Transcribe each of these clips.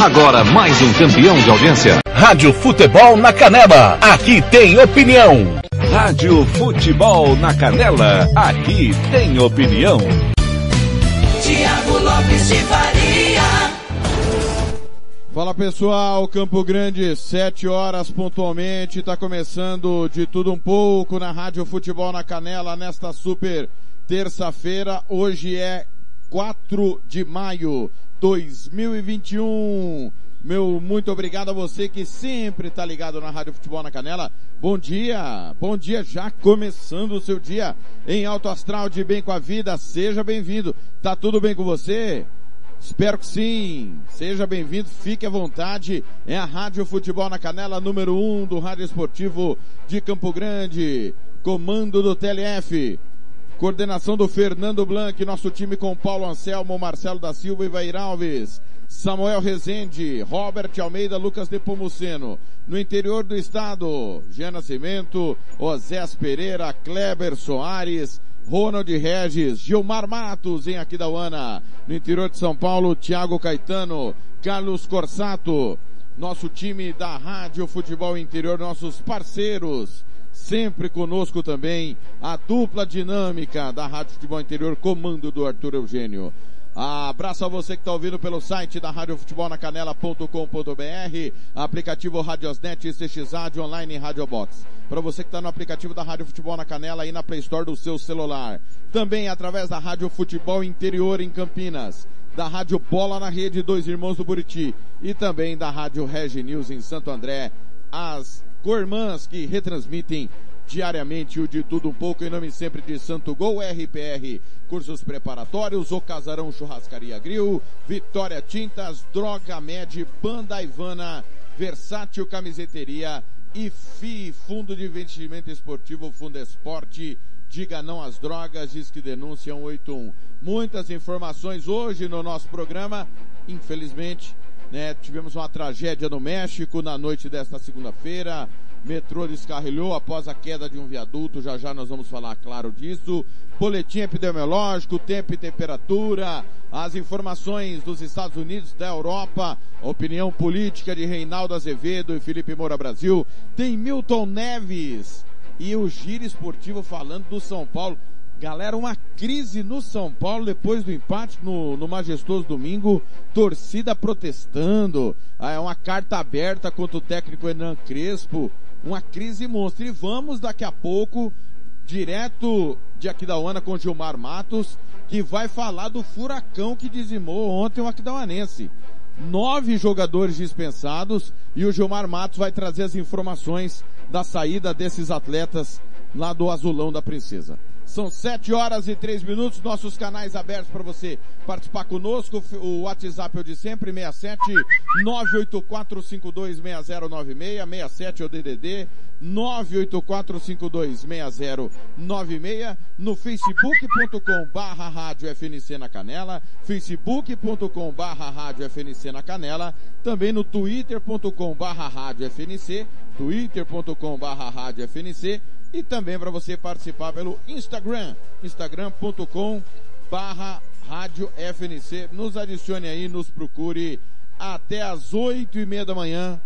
Agora mais um campeão de audiência. Rádio Futebol na Canela. Aqui tem opinião. Rádio Futebol na Canela. Aqui tem opinião. Tiago Lopes de Faria. Fala pessoal, Campo Grande, sete horas pontualmente, está começando de tudo um pouco na Rádio Futebol na Canela nesta super terça-feira. Hoje é 4 de maio 2021. Meu muito obrigado a você que sempre está ligado na Rádio Futebol na Canela. Bom dia, bom dia, já começando o seu dia em alto astral de bem com a vida. Seja bem-vindo. Tá tudo bem com você? Espero que sim. Seja bem-vindo, fique à vontade. É a Rádio Futebol na Canela, número 1 um do Rádio Esportivo de Campo Grande. Comando do TLF. Coordenação do Fernando Blanc, nosso time com Paulo Anselmo, Marcelo da Silva e Vair Alves. Samuel Rezende, Robert Almeida, Lucas Nepomuceno. No interior do estado, Jean Nascimento, Osés Pereira, Kleber Soares, Ronald Regis, Gilmar Matos em Aquidauana. No interior de São Paulo, Thiago Caetano, Carlos Corsato. Nosso time da Rádio Futebol Interior, nossos parceiros. Sempre conosco também a dupla dinâmica da Rádio Futebol Interior, comando do Arthur Eugênio. Abraço a você que está ouvindo pelo site da Rádio Futebol na Canela.com.br, aplicativo Radiosnet, CX Rádio Online e Rádio Box. Para você que está no aplicativo da Rádio Futebol na Canela e na Play Store do seu celular. Também através da Rádio Futebol Interior em Campinas, da Rádio Bola na Rede Dois Irmãos do Buriti e também da Rádio Regi News em Santo André, as Cormãs que retransmitem diariamente o de tudo um pouco em nome sempre de Santo Gol RPR, cursos preparatórios, o Casarão Churrascaria Grill, Vitória Tintas, Droga Med, Banda Ivana, Versátil Camiseteria e FI, Fundo de Investimento Esportivo, Fundo Esporte, diga não às drogas, diz que denúncia 181. Muitas informações hoje no nosso programa, infelizmente, né, tivemos uma tragédia no México na noite desta segunda-feira, metrô descarrilhou após a queda de um viaduto, já já nós vamos falar claro disso. Boletim epidemiológico, tempo e temperatura, as informações dos Estados Unidos, da Europa, opinião política de Reinaldo Azevedo e Felipe Moura Brasil. Tem Milton Neves e o giro esportivo falando do São Paulo. Galera, uma crise no São Paulo depois do empate no, no majestoso domingo. Torcida protestando. É uma carta aberta contra o técnico Hernan Crespo uma crise monstro. E vamos daqui a pouco, direto de Aquidauana com Gilmar Matos, que vai falar do furacão que dizimou ontem o Aquidauanense. Nove jogadores dispensados e o Gilmar Matos vai trazer as informações da saída desses atletas lá do Azulão da Princesa. São sete horas e três minutos, nossos canais abertos para você participar conosco. O WhatsApp é o de sempre, 67 984526096, 67 é o DDD, 984526096, no facebook.com barra rádio FNC na Canela, facebook.com barra rádio FNC na Canela, também no twitter.com barra rádio FNC, twitter.com barra rádio FNC, e também para você participar pelo Instagram, instagram.com barra rádio FNC. Nos adicione aí, nos procure até as oito e meia da manhã,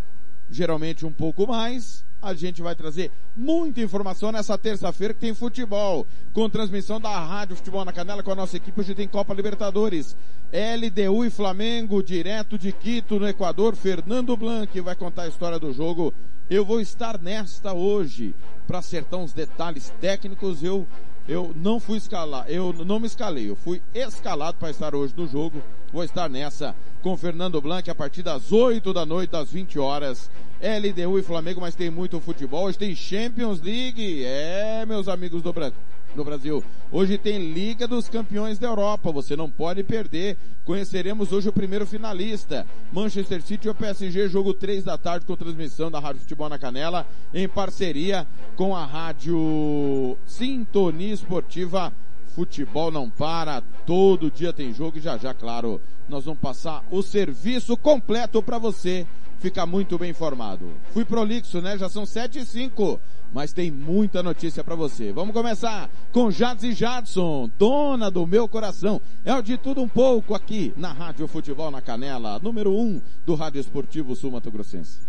geralmente um pouco mais. A gente vai trazer muita informação nessa terça-feira que tem futebol, com transmissão da Rádio Futebol na Canela com a nossa equipe. Hoje tem Copa Libertadores. LDU e Flamengo, direto de Quito, no Equador. Fernando Blanc vai contar a história do jogo. Eu vou estar nesta hoje para acertar uns detalhes técnicos. Eu eu não fui escalar, eu não me escalei, eu fui escalado para estar hoje no jogo. Vou estar nessa com Fernando Blanc a partir das 8 da noite, das 20 horas. LDU e Flamengo, mas tem muito futebol. Hoje tem Champions League. É, meus amigos do Brasil no Brasil. Hoje tem Liga dos Campeões da Europa, você não pode perder. Conheceremos hoje o primeiro finalista, Manchester City ou PSG, jogo 3 da tarde com transmissão da Rádio Futebol na Canela, em parceria com a Rádio Sintonia Esportiva futebol não para, todo dia tem jogo e já já, claro, nós vamos passar o serviço completo para você ficar muito bem informado. Fui prolixo, né? Já são sete e cinco, mas tem muita notícia para você. Vamos começar com Jades e Jadson, dona do meu coração. É o de tudo um pouco aqui na Rádio Futebol na Canela, número um do Rádio Esportivo Sul Mato Grossense.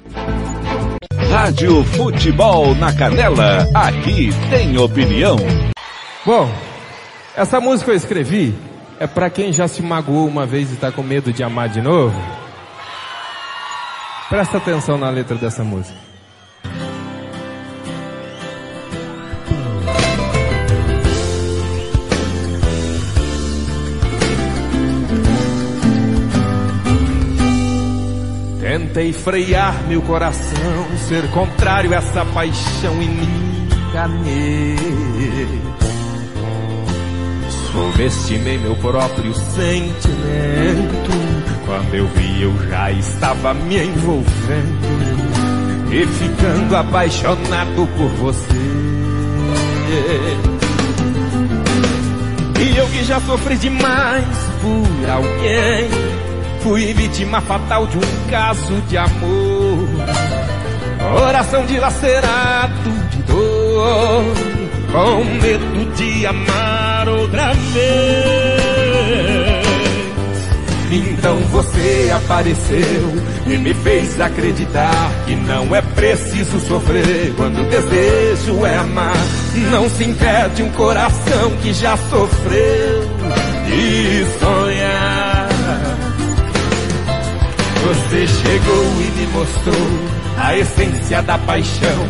Rádio Futebol na Canela, aqui tem opinião. Bom, essa música eu escrevi é para quem já se magoou uma vez e tá com medo de amar de novo. Presta atenção na letra dessa música. Tentei frear meu coração, ser contrário a essa paixão e me enganei. Subestimei meu próprio sentimento. Quando eu vi, eu já estava me envolvendo e ficando apaixonado por você. E eu que já sofri demais por alguém, fui vítima fatal de um caso de amor. Coração dilacerado de dor, com medo de amar outra vez. Então você apareceu e me fez acreditar que não é preciso sofrer quando o desejo é amar. Não se impede um coração que já sofreu de sonhar. Você chegou e me mostrou a essência da paixão.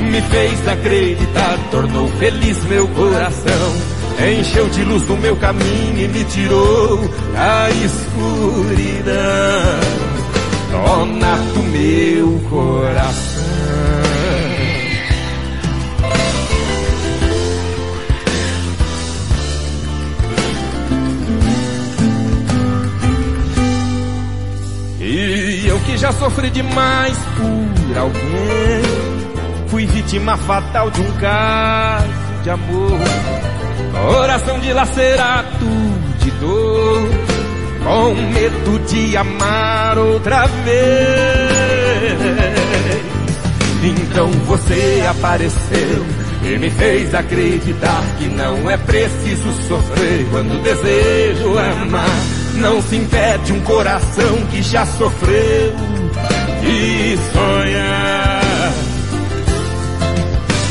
Me fez acreditar, tornou feliz meu coração. Encheu de luz no meu caminho e me tirou da escuridão. Dona do meu coração. E eu que já sofri demais por alguém, fui vítima fatal de um caso de amor. Coração dilacerado de dor, com medo de amar outra vez. Então você apareceu e me fez acreditar que não é preciso sofrer quando desejo amar. Não se impede um coração que já sofreu e sonhar.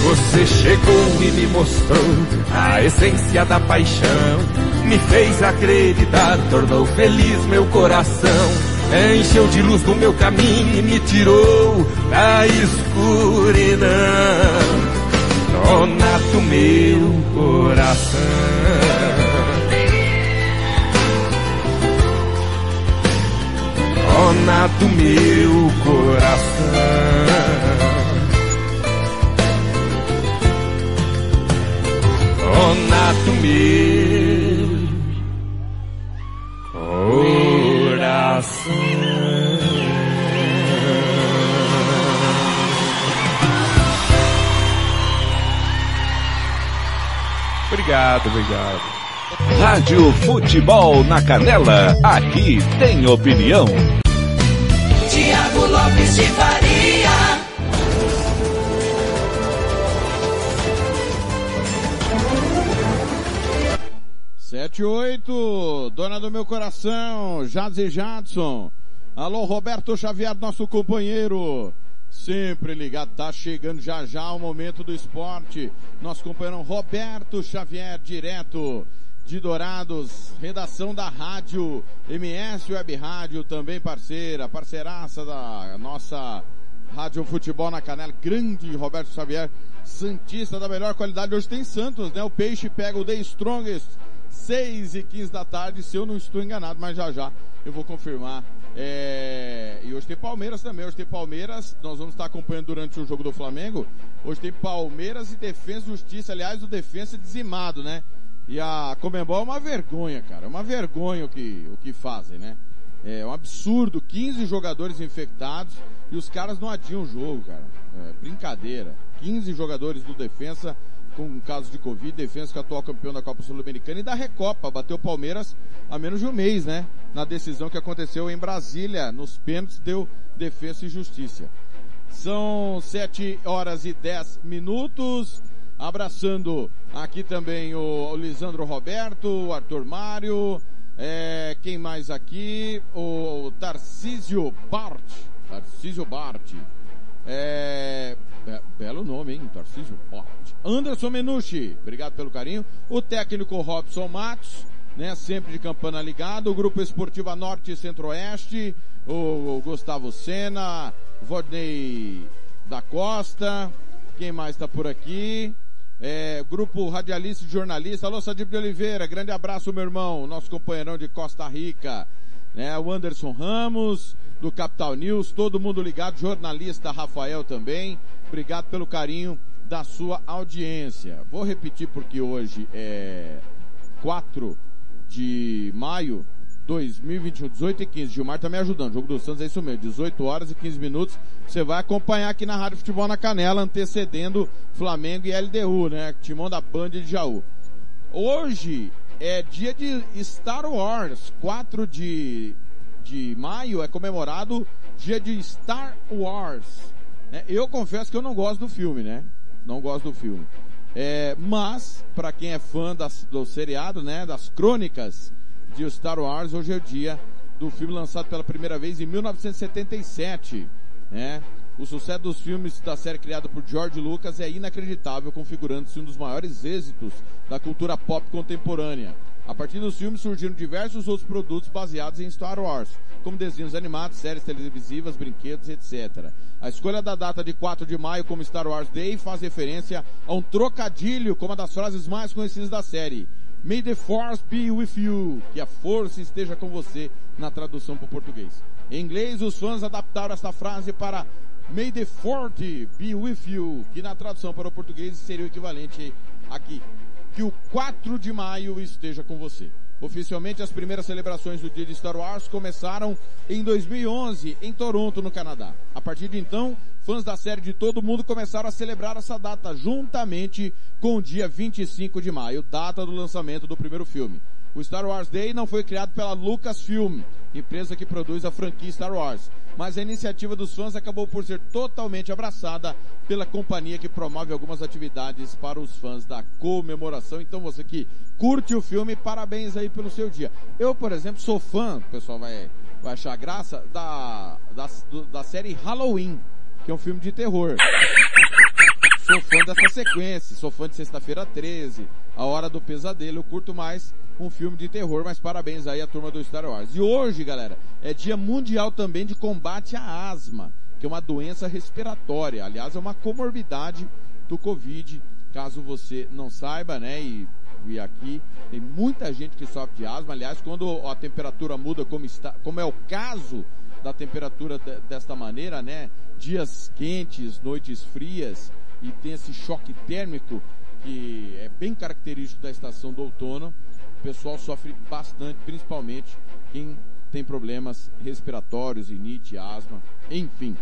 Você chegou e me mostrou a essência da paixão. Me fez acreditar, tornou feliz meu coração. Encheu de luz no meu caminho e me tirou da escuridão. Dona do meu coração. Dona do meu coração. Meu coração. Obrigado, obrigado. Rádio Futebol na Canela, aqui tem opinião. Tiago Lopes de Faria. Sete e oito, dona do meu coração, e Jadson. Alô, Roberto Xavier, nosso companheiro. Sempre ligado, tá chegando já já o momento do esporte. Nosso companheiro Roberto Xavier, direto de Dourados, redação da rádio MS Web Rádio, também parceira, parceiraça da nossa Rádio Futebol na Canela, grande Roberto Xavier, Santista da melhor qualidade. Hoje tem Santos, né? O Peixe pega o The Strongest, 6 e 15 da tarde, se eu não estou enganado, mas já já eu vou confirmar. É... E hoje tem Palmeiras também, hoje tem Palmeiras, nós vamos estar acompanhando durante o jogo do Flamengo. Hoje tem Palmeiras e Defesa e Justiça, aliás, o Defesa dizimado, né? E a Comembol é uma vergonha, cara, é uma vergonha o que, o que fazem, né? É um absurdo, 15 jogadores infectados e os caras não adiam o jogo, cara. É brincadeira. 15 jogadores do defensa com casos de Covid, defesa que atual campeão da Copa Sul-Americana e da Recopa, bateu o Palmeiras há menos de um mês, né? Na decisão que aconteceu em Brasília, nos pênaltis, deu defesa e justiça. São 7 horas e 10 minutos. Abraçando aqui também o, o Lisandro Roberto, o Arthur Mário, é, quem mais aqui? O Tarcísio Bart. Tarcísio Bart. É, belo nome, hein? Tarcísio Bart. Anderson Menucci, obrigado pelo carinho. O técnico Robson Matos, né? Sempre de campana ligado. O Grupo Esportiva Norte e Centro-Oeste. O, o Gustavo Sena, Vodney da Costa. Quem mais está por aqui? É, grupo Radialista e Jornalista. Alô, Sadib de Oliveira, grande abraço, meu irmão, nosso companheirão de Costa Rica. Né, o Anderson Ramos, do Capital News, todo mundo ligado, jornalista Rafael também. Obrigado pelo carinho da sua audiência. Vou repetir porque hoje é 4 de maio 2021, 18 e 15. Gilmar tá me ajudando. Jogo do Santos é isso mesmo, 18 horas e 15 minutos. Você vai acompanhar aqui na Rádio Futebol na Canela, antecedendo Flamengo e LDU, né? Timão da Band de Jaú. Hoje é dia de Star Wars. 4 de, de maio é comemorado dia de Star Wars. É, eu confesso que eu não gosto do filme, né? Não gosto do filme. É, mas, para quem é fã das, do seriado, né? Das crônicas de Star Wars, hoje é o dia do filme lançado pela primeira vez em 1977, né? O sucesso dos filmes da série criada por George Lucas é inacreditável, configurando-se um dos maiores êxitos da cultura pop contemporânea. A partir dos filmes surgiram diversos outros produtos baseados em Star Wars, como desenhos animados, séries televisivas, brinquedos, etc. A escolha da data de 4 de maio como Star Wars Day faz referência a um trocadilho como uma das frases mais conhecidas da série. May the force be with you. Que a força esteja com você na tradução para o português. Em inglês, os fãs adaptaram esta frase para May the forte be with you. Que na tradução para o português seria o equivalente aqui. Que o 4 de maio esteja com você. Oficialmente, as primeiras celebrações do dia de Star Wars começaram em 2011, em Toronto, no Canadá. A partir de então, fãs da série de todo mundo começaram a celebrar essa data juntamente com o dia 25 de maio, data do lançamento do primeiro filme. O Star Wars Day não foi criado pela Lucasfilm, empresa que produz a franquia Star Wars, mas a iniciativa dos fãs acabou por ser totalmente abraçada pela companhia que promove algumas atividades para os fãs da comemoração. Então você que curte o filme, parabéns aí pelo seu dia. Eu, por exemplo, sou fã, o pessoal vai, vai achar graça, da, da, da série Halloween, que é um filme de terror. Sou fã dessa sequência, sou fã de Sexta-feira 13, A Hora do Pesadelo, eu curto mais um filme de terror, mas parabéns aí à turma do Star Wars. E hoje, galera, é dia mundial também de combate à asma, que é uma doença respiratória. Aliás, é uma comorbidade do Covid, caso você não saiba, né? E, e aqui tem muita gente que sofre de asma. Aliás, quando a temperatura muda, como, está, como é o caso da temperatura de, desta maneira, né? Dias quentes, noites frias e tem esse choque térmico que é bem característico da estação do outono o pessoal sofre bastante, principalmente quem tem problemas respiratórios, rinite, asma, enfim.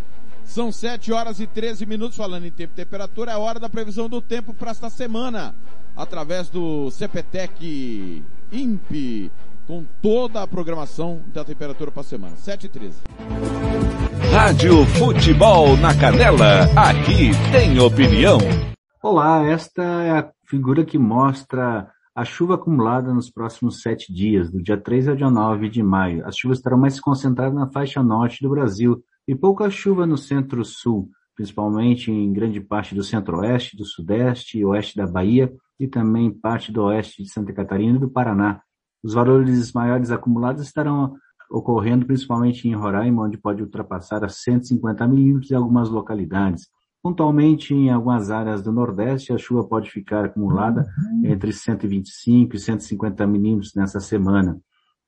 São 7 horas e 13 minutos falando em tempo e temperatura, é hora da previsão do tempo para esta semana, através do CPTEC INPE, com toda a programação da temperatura para a semana. 7 e 13. Rádio Futebol na Canela, aqui tem opinião. Olá, esta é a figura que mostra a chuva acumulada nos próximos sete dias, do dia 3 ao dia 9 de maio. As chuvas estarão mais concentradas na faixa norte do Brasil e pouca chuva no centro-sul, principalmente em grande parte do centro-oeste, do sudeste e oeste da Bahia e também parte do oeste de Santa Catarina e do Paraná. Os valores maiores acumulados estarão ocorrendo principalmente em Roraima, onde pode ultrapassar a 150 milímetros em algumas localidades. Pontualmente, em algumas áreas do Nordeste, a chuva pode ficar acumulada entre 125 e 150 milímetros nessa semana.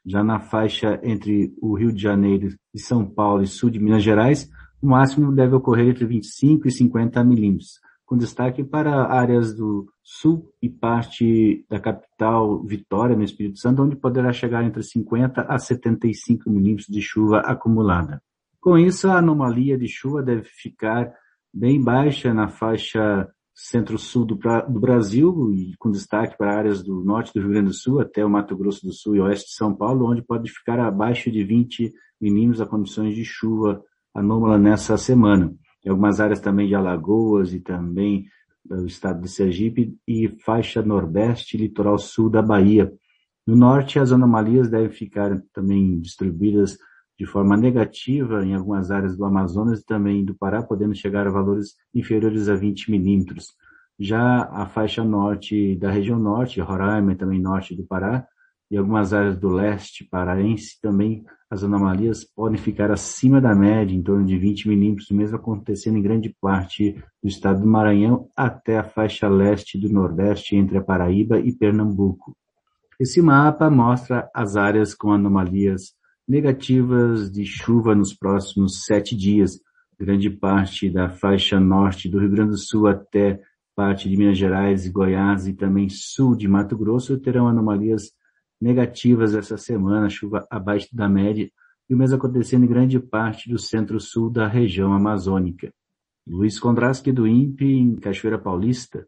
Já na faixa entre o Rio de Janeiro e São Paulo e sul de Minas Gerais, o máximo deve ocorrer entre 25 e 50 milímetros, com destaque para áreas do sul e parte da capital Vitória, no Espírito Santo, onde poderá chegar entre 50 a 75 milímetros de chuva acumulada. Com isso, a anomalia de chuva deve ficar bem baixa na faixa centro-sul do, do, Brasil e com destaque para áreas do norte do Rio Grande do Sul até o Mato Grosso do Sul e oeste de São Paulo, onde pode ficar abaixo de 20 milímetros a condições de chuva anômala nessa semana. Em algumas áreas também de Alagoas e também do estado de Sergipe e faixa nordeste e litoral sul da Bahia. No norte, as anomalias devem ficar também distribuídas de forma negativa em algumas áreas do Amazonas e também do Pará, podendo chegar a valores inferiores a 20 milímetros. Já a faixa norte da região norte, Roraima e também norte do Pará, e algumas áreas do leste paraense também as anomalias podem ficar acima da média, em torno de 20 milímetros, mesmo acontecendo em grande parte do estado do Maranhão até a faixa leste do Nordeste entre a Paraíba e Pernambuco. Esse mapa mostra as áreas com anomalias negativas de chuva nos próximos sete dias. Grande parte da faixa norte do Rio Grande do Sul até parte de Minas Gerais e Goiás e também sul de Mato Grosso terão anomalias negativas essa semana, chuva abaixo da média, e o mesmo acontecendo em grande parte do centro-sul da região amazônica. Luiz Kondraski do INPE, em Cachoeira Paulista.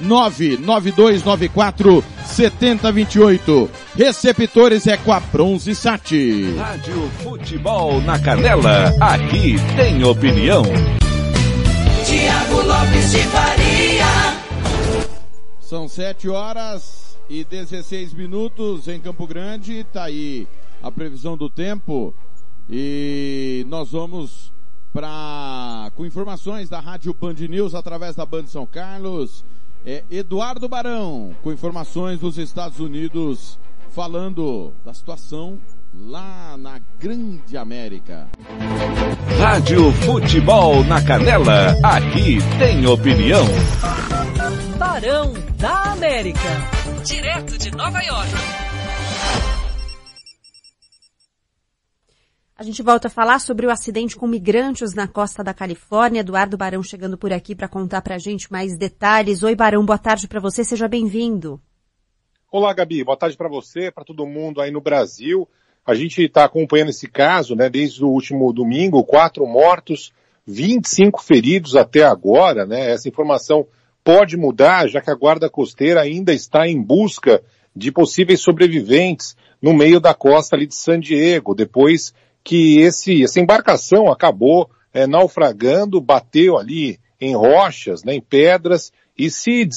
99294 7028. Receptores é com a Bronze Sat. Rádio Futebol na Canela. Aqui tem opinião. Tiago Lopes de Faria. São 7 horas e 16 minutos em Campo Grande. Tá aí a previsão do tempo e nós vamos para com informações da Rádio Band News através da Band São Carlos. É Eduardo Barão com informações dos Estados Unidos falando da situação lá na Grande América. Rádio Futebol na Canela, aqui tem opinião. Barão da América, direto de Nova York. A gente volta a falar sobre o acidente com migrantes na costa da Califórnia. Eduardo Barão chegando por aqui para contar para a gente mais detalhes. Oi, Barão, boa tarde para você, seja bem-vindo. Olá, Gabi, boa tarde para você, para todo mundo aí no Brasil. A gente está acompanhando esse caso, né, desde o último domingo, quatro mortos, 25 feridos até agora, né? Essa informação pode mudar, já que a Guarda Costeira ainda está em busca de possíveis sobreviventes no meio da costa ali de San Diego, depois que esse, essa embarcação acabou é, naufragando, bateu ali em rochas, né, em pedras e se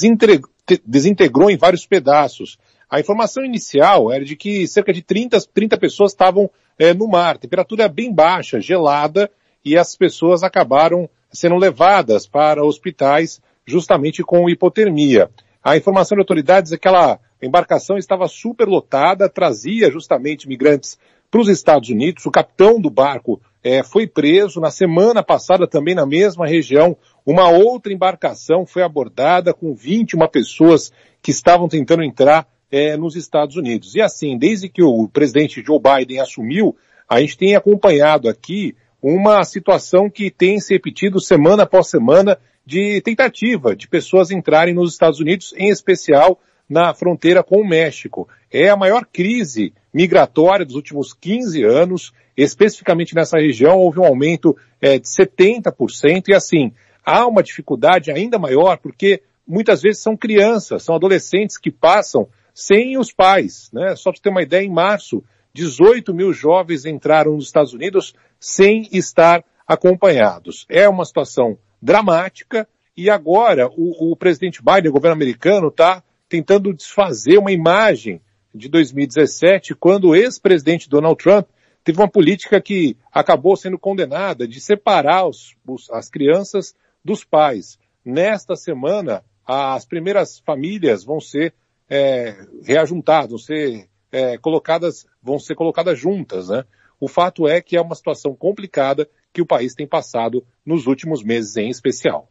desintegrou em vários pedaços. A informação inicial era de que cerca de 30, 30 pessoas estavam é, no mar, temperatura bem baixa, gelada, e as pessoas acabaram sendo levadas para hospitais justamente com hipotermia. A informação de autoridades é que aquela embarcação estava superlotada, trazia justamente migrantes para os Estados Unidos. O capitão do barco é, foi preso. Na semana passada, também na mesma região, uma outra embarcação foi abordada com 21 pessoas que estavam tentando entrar é, nos Estados Unidos. E assim, desde que o presidente Joe Biden assumiu, a gente tem acompanhado aqui uma situação que tem se repetido semana após semana de tentativa de pessoas entrarem nos Estados Unidos, em especial na fronteira com o México. É a maior crise migratória dos últimos 15 anos, especificamente nessa região, houve um aumento é, de 70%, e assim, há uma dificuldade ainda maior, porque muitas vezes são crianças, são adolescentes que passam sem os pais, né? Só para ter uma ideia, em março, 18 mil jovens entraram nos Estados Unidos sem estar acompanhados. É uma situação dramática e agora o, o presidente Biden, o governo americano, está tentando desfazer uma imagem de 2017, quando o ex-presidente Donald Trump teve uma política que acabou sendo condenada de separar os, os, as crianças dos pais. Nesta semana, as primeiras famílias vão ser é, reajuntadas, vão ser é, colocadas, vão ser colocadas juntas, né? O fato é que é uma situação complicada que o país tem passado nos últimos meses em especial.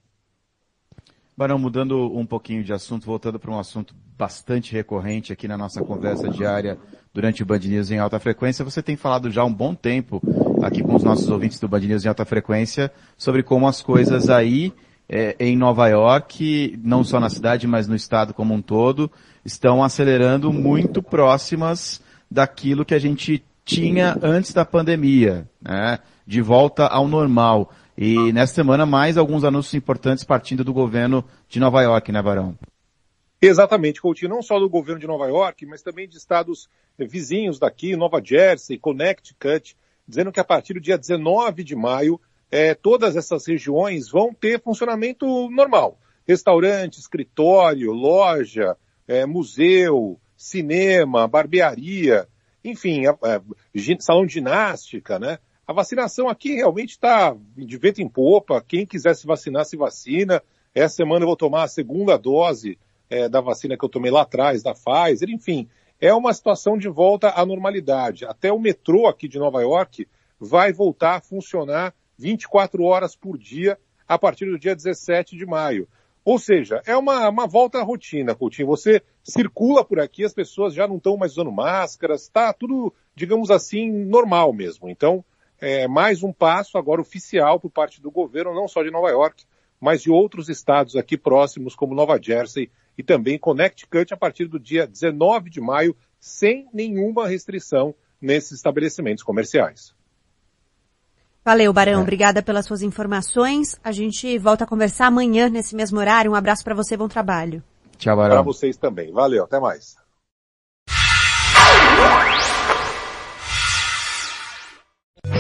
Barão, mudando um pouquinho de assunto, voltando para um assunto bastante recorrente aqui na nossa conversa diária durante o Band News em alta frequência, você tem falado já há um bom tempo aqui com os nossos ouvintes do Band News em alta frequência sobre como as coisas aí é, em Nova York, não só na cidade, mas no estado como um todo, estão acelerando muito próximas daquilo que a gente tinha antes da pandemia, né? de volta ao normal. E nessa semana, mais alguns anúncios importantes partindo do governo de Nova York, né, Barão? Exatamente, Coutinho, não só do governo de Nova York, mas também de estados vizinhos daqui, Nova Jersey, Connecticut, dizendo que a partir do dia 19 de maio, eh, todas essas regiões vão ter funcionamento normal. Restaurante, escritório, loja, eh, museu, cinema, barbearia, enfim, salão de ginástica, né? A vacinação aqui realmente está de vento em popa. Quem quiser se vacinar, se vacina. Essa semana eu vou tomar a segunda dose é, da vacina que eu tomei lá atrás, da Pfizer. Enfim, é uma situação de volta à normalidade. Até o metrô aqui de Nova York vai voltar a funcionar 24 horas por dia a partir do dia 17 de maio. Ou seja, é uma, uma volta à rotina, Coutinho. Você circula por aqui, as pessoas já não estão mais usando máscaras, está tudo, digamos assim, normal mesmo. Então, é, mais um passo agora oficial por parte do governo, não só de Nova York, mas de outros estados aqui próximos, como Nova Jersey e também Connecticut, a partir do dia 19 de maio, sem nenhuma restrição nesses estabelecimentos comerciais. Valeu, Barão. É. Obrigada pelas suas informações. A gente volta a conversar amanhã nesse mesmo horário. Um abraço para você, bom trabalho. Tchau, Barão. Para vocês também. Valeu, até mais.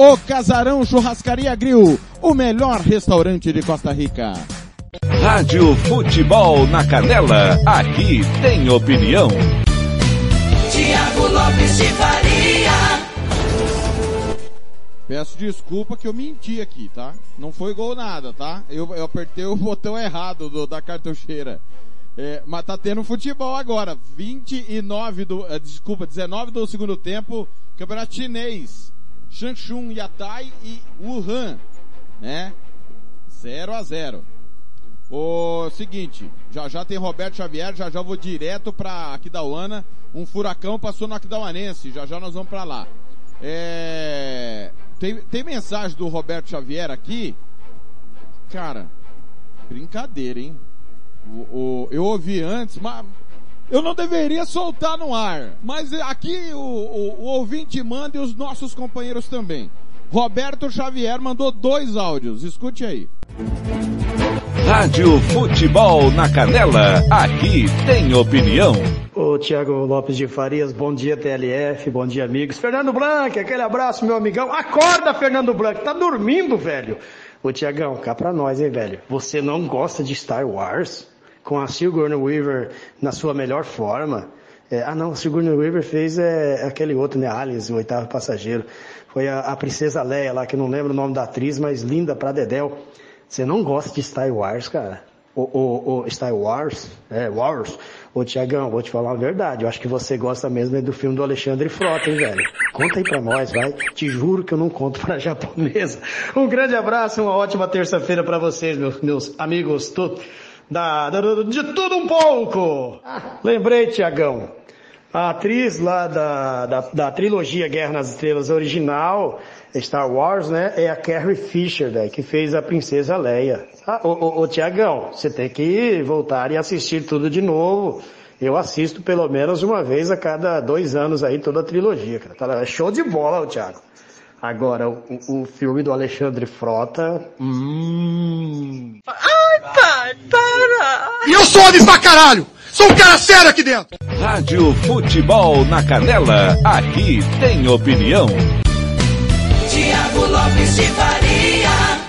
O Casarão Churrascaria Grill, o melhor restaurante de Costa Rica. Rádio Futebol na Canela, aqui tem opinião. Tiago Lopes de Faria. Peço desculpa que eu menti aqui, tá? Não foi gol nada, tá? Eu, eu apertei o botão errado do, da cartucheira. É, mas tá tendo futebol agora. 29 do, uh, desculpa, 19 do segundo tempo, campeonato chinês. Changchun, Yatai e Wuhan, né? 0 a 0. O seguinte, já já tem Roberto Xavier, já já vou direto para Aquidauana. Um furacão passou no Aquidauanense, já já nós vamos para lá. É... Tem, tem mensagem do Roberto Xavier aqui? Cara, brincadeira, hein? O, o, eu ouvi antes, mas eu não deveria soltar no ar, mas aqui o, o, o ouvinte manda e os nossos companheiros também. Roberto Xavier mandou dois áudios, escute aí. Rádio Futebol na Canela, aqui tem opinião. Ô Tiago Lopes de Farias, bom dia TLF, bom dia amigos. Fernando Blanc, aquele abraço meu amigão. Acorda Fernando Blanc, tá dormindo velho. Ô Tiagão, cá pra nós hein velho. Você não gosta de Star Wars? Com a Sigourney Weaver na sua melhor forma. É, ah não, Sigourney Weaver fez é, aquele outro, né, Alice, o oitavo passageiro. Foi a, a, Princesa Leia lá, que não lembro o nome da atriz, mas linda pra Dedel. Você não gosta de Star Wars, cara? O, o, o Star Wars? É, Wars? Ô Tiagão, vou te falar uma verdade. Eu acho que você gosta mesmo é do filme do Alexandre Frota, hein, velho? Conta aí pra nós, vai. Te juro que eu não conto pra japonesa. Um grande abraço, uma ótima terça-feira para vocês, meus, meus amigos. Tudo da, da, de tudo um pouco. Ah, lembrei, Tiagão. A atriz lá da, da, da, trilogia Guerra nas Estrelas original, Star Wars, né, é a Carrie Fisher, né, que fez a Princesa Leia. Ah, ô, ô, ô Tiagão, você tem que voltar e assistir tudo de novo. Eu assisto pelo menos uma vez a cada dois anos aí toda a trilogia, cara. Tá, é show de bola, o Thiago. Agora, o, o filme do Alexandre Frota. Hum. Ai, para! E eu sou homem pra caralho! Sou um cara sério aqui dentro! Rádio Futebol na Canela, aqui tem opinião. Tiago Lopes de Faria.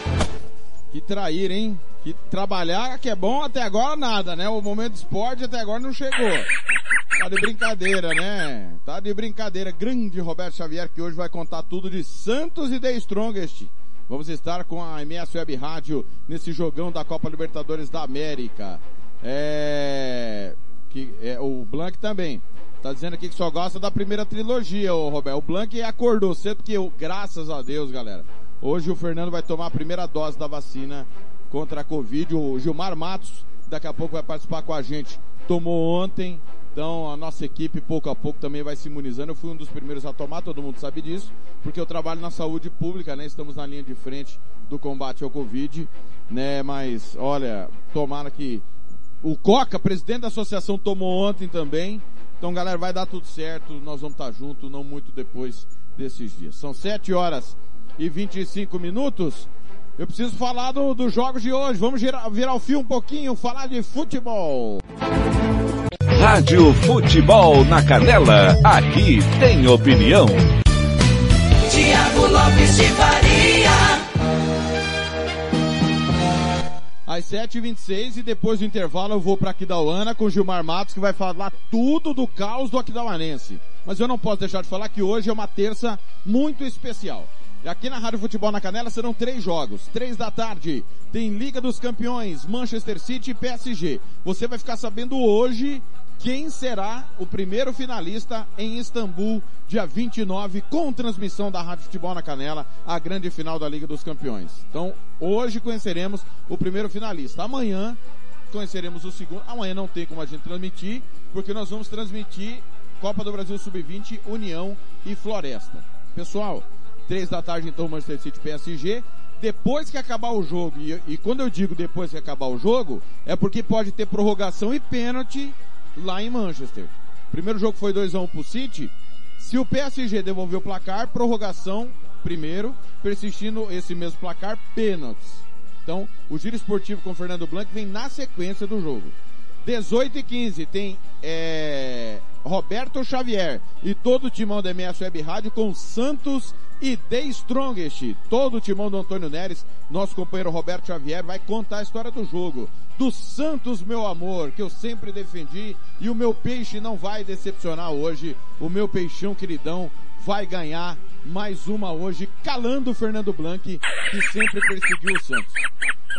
Que traíra, hein? Que trabalhar que é bom até agora nada, né? O momento esporte até agora não chegou. Tá de brincadeira, né? Tá de brincadeira. Grande Roberto Xavier que hoje vai contar tudo de Santos e The Strongest. Vamos estar com a MS Web Rádio nesse jogão da Copa Libertadores da América. É... Que, é o Blank também. Tá dizendo aqui que só gosta da primeira trilogia, o Roberto. O Blank acordou cedo porque, eu, graças a Deus, galera. Hoje o Fernando vai tomar a primeira dose da vacina contra a Covid. O Gilmar Matos daqui a pouco vai participar com a gente. Tomou ontem, então a nossa equipe pouco a pouco também vai se imunizando. Eu fui um dos primeiros a tomar, todo mundo sabe disso, porque eu trabalho na saúde pública, né? Estamos na linha de frente do combate ao Covid, né? Mas olha, tomara que o Coca, presidente da associação, tomou ontem também. Então, galera, vai dar tudo certo. Nós vamos estar juntos, não muito depois desses dias. São 7 horas e 25 minutos. Eu preciso falar do, dos jogos de hoje. Vamos girar, virar o fio um pouquinho, falar de futebol. Rádio Futebol na Canela. Aqui tem opinião. Tiago Lopes de Faria. Às 7h26 e depois do intervalo eu vou para Aquidauana com o Gilmar Matos que vai falar tudo do caos do Aquidauanense. Mas eu não posso deixar de falar que hoje é uma terça muito especial. E aqui na Rádio Futebol na Canela serão três jogos. Três da tarde tem Liga dos Campeões, Manchester City e PSG. Você vai ficar sabendo hoje quem será o primeiro finalista em Istambul, dia 29, com transmissão da Rádio Futebol na Canela, a grande final da Liga dos Campeões. Então, hoje conheceremos o primeiro finalista. Amanhã conheceremos o segundo. Amanhã não tem como a gente transmitir, porque nós vamos transmitir Copa do Brasil Sub-20, União e Floresta. Pessoal, três da tarde então Manchester City PSG. Depois que acabar o jogo, e, e quando eu digo depois que acabar o jogo, é porque pode ter prorrogação e pênalti lá em Manchester. Primeiro jogo foi 2x1 pro City. Se o PSG devolver o placar, prorrogação primeiro, persistindo esse mesmo placar, pênaltis. Então, o giro esportivo com Fernando Blanc vem na sequência do jogo. 18 e 15 tem é, Roberto Xavier e todo o timão da MS Web Rádio com Santos e The Strongest. Todo o timão do Antônio Neres, nosso companheiro Roberto Xavier, vai contar a história do jogo. Do Santos, meu amor, que eu sempre defendi e o meu peixe não vai decepcionar hoje. O meu peixão queridão vai ganhar mais uma hoje, calando o Fernando Blanc, que sempre perseguiu o Santos.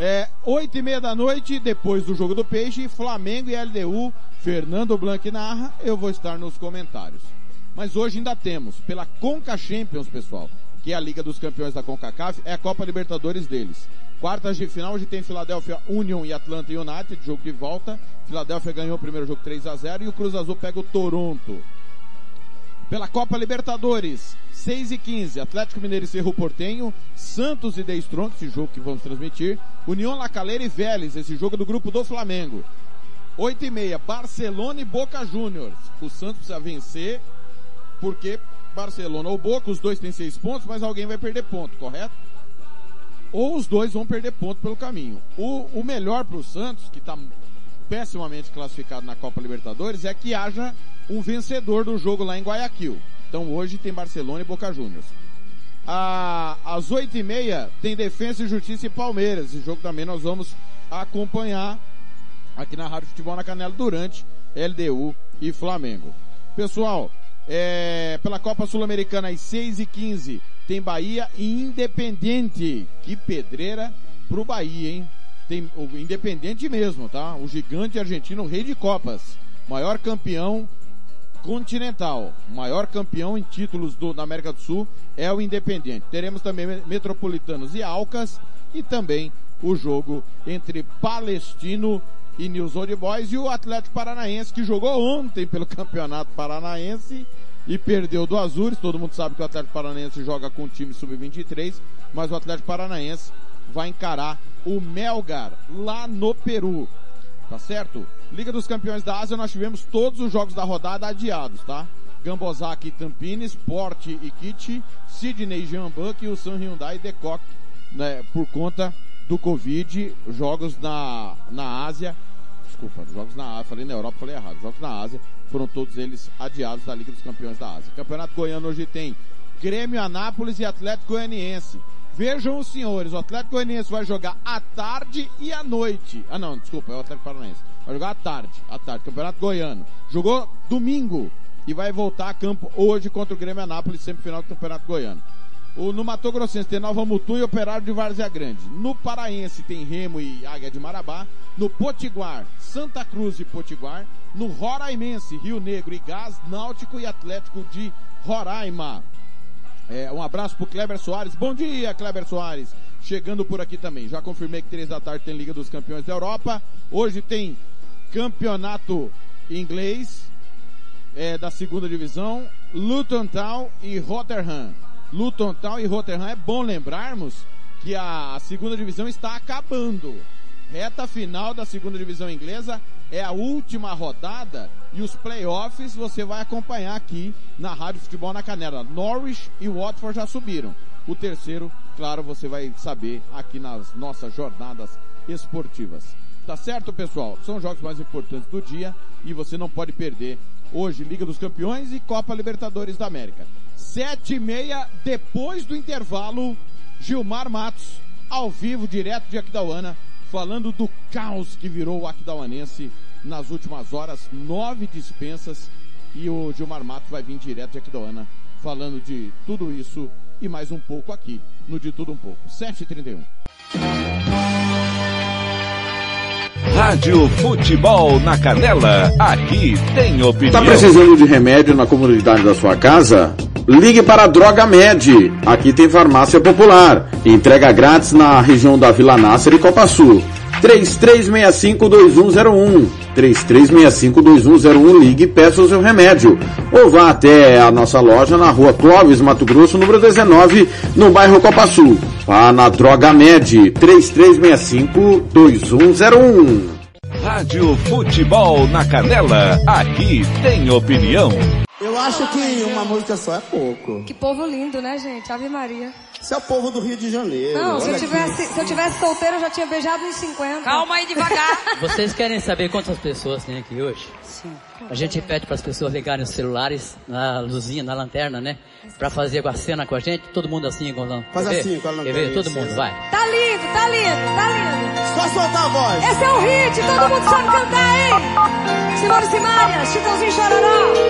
É, oito e meia da noite, depois do jogo do Peixe, Flamengo e LDU, Fernando Blanc narra, eu vou estar nos comentários. Mas hoje ainda temos, pela Conca Champions, pessoal, que é a Liga dos Campeões da CONCACAF, é a Copa Libertadores deles. Quartas de final, hoje tem Philadelphia Union e Atlanta United, jogo de volta. Philadelphia ganhou o primeiro jogo 3 a 0 e o Cruz Azul pega o Toronto. Pela Copa Libertadores, 6 e 15, Atlético Mineiro e Cerro Portenho, Santos e The Strong, esse jogo que vamos transmitir, União La e Vélez, esse jogo do grupo do Flamengo. 8 e meia, Barcelona e Boca Juniors. O Santos precisa vencer, porque Barcelona ou Boca, os dois têm seis pontos, mas alguém vai perder ponto, correto? Ou os dois vão perder ponto pelo caminho. O, o melhor para o Santos, que está pessimamente classificado na Copa Libertadores, é que haja um vencedor do jogo lá em Guayaquil. Então hoje tem Barcelona e Boca Juniors. À, às oito e meia tem Defesa e Justiça e Palmeiras. Esse jogo também nós vamos acompanhar aqui na Rádio Futebol na Canela durante LDU e Flamengo. Pessoal, é, pela Copa Sul-Americana às 6 e 15 tem Bahia e Independente. Que pedreira pro Bahia, hein? Tem o Independente mesmo, tá? O gigante argentino, rei de Copas. Maior campeão continental. Maior campeão em títulos do, da América do Sul é o Independente. Teremos também Metropolitanos e Alcas e também o jogo entre Palestino e News Old Boys e o Atlético Paranaense que jogou ontem pelo Campeonato Paranaense e perdeu do Azures. Todo mundo sabe que o Atlético Paranaense joga com o time sub-23, mas o Atlético Paranaense vai encarar o Melgar lá no Peru. Tá certo? Liga dos Campeões da Ásia, nós tivemos todos os jogos da rodada adiados, tá? Gambozaki e Tampines, Sport e Kit, Sydney e Buck e o San Hyundai Decock, né, por conta do Covid, jogos na, na Ásia, desculpa, jogos na Ásia, falei na Europa, falei errado, jogos na Ásia, foram todos eles adiados da Liga dos Campeões da Ásia. Campeonato Goiano hoje tem Grêmio Anápolis e Atlético Goianiense. Vejam os senhores, o Atlético Goianiense vai jogar à tarde e à noite. Ah não, desculpa, é o Atlético Paranaense. Vai jogar à tarde, à tarde, Campeonato Goiano. Jogou domingo e vai voltar a campo hoje contra o Grêmio Anápolis, semifinal do Campeonato Goiano. O, no Mato Grossense tem Nova Mutum e Operário de Várzea Grande. No Paraense tem Remo e Águia de Marabá. No Potiguar, Santa Cruz e Potiguar. No Roraimense, Rio Negro e Gás, Náutico e Atlético de Roraima. É, um abraço pro Kleber Soares. Bom dia, Kleber Soares. Chegando por aqui também. Já confirmei que três da tarde tem Liga dos Campeões da Europa. Hoje tem campeonato inglês é, da segunda divisão. Luton Town e Rotterdam. Luton Town e Rotterdam. É bom lembrarmos que a segunda divisão está acabando. Reta final da segunda divisão inglesa é a última rodada e os playoffs você vai acompanhar aqui na Rádio Futebol na Canela. Norwich e Watford já subiram. O terceiro, claro, você vai saber aqui nas nossas jornadas esportivas. Tá certo, pessoal? São os jogos mais importantes do dia e você não pode perder hoje Liga dos Campeões e Copa Libertadores da América. Sete e meia, depois do intervalo, Gilmar Matos, ao vivo, direto de Aquidauana, falando do caos que virou o Aquidauanense nas últimas horas, nove dispensas, e o Gilmar Matos vai vir direto de Aquidauana, falando de tudo isso e mais um pouco aqui, no De Tudo Um Pouco. 7h31. Rádio Futebol na Canela, aqui tem opinião. Tá precisando de remédio na comunidade da sua casa? Ligue para a Droga Med. Aqui tem farmácia popular. Entrega grátis na região da Vila Nácer e Copa Sul. 3365-2101. 3365-2101. Ligue e peça o seu remédio. Ou vá até a nossa loja na rua Clóvis, Mato Grosso, número 19, no bairro Copa Sul. Vá na Droga Med. 3365-2101. Rádio Futebol na Canela, aqui tem opinião. Eu acho que uma música só é pouco. Que povo lindo, né, gente? Ave Maria. Isso é o povo do Rio de Janeiro. Não, se eu, tivesse, se eu tivesse solteiro, eu já tinha beijado uns 50. Calma aí, devagar. Vocês querem saber quantas pessoas tem aqui hoje? Sim. A gente pede para as pessoas ligarem os celulares na luzinha, na lanterna, né? Pra fazer a cena com a gente, todo mundo assim, igual Faz Quer assim com a Quer lanterna, ver? Todo mundo, vai. Tá lindo, tá lindo, tá lindo. Só soltar a voz. Esse é um hit, todo mundo sabe cantar, hein? Simone Simaria, Chitãozinho Chororó.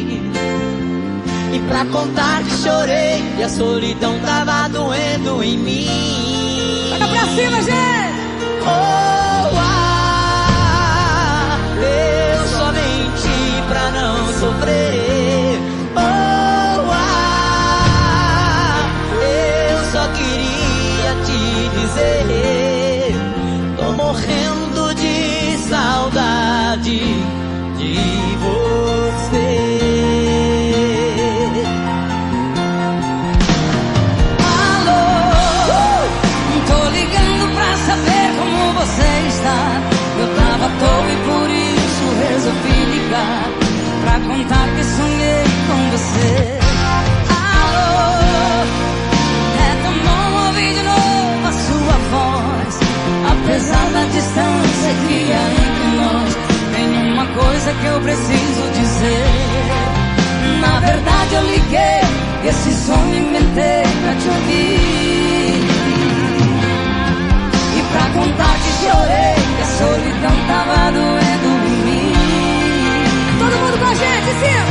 Pra contar que chorei e a solidão tava doendo em mim. Toca pra cima, gente! Oh, ah, eu só menti pra não sofrer. Oh, ah, eu só queria te dizer. Tô morrendo de saudade de coisa que eu preciso dizer. Na verdade eu liguei, esse sonho inventei pra te ouvir. E pra contar que chorei, que a solidão tava doendo em mim. Todo mundo com a gente, sim!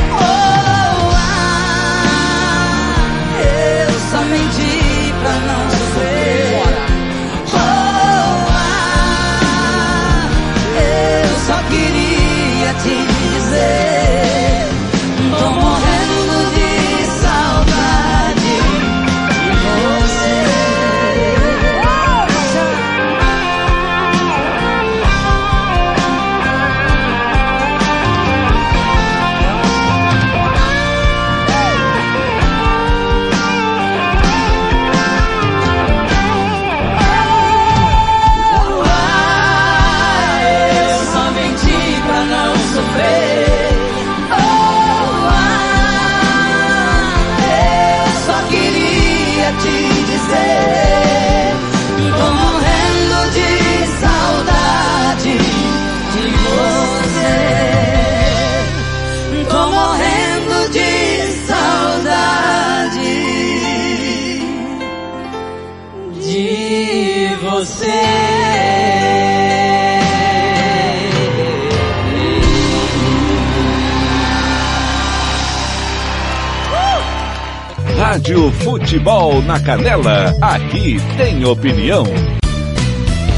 Futebol na Canela, aqui tem opinião.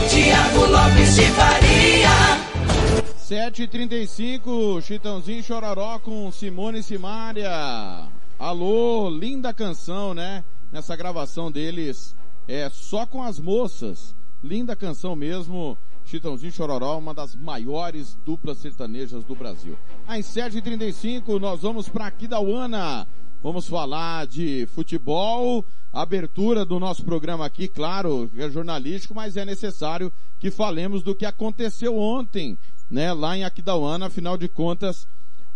Tiago Lopes de Faria. 7h35, Chitãozinho Chororó com Simone e Simária. Alô, linda canção, né? Nessa gravação deles, é só com as moças. Linda canção mesmo. Chitãozinho Chororó, uma das maiores duplas sertanejas do Brasil. Às 7h35, nós vamos para Aquidauana. Vamos falar de futebol, abertura do nosso programa aqui, claro, é jornalístico, mas é necessário que falemos do que aconteceu ontem, né, lá em Aquidauana, afinal de contas,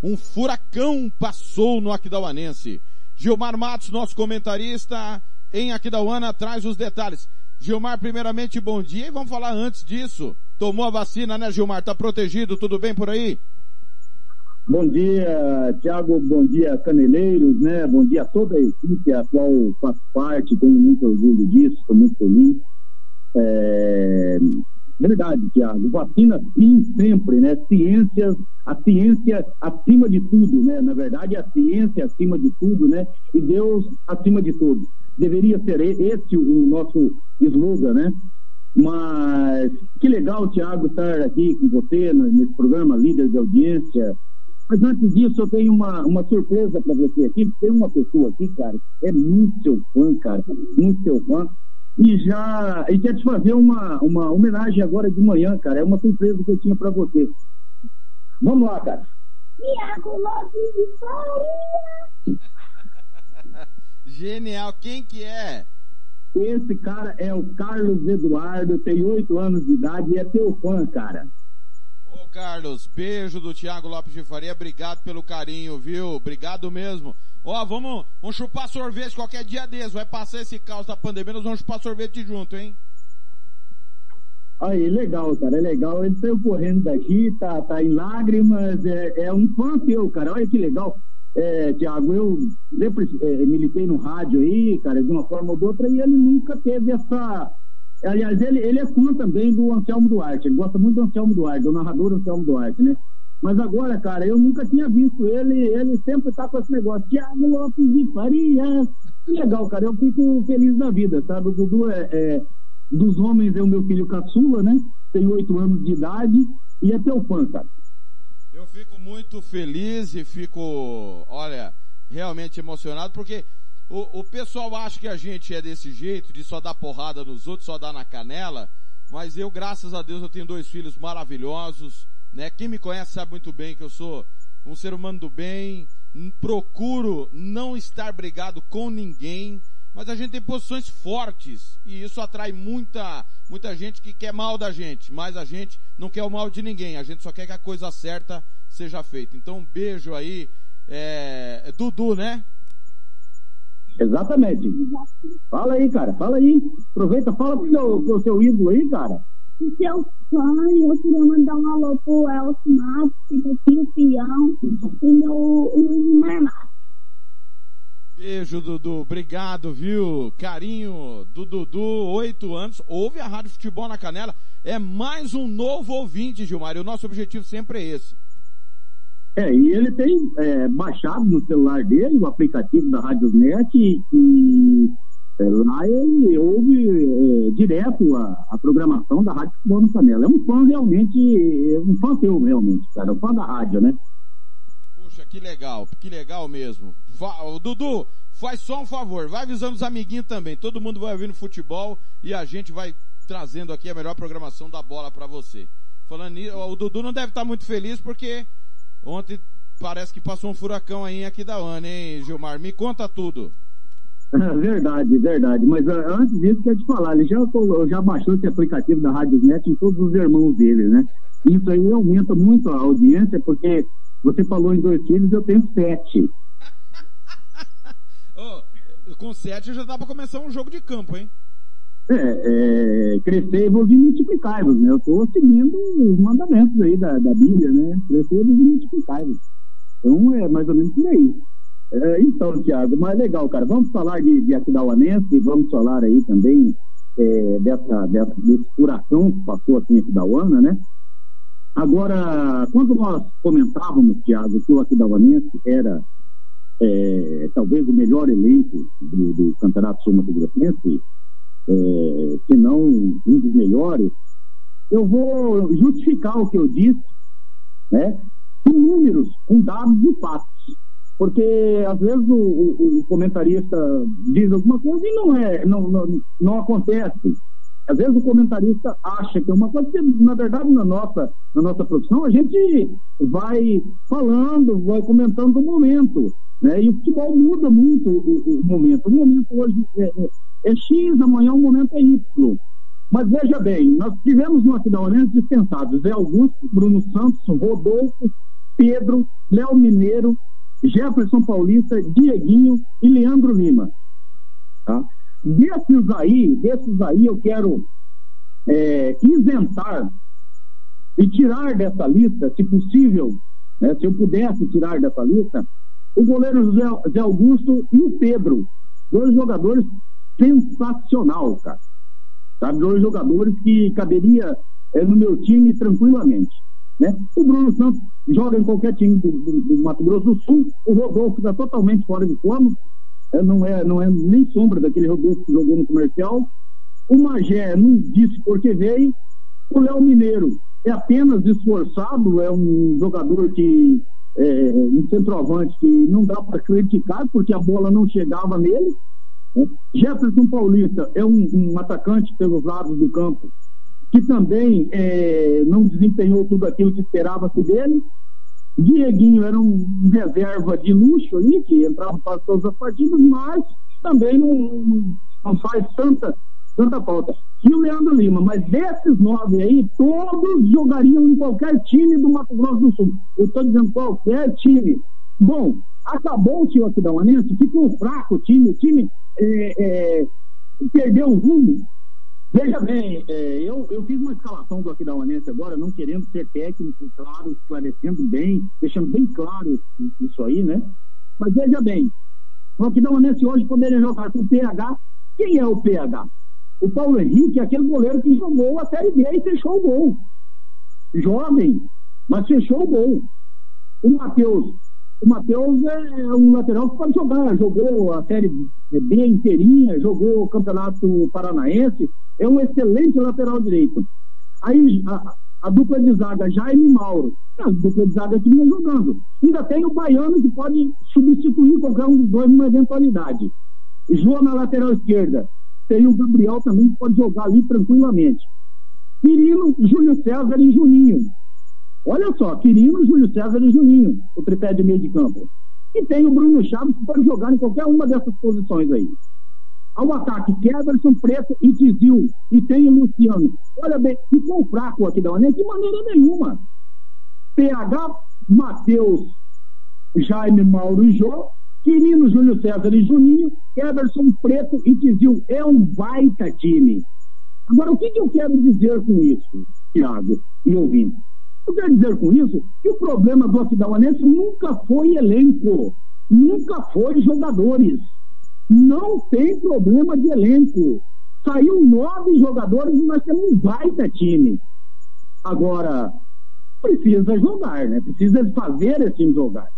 um furacão passou no Aquidauanense. Gilmar Matos, nosso comentarista em Aquidauana, traz os detalhes. Gilmar, primeiramente, bom dia e vamos falar antes disso. Tomou a vacina, né, Gilmar? Tá protegido? Tudo bem por aí? Bom dia, Tiago. Bom dia, Caneleiros, né? Bom dia a toda a equipe a qual faço parte. Tenho muito orgulho disso, estou muito feliz. É... Verdade, Tiago. Vacina sim, sempre, né? Ciências, a ciência acima de tudo, né? Na verdade, a ciência acima de tudo, né? E Deus acima de tudo. Deveria ser esse o nosso slogan, né? Mas que legal, Tiago, estar aqui com você nesse programa, líder de audiência, mas antes disso, eu tenho uma, uma surpresa para você aqui. Tem uma pessoa aqui, cara, é muito seu fã, cara, muito seu fã. E já e quer te fazer uma, uma homenagem agora de manhã, cara. É uma surpresa que eu tinha para você. Vamos lá, cara. Tiago Lopes de Faria. Genial. Quem que é? Esse cara é o Carlos Eduardo, tem oito anos de idade e é teu fã, cara. Ô Carlos, beijo do Thiago Lopes de Faria, obrigado pelo carinho, viu? Obrigado mesmo. Ó, vamos, vamos chupar sorvete qualquer dia desses, vai passar esse caos da pandemia, nós vamos chupar sorvete junto, hein? Aí, legal, cara, é legal. Ele saiu correndo daqui, tá, tá em lágrimas, é, é um fã teu, cara, olha que legal. É, Tiago, eu sempre é, militei no rádio aí, cara, de uma forma ou de outra, e ele nunca teve essa, Aliás, ele, ele é fã também do Anselmo Duarte, ele gosta muito do Anselmo Duarte, do narrador Anselmo Duarte, né? Mas agora, cara, eu nunca tinha visto ele, ele sempre tá com esse negócio, Tiago Lopes de Faria. Que legal, cara, eu fico feliz da vida, sabe? O Dudu é, é dos homens é o meu filho caçula, né? Tem oito anos de idade e é teu fã, cara. Eu fico muito feliz e fico, olha, realmente emocionado, porque o, o pessoal acha que a gente é desse jeito, de só dar porrada nos outros, só dar na canela, mas eu, graças a Deus, eu tenho dois filhos maravilhosos, né? Quem me conhece sabe muito bem que eu sou um ser humano do bem, procuro não estar brigado com ninguém, mas a gente tem posições fortes e isso atrai muita, muita gente que quer mal da gente, mas a gente não quer o mal de ninguém, a gente só quer que a coisa certa seja feita. Então um beijo aí, é, Dudu, né? Exatamente. Fala aí, cara, fala aí. Aproveita, fala pro seu, pro seu ídolo aí, cara. O seu fã, eu queria mandar um alô pro Elcio Matos, pro Pio Pião e meu Gilmar Matos. Beijo, Dudu. Obrigado, viu? Carinho do Dudu, oito anos. Ouve a Rádio Futebol na Canela. É mais um novo ouvinte, Gilmar. E o nosso objetivo sempre é esse. É, e ele tem é, baixado no celular dele o aplicativo da Radiosnet e, e é, lá ele ouve é, direto a, a, programação da Rádio Futebol no Canela. É um fã realmente, é um fã teu realmente, cara, um fã da rádio, né? Puxa, que legal, que legal mesmo. Fa Dudu, faz só um favor, vai avisando os amiguinhos também. Todo mundo vai ouvir no futebol e a gente vai trazendo aqui a melhor programação da bola para você. Falando nisso, o Dudu não deve estar muito feliz porque Ontem parece que passou um furacão aí aqui da Ana, hein, Gilmar? Me conta tudo. verdade, verdade. Mas uh, antes disso, quero te falar, ele já, já baixou esse aplicativo da Rádio Net em todos os irmãos dele, né? Isso aí aumenta muito a audiência, porque você falou em dois filhos, eu tenho sete. oh, com sete já dá pra começar um jogo de campo, hein? É, é, crescer, evoluir e multiplicar-vos, né? Eu estou seguindo os mandamentos aí da, da Bíblia, né? Crescer, evoluir e multiplicar-vos. Então, é mais ou menos por aí. É, então, Tiago, mas legal, cara. Vamos falar de, de Aquidauanense, vamos falar aí também é, dessa, dessa, desse furacão que passou aqui em Aquidauana, né? Agora, quando nós comentávamos, Thiago, que o Aquidauanense era é, talvez o melhor elenco do, do Campeonato Sul-Mato-Grossense, é, se não um dos melhores, eu vou justificar o que eu disse, né? Com números, com dados e fatos. Porque às vezes o, o, o comentarista diz alguma coisa e não é, não, não, não acontece. Às vezes o comentarista acha que é uma coisa que, na verdade, na nossa, na nossa profissão, a gente vai falando, vai comentando o momento. Né? E o futebol muda muito o, o momento. O momento hoje é, é, é, X, amanhã o momento é Y. Mas veja bem, nós tivemos no Aquidauanense dispensados Zé Augusto, Bruno Santos, Rodolfo, Pedro, Léo Mineiro, Jefferson Paulista, Dieguinho e Leandro Lima. Tá? Desses aí, desses aí eu quero é, isentar e tirar dessa lista, se possível, né, se eu pudesse tirar dessa lista, o goleiro Zé, Augusto e o Pedro. Dois jogadores sensacional, cara. Sabe, dois jogadores que caberia é, no meu time tranquilamente. Né? O Bruno Santos joga em qualquer time do, do, do Mato Grosso do Sul. O Rodolfo está totalmente fora de forma. É, não, é, não é nem sombra daquele Rodolfo que jogou no comercial. O Magé não disse por que veio. O Léo Mineiro é apenas esforçado, é um jogador que é, um centroavante que não dá para criticar porque a bola não chegava nele. Né? Jefferson Paulista é um, um, atacante pelos lados do campo que também é, não desempenhou tudo aquilo que esperava-se dele. Dieguinho era um, reserva de luxo ali, que entrava para todas as partidas, mas também não, não, faz tanta tanta falta. E o Leandro Lima, mas desses nove aí, todos jogariam em qualquer time do Mato Grosso do Sul. Eu estou dizendo qualquer time. Bom, acabou o time aqui da Uanense, ficou fraco o time, o time é, é, perdeu o rumo. Veja bem, é, eu, eu fiz uma escalação do Aquidauanense agora, não querendo ser técnico, claro, esclarecendo bem, deixando bem claro isso aí, né? Mas veja bem, o Aquidauanense hoje poderia jogar com o PH. Quem é o PH? O Paulo Henrique é aquele goleiro que jogou a Série B e fechou o gol. Jovem, mas fechou o gol. O Matheus. O Matheus é um lateral que pode jogar. Jogou a Série B inteirinha, jogou o Campeonato Paranaense. É um excelente lateral direito. Aí a, a dupla de zaga, Jaime Mauro. É a dupla de zaga que vinha jogando. Ainda tem o Baiano que pode substituir qualquer um dos dois numa eventualidade. João na lateral esquerda tem o Gabriel também que pode jogar ali tranquilamente. Quirino, Júlio César e Juninho. Olha só, Quirino, Júlio César e Juninho, o tripé de meio de campo. E tem o Bruno Chaves que pode jogar em qualquer uma dessas posições aí. Ao ataque, Keverson, Preto e Tizil. E tem o Luciano. Olha bem, ficou fraco aqui da Unesco de maneira nenhuma. PH, Matheus, Jaime, Mauro e Jô Quirino, Júlio César e Juninho, Everson Preto e Tizil. É um baita time. Agora, o que, que eu quero dizer com isso, Thiago e ouvindo? Eu quero dizer com isso que o problema do Aquidauanense nunca foi elenco, nunca foi jogadores. Não tem problema de elenco. Saiu nove jogadores e nós temos um baita time. Agora, precisa jogar, né? Precisa fazer esse time jogar.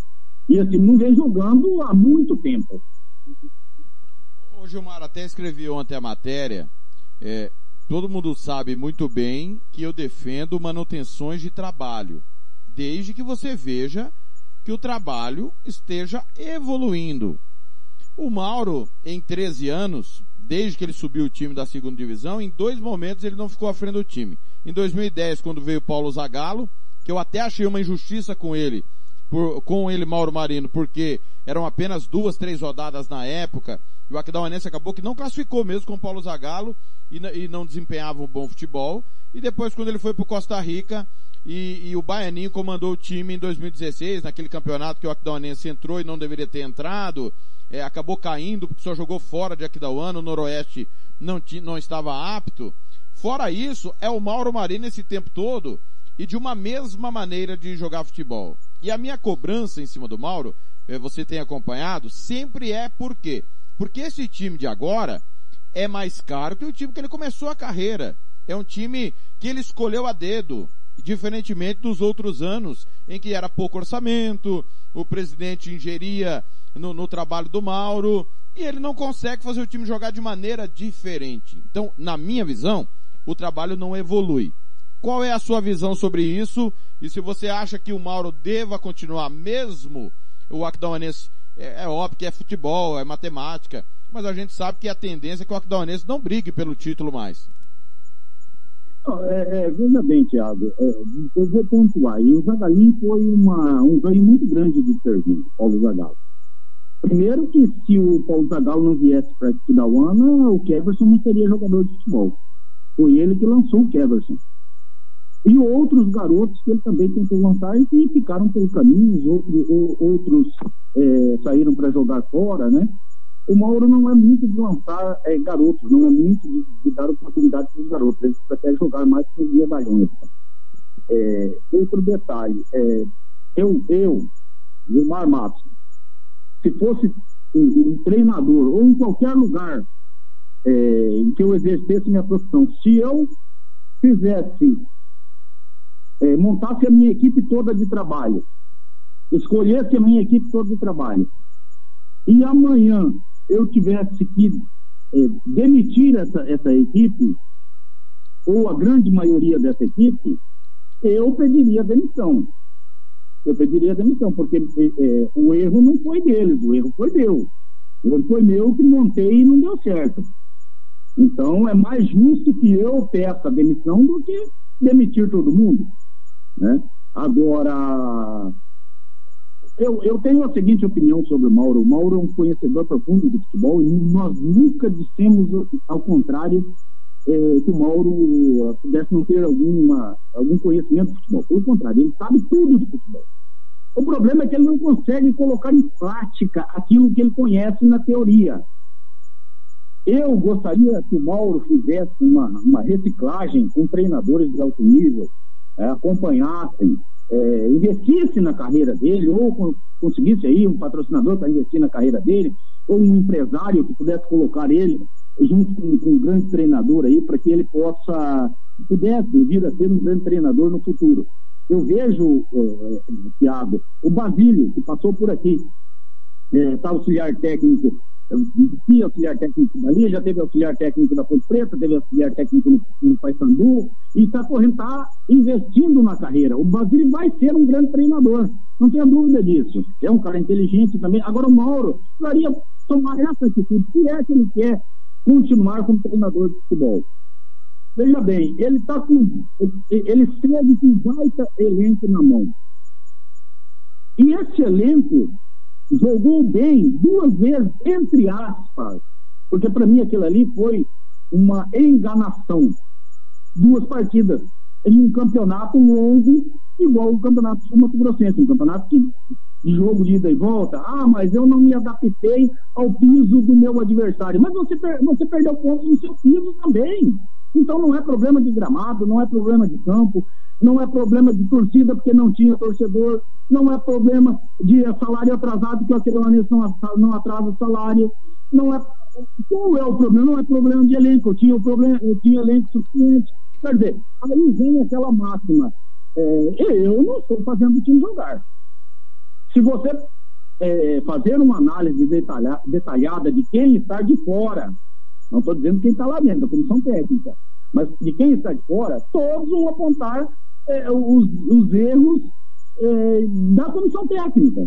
E assim, não vem jogando há muito tempo. Ô Gilmar, até escrevi ontem a matéria. É, todo mundo sabe muito bem que eu defendo manutenções de trabalho. Desde que você veja que o trabalho esteja evoluindo. O Mauro, em 13 anos, desde que ele subiu o time da segunda divisão, em dois momentos ele não ficou à frente do time. Em 2010, quando veio Paulo Zagallo, que eu até achei uma injustiça com ele, por, com ele, Mauro Marino, porque eram apenas duas, três rodadas na época, e o Aquidauanense acabou que não classificou mesmo com o Paulo Zagallo e, e não desempenhava um bom futebol. E depois, quando ele foi para Costa Rica, e, e, o Baianinho comandou o time em 2016, naquele campeonato que o Aquidauanense entrou e não deveria ter entrado, é, acabou caindo porque só jogou fora de Aquidauana, o Noroeste não, não estava apto. Fora isso, é o Mauro Marino esse tempo todo e de uma mesma maneira de jogar futebol. E a minha cobrança em cima do Mauro, eh, você tem acompanhado, sempre é por quê? Porque esse time de agora é mais caro que o time que ele começou a carreira. É um time que ele escolheu a dedo, diferentemente dos outros anos, em que era pouco orçamento, o presidente ingeria no, no trabalho do Mauro, e ele não consegue fazer o time jogar de maneira diferente. Então, na minha visão, o trabalho não evolui. Qual é a sua visão sobre isso? E se você acha que o Mauro deva continuar mesmo o Aquidauanense, é, é óbvio que é futebol, é matemática, mas a gente sabe que a tendência é que o Aquidauanense não brigue pelo título mais. É, é, veja bem, Thiago, é, eu vou pontuar. E o Zagalim foi uma, um ganho muito grande de serviço, Paulo Zagallo. Primeiro que se o Paulo Zagallo não viesse para Aquidauana, o Keverson não seria jogador de futebol. Foi ele que lançou o Keverson. E outros garotos que ele também tentou lançar e que ficaram pelo caminho, outros, outros é, saíram para jogar fora, né? O Mauro não é muito de lançar é, garotos, não é muito de, de dar oportunidade para os garotos, ele prefere jogar mais com os medalhões. É, outro detalhe, é, eu, eu, Gilmar Matos, se fosse um, um, treinador ou em qualquer lugar é, em que eu exercesse minha profissão, se eu fizesse, é, montasse a minha equipe toda de trabalho, escolhesse a minha equipe toda de trabalho, e amanhã eu tivesse que é, demitir essa, essa equipe, ou a grande maioria dessa equipe, eu pediria demissão. Eu pediria demissão, porque é, o erro não foi deles, o erro foi meu. O erro foi meu que montei e não deu certo. Então é mais justo que eu peça demissão do que demitir todo mundo. Né? Agora, eu, eu tenho a seguinte opinião sobre o Mauro. O Mauro é um conhecedor profundo do futebol e nós nunca dissemos ao contrário é, que o Mauro pudesse não ter alguma, algum conhecimento do futebol. Pelo contrário, ele sabe tudo do futebol. O problema é que ele não consegue colocar em prática aquilo que ele conhece na teoria. Eu gostaria que o Mauro fizesse uma, uma reciclagem com treinadores de alto nível, é, acompanhassem é, investisse na carreira dele, ou conseguisse aí um patrocinador para investir na carreira dele, ou um empresário que pudesse colocar ele junto com, com um grande treinador aí, para que ele possa, pudesse vir a ser um grande treinador no futuro. Eu vejo, uh, Tiago, o Basílio, que passou por aqui, está é, auxiliar técnico tinha auxiliar técnico dali, já teve auxiliar técnico da Ponte Preta, teve auxiliar técnico no, no Paysandu, e está correndo, está investindo na carreira. O Basílio vai ser um grande treinador, não tenha dúvida disso. É um cara inteligente também. Agora o Mauro precisaria tomar essa atitude, se é que ele quer continuar como treinador de futebol. Veja bem, ele está com. Ele esteve com baita elenco na mão. E esse elenco jogou bem duas vezes, entre aspas, porque para mim aquilo ali foi uma enganação. Duas partidas em um campeonato longo, igual o campeonato Mato Grossense, um campeonato que, de jogo de ida e volta. Ah, mas eu não me adaptei ao piso do meu adversário. Mas você, você perdeu pontos no seu piso também. Então não é problema de gramado, não é problema de campo, não é problema de torcida porque não tinha torcedor, não é problema de salário atrasado porque aquele Aquilonense não, não atrasa o salário, não é qual é o problema? Não é problema de elenco, eu tinha, o problema, eu tinha elenco suficiente. Quer dizer, aí vem aquela máxima. É, eu não estou fazendo o time jogar. Se você é, fazer uma análise detalha, detalhada de quem está de fora, não estou dizendo quem está lá dentro, a comissão técnica, mas de quem está de fora, todos vão apontar é, os, os, erros é, da comissão técnica.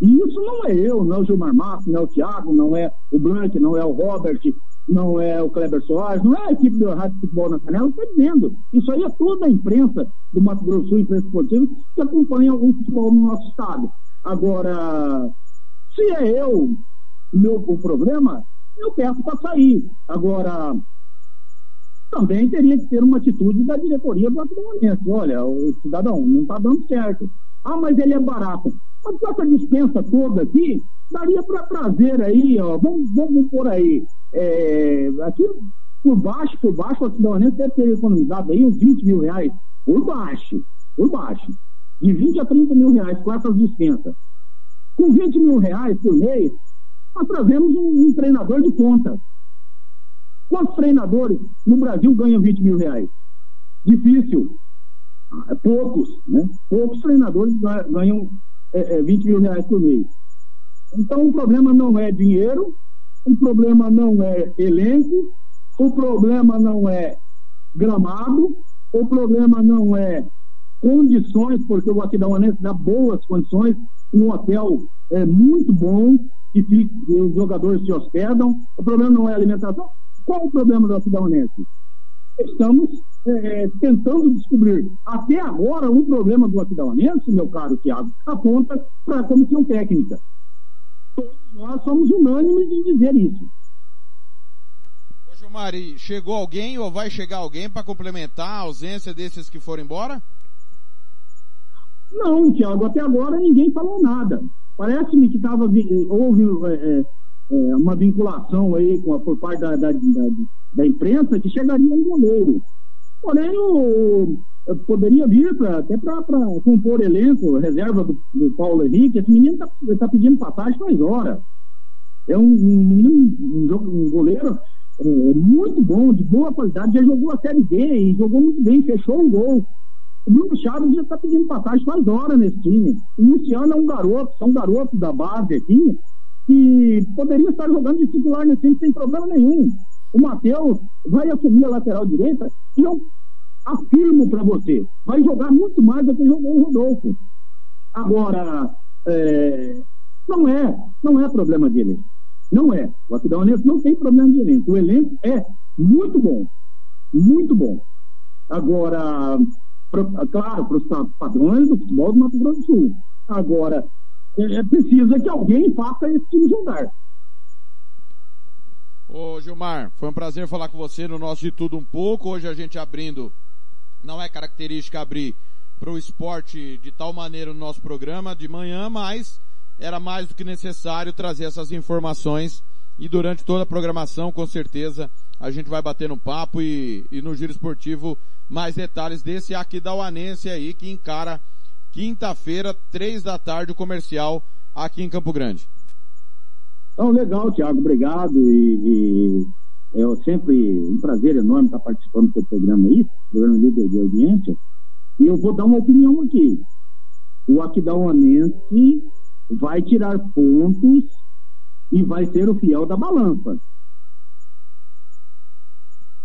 E isso não é eu, não é o Gilmar Matos, não é o Thiago, não é o Blanc, não é o Robert, não é o Kleber Soares, não é a equipe do Rádio Futebol na Canela que está dizendo. Isso aí é toda a imprensa do Mato Grosso Sul, imprensa esportiva, que acompanha o futebol no nosso estado. Agora, se é eu meu, o problema, eu peço para sair. Agora, também teria que ter uma atitude da diretoria do Atlético Olha, o cidadão não está dando certo. Ah, mas ele é barato. Mas com essa dispensa toda aqui, daria para trazer aí, ó, vamos, vamos por aí, é, aqui por baixo, por baixo, o cidadão deve ter economizado aí uns 20 mil reais, por baixo, por baixo, de 20 a 30 mil reais com essas dispensas. Com 20 mil reais por mês, nós trazemos um, um treinador de ponta Quantos treinadores no Brasil ganham 20 mil reais? Difícil. Ah, Poucos, né? Poucos treinadores ga- ganham é, é, 20 mil reais por mês. Então o problema não é dinheiro, o problema não é elenco, o problema não é gramado, o problema não é condições, porque o Aquidauanense dá boas condições, um hotel é, muito bom, que fica, os jogadores se hospedam. O problema não é alimentação. Qual o problema do Aquidauanense? Estamos é, tentando descobrir. Até agora, um problema do Aquidauanense, meu caro Tiago, aponta para a comissão técnica. Todos nós somos unânimes em dizer isso. Ô Gilmar, chegou alguém ou vai chegar alguém para complementar a ausência desses que foram embora? Não, Tiago, até agora ninguém falou nada. Parece-me que tava, houve é, é, é, uma vinculação aí com a- por parte da, da, da, da imprensa que chegaria um goleiro. Porém, o, poderia vir pra, até para compor elenco, reserva do, do Paulo Henrique. Esse menino está pedindo passagem faz hora. É um, menino, um, um goleiro é, muito bom, de boa qualidade, já jogou a Série D e jogou muito bem, fechou um gol. O Bruno Chaves já está pedindo passagem faz hora nesse time. O Luciano é um garoto, são garotos da base aqui, que poderia estar jogando de titular nesse time sem problema nenhum. O Matheus vai assumir a lateral direita e eu afirmo para você, vai jogar muito mais do que jogou o Rodolfo. Agora, é, não é, não é problema de elenco. Não é. O Aquidauanense não tem problema de elenco. O elenco é muito bom. Muito bom. Agora, pro- claro, para os padrões do futebol do Mato Grosso do Sul. Agora, é, é precisa que alguém faça esse time jogar. Ô Gilmar, foi um prazer falar com você no nosso De Tudo Um Pouco. Hoje a gente abrindo, não é característica abrir para o esporte de tal maneira no nosso programa de manhã, mas era mais do que necessário trazer essas informações e durante toda a programação, com certeza, a gente vai bater um papo e, e no giro esportivo mais detalhes desse Aquidauanense aí que encara quinta-feira, três da tarde, o comercial aqui em Campo Grande. Então, legal, Tiago, obrigado. E, e é sempre um prazer enorme estar participando do seu programa aí, programa líder de audiência. E eu vou dar uma opinião aqui. O Aquidauanense vai tirar pontos e vai ser o fiel da balança.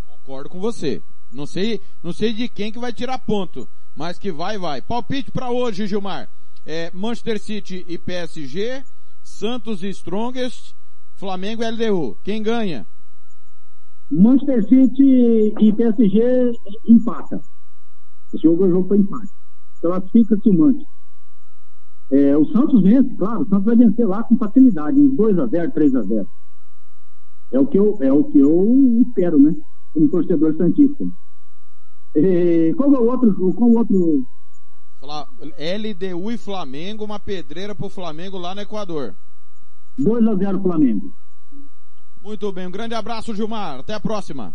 Concordo com você. Não sei, não sei de quem que vai tirar ponto, mas que vai, vai. Palpite para hoje, Gilmar. É, Manchester City e PSG, Santos e Strongest, Flamengo e LDU. Quem ganha? Manchester City e PSG empata. Esse jogo é jogo para empate. Classifica-se o Manchester. É, o Santos vence, claro, o Santos vai vencer lá com facilidade, uns 2x0, 3x0. É o que eu, é o que eu espero, né? Como torcedor santista. É, qual é o outro, qual o outro LDU e Flamengo, uma pedreira pro Flamengo lá no Equador. 2x0 Flamengo. Muito bem, um grande abraço, Gilmar. Até a próxima.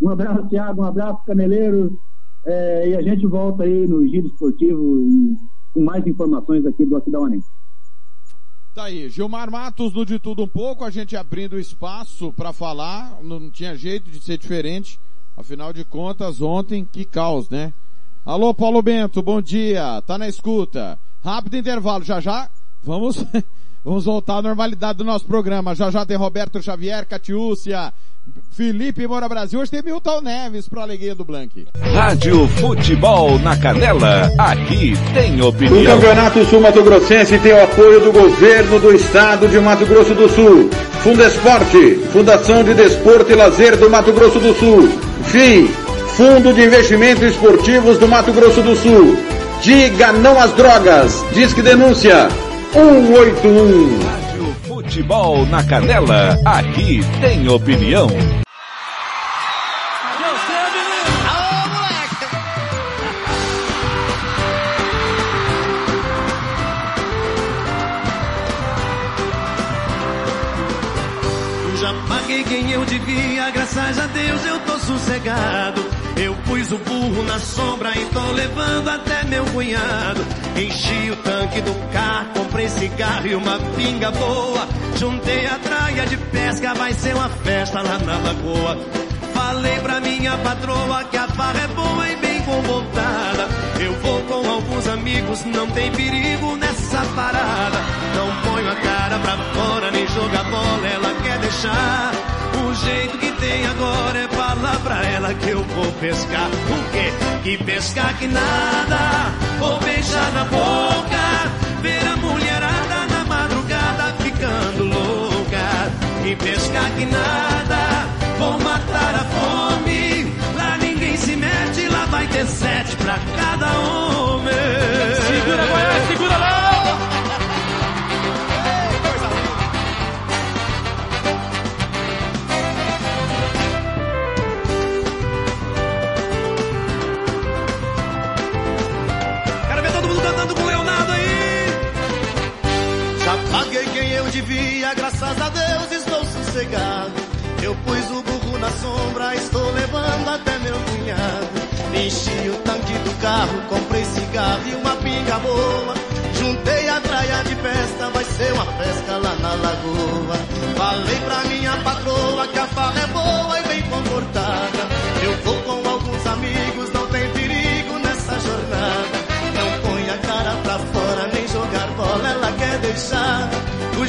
Um abraço, Thiago, um abraço, Caneleiros. É, e a gente volta aí no Giro Esportivo com mais informações aqui do Aquidauanense. Tá aí, Gilmar Matos no De Tudo Um Pouco, a gente abrindo espaço para falar, não tinha jeito de ser diferente, afinal de contas, ontem, que caos, né? Alô, Paulo Bento, bom dia, tá na escuta. Rápido intervalo, já já, vamos, vamos voltar à normalidade do nosso programa. Já já tem Roberto Xavier, Catiúcia, Felipe Moura Brasil, hoje tem Milton Neves para alegria do Blank. Rádio Futebol na Canela, aqui tem O opinião. Campeonato Sul Mato Grossense tem o apoio do governo do estado de Mato Grosso do Sul. Fundesporte, Fundação de Desporto e Lazer do Mato Grosso do Sul. FII, Fundo de Investimentos Esportivos do Mato Grosso do Sul. Diga não às drogas. Disque denúncia 181. Futebol na Canela, aqui tem opinião. Já paguei quem eu devia, graças a Deus eu tô sossegado. Eu o burro na sombra e tô levando até meu cunhado. Enchi o tanque do carro, comprei cigarro e uma pinga boa. Juntei a traia de pesca, vai ser uma festa lá na lagoa. Falei pra minha patroa que a farra é boa e bem convoltada. Eu vou com alguns amigos, não tem perigo nessa parada. Não ponho a cara pra fora, nem joga bola, ela quer deixar. O jeito que tem agora é falar pra ela que eu vou pescar. O quê? Que pescar que nada, vou beijar na boca. Ver a mulherada na madrugada ficando louca. E pescar que nada, vou matar a fome. Lá ninguém se mete, lá vai ter sete pra cada homem.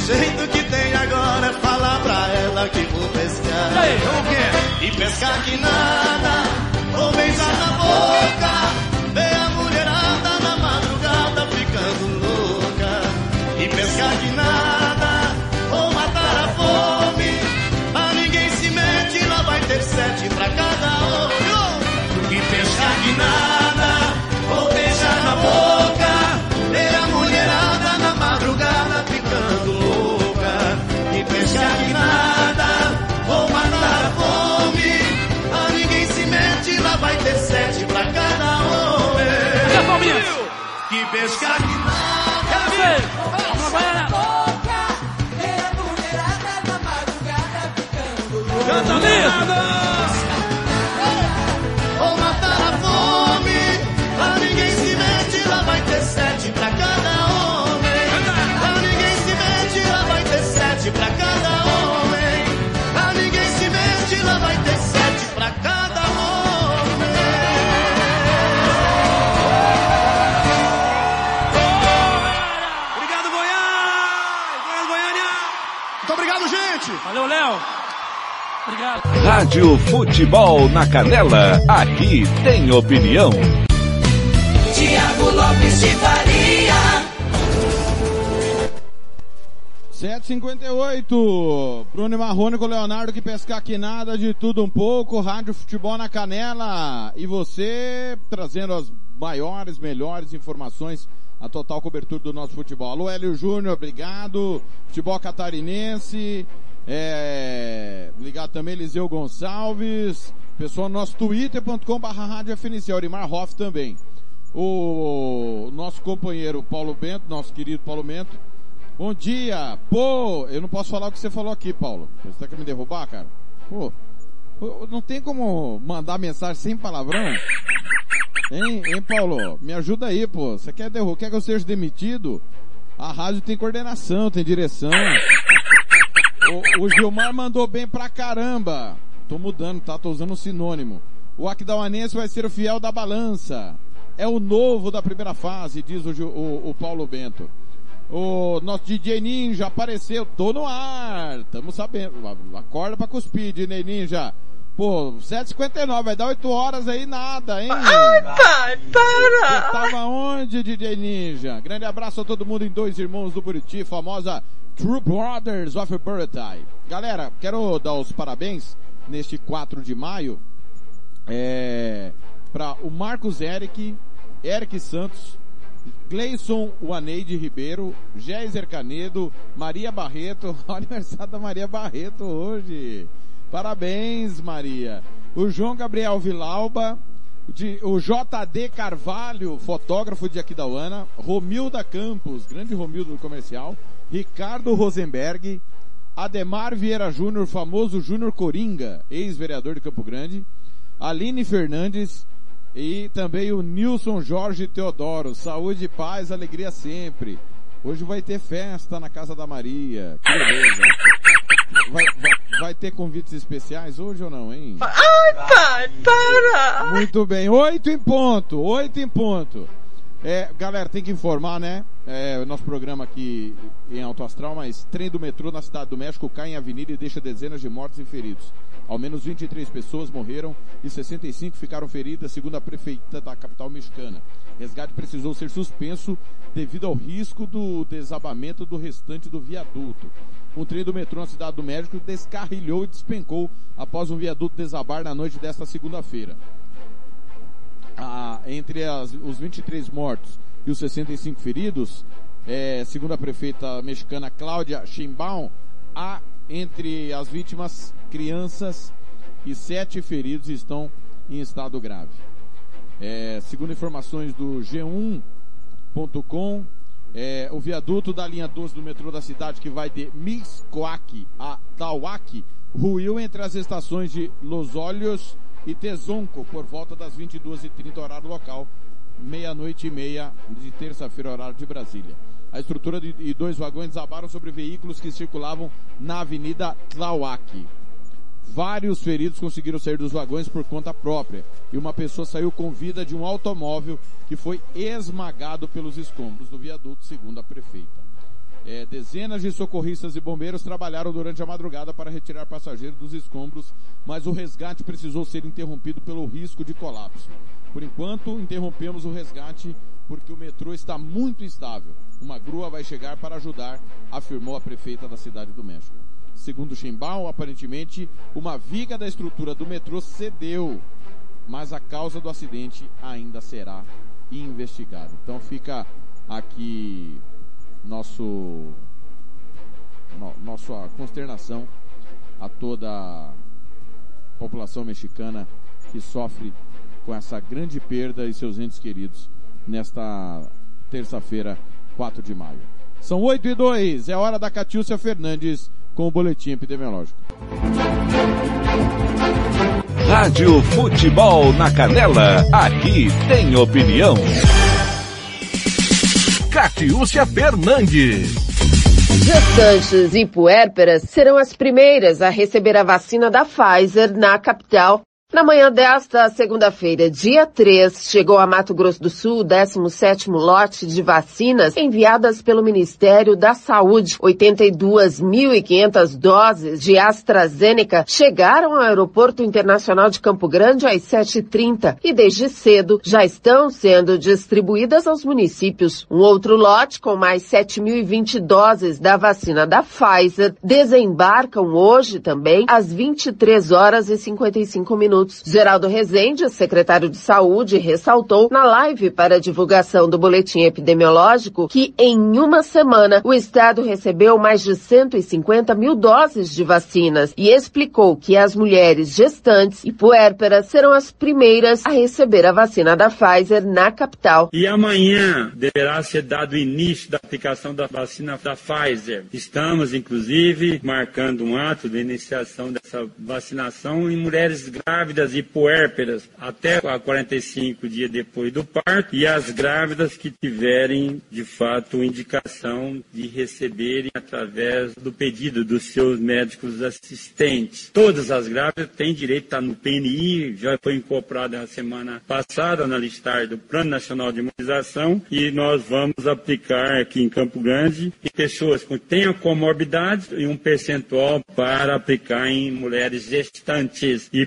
Jeito que tem agora é falar pra ela que vou pescar. O quê? E pescar que nada, vou beijar na boca. E pescar que nada, vou matar a fome. Lá ninguém se mete, lá vai ter sete pra cada homem. Que pescar que nada. Canta pra cada homem. Lá ninguém se mete, lá vai ter sete pra cada homem. Obrigado, Goiás! Goiás, Goiânia! Muito obrigado, gente! Valeu, Léo! Obrigado. Rádio Futebol na Canela, aqui tem opinião. Tiago Lopes de Faria. 758. Bruno Marrone com Leonardo que pescar aqui nada de tudo um pouco. Rádio Futebol na Canela. E você trazendo as maiores, melhores informações, a total cobertura do nosso futebol. Alô, Hélio Júnior, obrigado. Futebol catarinense. É, ligado também Eliseu Gonçalves. Pessoal, nosso twitter.com rádio FNC. Aurimar Hoff também. O nosso companheiro Paulo Bento, nosso querido Paulo Bento. Bom dia! Pô, eu não posso falar o que você falou aqui, Paulo. Você quer me derrubar, cara? Pô, não tem como mandar mensagem sem palavrão? Hein, hein, Paulo? Me ajuda aí, pô. Você quer derrubar? Quer que eu seja demitido? A rádio tem coordenação, tem direção. O, o Gilmar mandou bem pra caramba. Tô mudando, tá? Tô usando um sinônimo. O Aquidauanense vai ser o fiel da balança. É o novo da primeira fase, diz o, o, o Paulo Bento. O nosso DJ Ninja apareceu. Tô no ar. Tamo sabendo. Acorda pra cuspir, DJ Ninja. Pô, 7h59, vai dar 8 horas aí, nada, hein? Ai, pai, para! Você tava onde, DJ Ninja? Grande abraço a todo mundo em Dois Irmãos do Buriti, famosa True Brothers of Buritai. Galera, quero dar os parabéns neste 4 de maio é, para o Marcos Eric, Eric Santos, Gleison Waneide Ribeiro, Géiser Canedo, Maria Barreto, aniversário da Maria Barreto hoje. Parabéns, Maria. O João Gabriel Vilauba, o JD Carvalho, fotógrafo de Aquidauana, Romilda Campos, grande Romildo do comercial, Ricardo Rosenberg, Ademar Vieira Júnior, famoso Júnior Coringa, ex-vereador de Campo Grande, Aline Fernandes, E também o Nilson Jorge Teodoro. Saúde, paz, alegria sempre. Hoje vai ter festa na Casa da Maria. Que beleza. Vai, vai, vai ter convites especiais hoje ou não, hein? Ai, pai, para! Muito bem, oito em ponto, oito em ponto. É, galera, tem que informar, né? É, o nosso programa aqui em Alto Astral, mas trem do metrô na Cidade do México cai em avenida e deixa dezenas de mortos e feridos. Ao menos 23 pessoas morreram e 65 ficaram feridas, segundo a prefeita da capital mexicana. Resgate precisou ser suspenso devido ao risco do desabamento do restante do viaduto. Um trem do metrô na Cidade do México descarrilhou e despencou após um viaduto desabar na noite desta segunda-feira a, entre as, os 23 mortos e os 65 feridos, é, segundo a prefeita mexicana Cláudia Sheinbaum, há entre as vítimas crianças e sete feridos estão em estado grave. É, segundo informações do G1.com, é, o viaduto da linha 12 do metrô da cidade, que vai de Mixcoac a Tauac, ruiu entre as estações de Los Olhos e Tezonco por volta das 22h30 horário local, meia-noite e meia de terça-feira horário de Brasília. A estrutura de, e dois vagões desabaram sobre veículos que circulavam na Avenida Tlauac. Vários feridos conseguiram sair dos vagões por conta própria e uma pessoa saiu com vida de um automóvel que foi esmagado pelos escombros do viaduto, segundo a prefeita. É, dezenas de socorristas e bombeiros trabalharam durante a madrugada para retirar passageiros dos escombros, mas o resgate precisou ser interrompido pelo risco de colapso. Por enquanto, interrompemos o resgate porque o metrô está muito instável. Uma grua vai chegar para ajudar, afirmou a prefeita da cidade do México. Segundo Chimbal, aparentemente, uma viga da estrutura do metrô cedeu, mas a causa do acidente ainda será investigada. Então fica aqui nosso no, nossa consternação a toda a população mexicana que sofre com essa grande perda e seus entes queridos nesta terça-feira, 4 de maio. São 8 e 2, é hora da Catiúcia Fernandes com o boletim epidemiológico. Rádio Futebol na Canela, aqui tem opinião. Catiúcia Fernandes. Gestantes e puérperas serão as primeiras a receber a vacina da Pfizer na capital na manhã desta segunda-feira, dia 3, chegou a Mato Grosso do Sul o 17º lote de vacinas enviadas pelo Ministério da Saúde. 82.500 doses de AstraZeneca chegaram ao Aeroporto Internacional de Campo Grande às 7h30 e desde cedo já estão sendo distribuídas aos municípios. Um outro lote com mais 7.020 doses da vacina da Pfizer desembarcam hoje também às 23 horas e 55 minutos minutos. Geraldo Rezende, secretário de Saúde, ressaltou na live para divulgação do boletim epidemiológico que em uma semana o estado recebeu mais de 150 mil doses de vacinas e explicou que as mulheres gestantes e puérperas serão as primeiras a receber a vacina da Pfizer na capital. E amanhã deverá ser dado início da aplicação da vacina da Pfizer. Estamos, inclusive, marcando um ato de iniciação dessa vacinação em mulheres grávidas grávidas puérperas até 45 dias depois do parto e as grávidas que tiverem, de fato, indicação de receberem através do pedido dos seus médicos assistentes. Todas as grávidas têm direito a estar no PNI, já foi incorporada na semana passada na listar do Plano Nacional de Imunização e nós vamos aplicar aqui em Campo Grande em pessoas que tenham comorbidades e um percentual para aplicar em mulheres gestantes e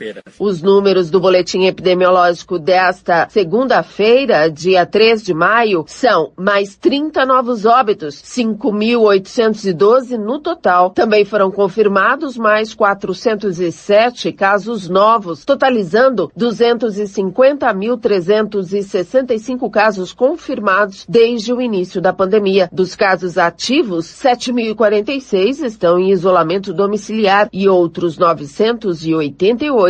puérperas. Os números do boletim epidemiológico desta segunda-feira, dia 3 de maio, são mais 30 novos óbitos, 5.812 no total. Também foram confirmados mais 407 casos novos, totalizando 250.365 casos confirmados desde o início da pandemia. Dos casos ativos, 7.046 estão em isolamento domiciliar e outros 988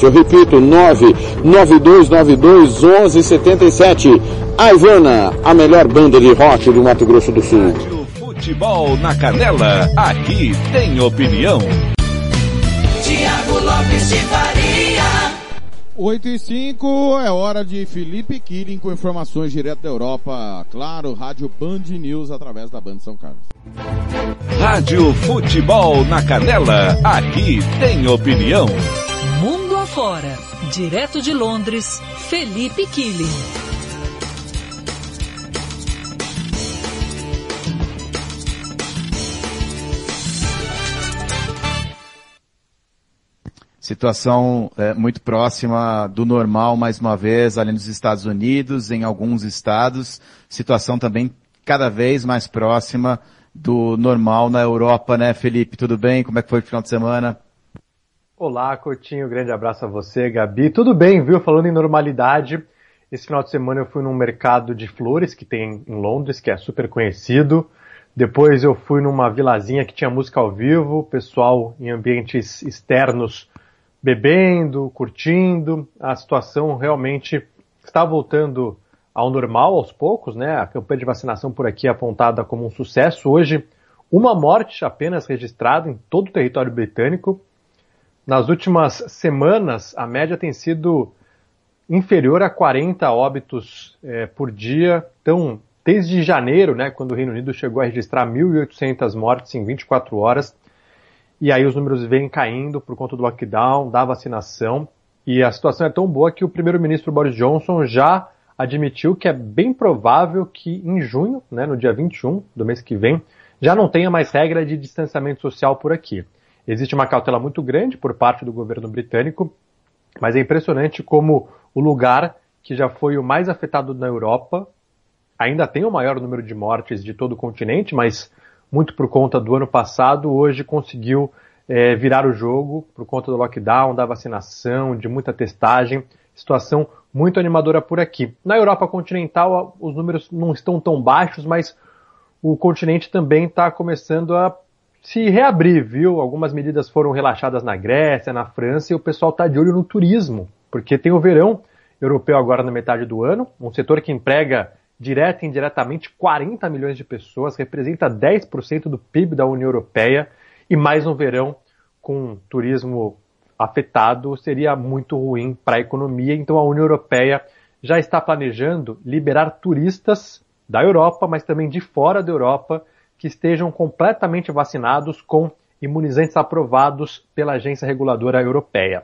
Eu repito, 992921177. A Ivana, a melhor banda de rock do Mato Grosso do Sul. Futebol na Canela, aqui tem opinião. Tiago Lopes de Faria. 8 e 5 é hora de Felipe Killing com informações direto da Europa. Claro, Rádio Band News através da Band São Carlos. Rádio Futebol na Canela, aqui tem opinião. Afora, direto de Londres, Felipe Killing. Situação é, muito próxima do normal, mais uma vez, além dos Estados Unidos, em alguns estados. Situação também cada vez mais próxima do normal na Europa, né, Felipe? Tudo bem? Como é que foi o final de semana? Olá, Coutinho, grande abraço a você, Gabi. Tudo bem, viu? Falando em normalidade, esse final de semana eu fui num mercado de flores que tem em Londres, que é super conhecido. Depois eu fui numa vilazinha que tinha música ao vivo, pessoal em ambientes externos bebendo, curtindo. A situação realmente está voltando ao normal aos poucos, né? A campanha de vacinação por aqui é apontada como um sucesso. Hoje, uma morte apenas registrada em todo o território britânico. Nas últimas semanas, a média tem sido inferior a 40 óbitos é, por dia. Então, desde janeiro, né, quando o Reino Unido chegou a registrar 1.800 mortes em 24 horas, e aí os números vêm caindo por conta do lockdown, da vacinação, e a situação é tão boa que o primeiro-ministro Boris Johnson já admitiu que é bem provável que em junho, né, no dia 21 do mês que vem, já não tenha mais regra de distanciamento social por aqui. Existe uma cautela muito grande por parte do governo britânico, mas é impressionante como o lugar que já foi o mais afetado na Europa ainda tem o maior número de mortes de todo o continente, mas muito por conta do ano passado, hoje conseguiu é, virar o jogo por conta do lockdown, da vacinação, de muita testagem. Situação muito animadora por aqui. Na Europa continental, os números não estão tão baixos, mas o continente também está começando a se reabrir, viu? Algumas medidas foram relaxadas na Grécia, na França, e o pessoal está de olho no turismo, porque tem o verão europeu agora na metade do ano, um setor que emprega direta e indiretamente 40 milhões de pessoas, representa 10% do PIB da União Europeia, e mais um verão com turismo afetado seria muito ruim para a economia. Então a União Europeia já está planejando liberar turistas da Europa, mas também de fora da Europa, que estejam completamente vacinados com imunizantes aprovados pela agência reguladora europeia.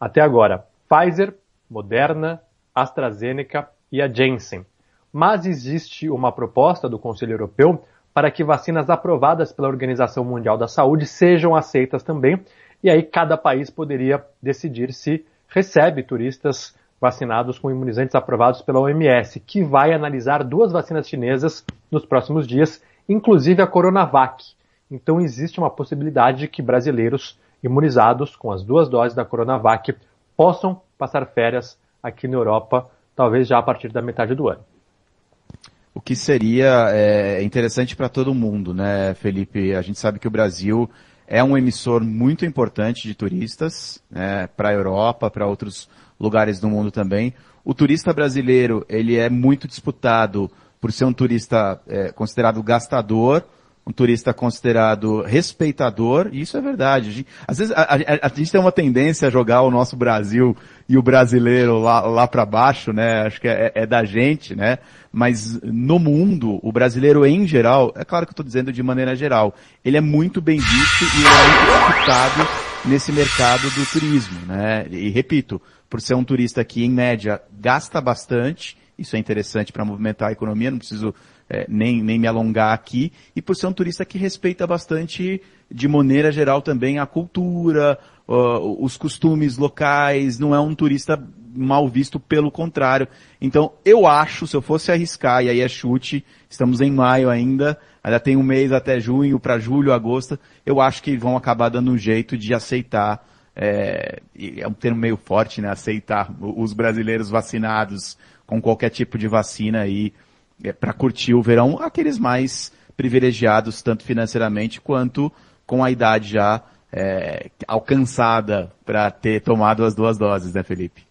Até agora, Pfizer, Moderna, AstraZeneca e a Janssen mas existe uma proposta do Conselho Europeu para que vacinas aprovadas pela Organização Mundial da Saúde sejam aceitas também, e aí cada país poderia decidir se recebe turistas vacinados com imunizantes aprovados pela OMS, que vai analisar duas vacinas chinesas nos próximos dias, inclusive a Coronavac. Então existe uma possibilidade de que brasileiros imunizados com as duas doses da Coronavac possam passar férias aqui na Europa, talvez já a partir da metade do ano o que seria é, interessante para todo mundo, né, Felipe? A gente sabe que o Brasil é um emissor muito importante de turistas, né, para a Europa, para outros lugares do mundo também. O turista brasileiro, ele é muito disputado por ser um turista é, considerado gastador, um turista considerado respeitador, e isso é verdade. Às vezes a, a, a, gente tem uma tendência a jogar o nosso Brasil e o brasileiro lá, lá para baixo, né? Acho que é, é, da gente, né? Mas no mundo, o brasileiro em geral, é claro que eu estou dizendo de maneira geral, ele é muito bem visto e é muito disputado nesse mercado do turismo, né? E repito, por ser um turista que em média gasta bastante, isso é interessante para movimentar a economia, não preciso é, nem, nem me alongar aqui, e por ser um turista que respeita bastante de maneira geral também a cultura, uh, os costumes locais, não é um turista mal visto, pelo contrário. Então, eu acho, se eu fosse arriscar, e aí é chute, estamos em maio ainda, ainda tem um mês até junho, para julho, agosto, eu acho que vão acabar dando um jeito de aceitar, é, é um termo meio forte, né, aceitar os brasileiros vacinados com qualquer tipo de vacina aí, é, para curtir o verão, aqueles mais privilegiados, tanto financeiramente quanto com a idade já é, alcançada para ter tomado as duas doses, né, Felipe?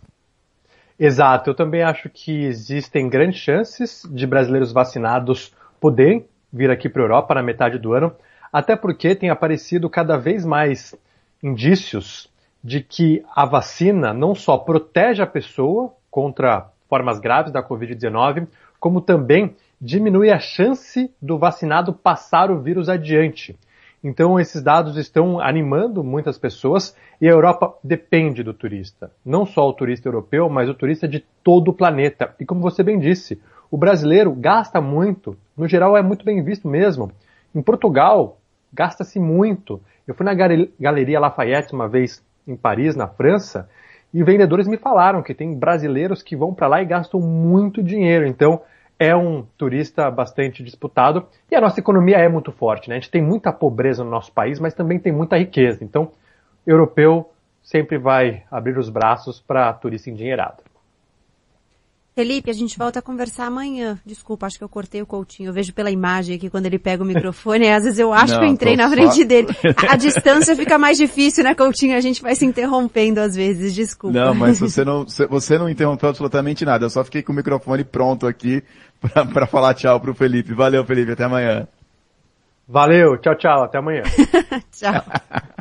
Exato, eu também acho que existem grandes chances de brasileiros vacinados poderem vir aqui para a Europa na metade do ano, até porque tem aparecido cada vez mais indícios de que a vacina não só protege a pessoa contra formas graves da Covid-19, como também diminui a chance do vacinado passar o vírus adiante. Então, esses dados estão animando muitas pessoas e a Europa depende do turista. Não só o turista europeu, mas o turista de todo o planeta. E como você bem disse, o brasileiro gasta muito, no geral é muito bem visto mesmo. Em Portugal, gasta-se muito. Eu fui na Galeria Lafayette uma vez em Paris, na França, e vendedores me falaram que tem brasileiros que vão para lá e gastam muito dinheiro. Então, é um turista bastante disputado e a nossa economia é muito forte. Né? A gente tem muita pobreza no nosso país, mas também tem muita riqueza. Então, europeu sempre vai abrir os braços para turista endinheirado. Felipe, a gente volta a conversar amanhã. Desculpa, acho que eu cortei o Coutinho. Eu vejo pela imagem aqui quando ele pega o microfone, às vezes eu acho Não, que eu entrei na frente só... dele. A, a distância fica mais difícil, né, Coutinho? A gente vai se interrompendo às vezes, desculpa. Não, mas você não, você não interrompeu absolutamente nada. Eu só fiquei com o microfone pronto aqui para falar tchau pro Felipe. Valeu, Felipe, até amanhã. Valeu, tchau, tchau, até amanhã. tchau.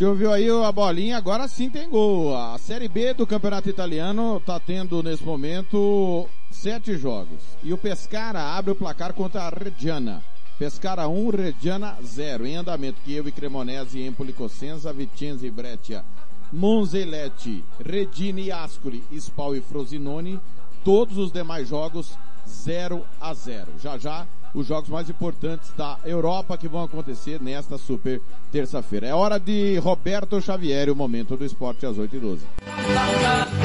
Você ouviu aí a bolinha, agora sim tem gol. A Série B do Campeonato Italiano está tendo nesse momento sete jogos. E o Pescara abre o placar contra a Reggiana. Pescara 1, Reggiana 0. Em andamento, Kiev e Cremonese, Empoli, Cosenza, Vicenza e Breccia. Monzelete, Redini Ascoli, Spal e Frosinone. Todos os demais jogos 0 a 0. Já já os jogos mais importantes da Europa que vão acontecer nesta super terça-feira. É hora de Roberto Xavier, o momento do esporte às 8h12.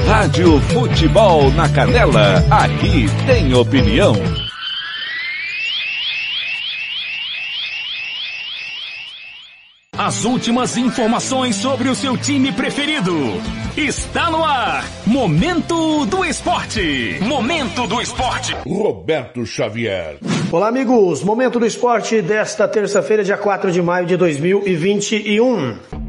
Rádio Futebol na Canela, aqui tem opinião. As últimas informações sobre o seu time preferido. Está no ar. Momento do Esporte. Momento do Esporte. Roberto Xavier. Olá, amigos. Momento do Esporte desta terça-feira, dia 4 de maio de 2021.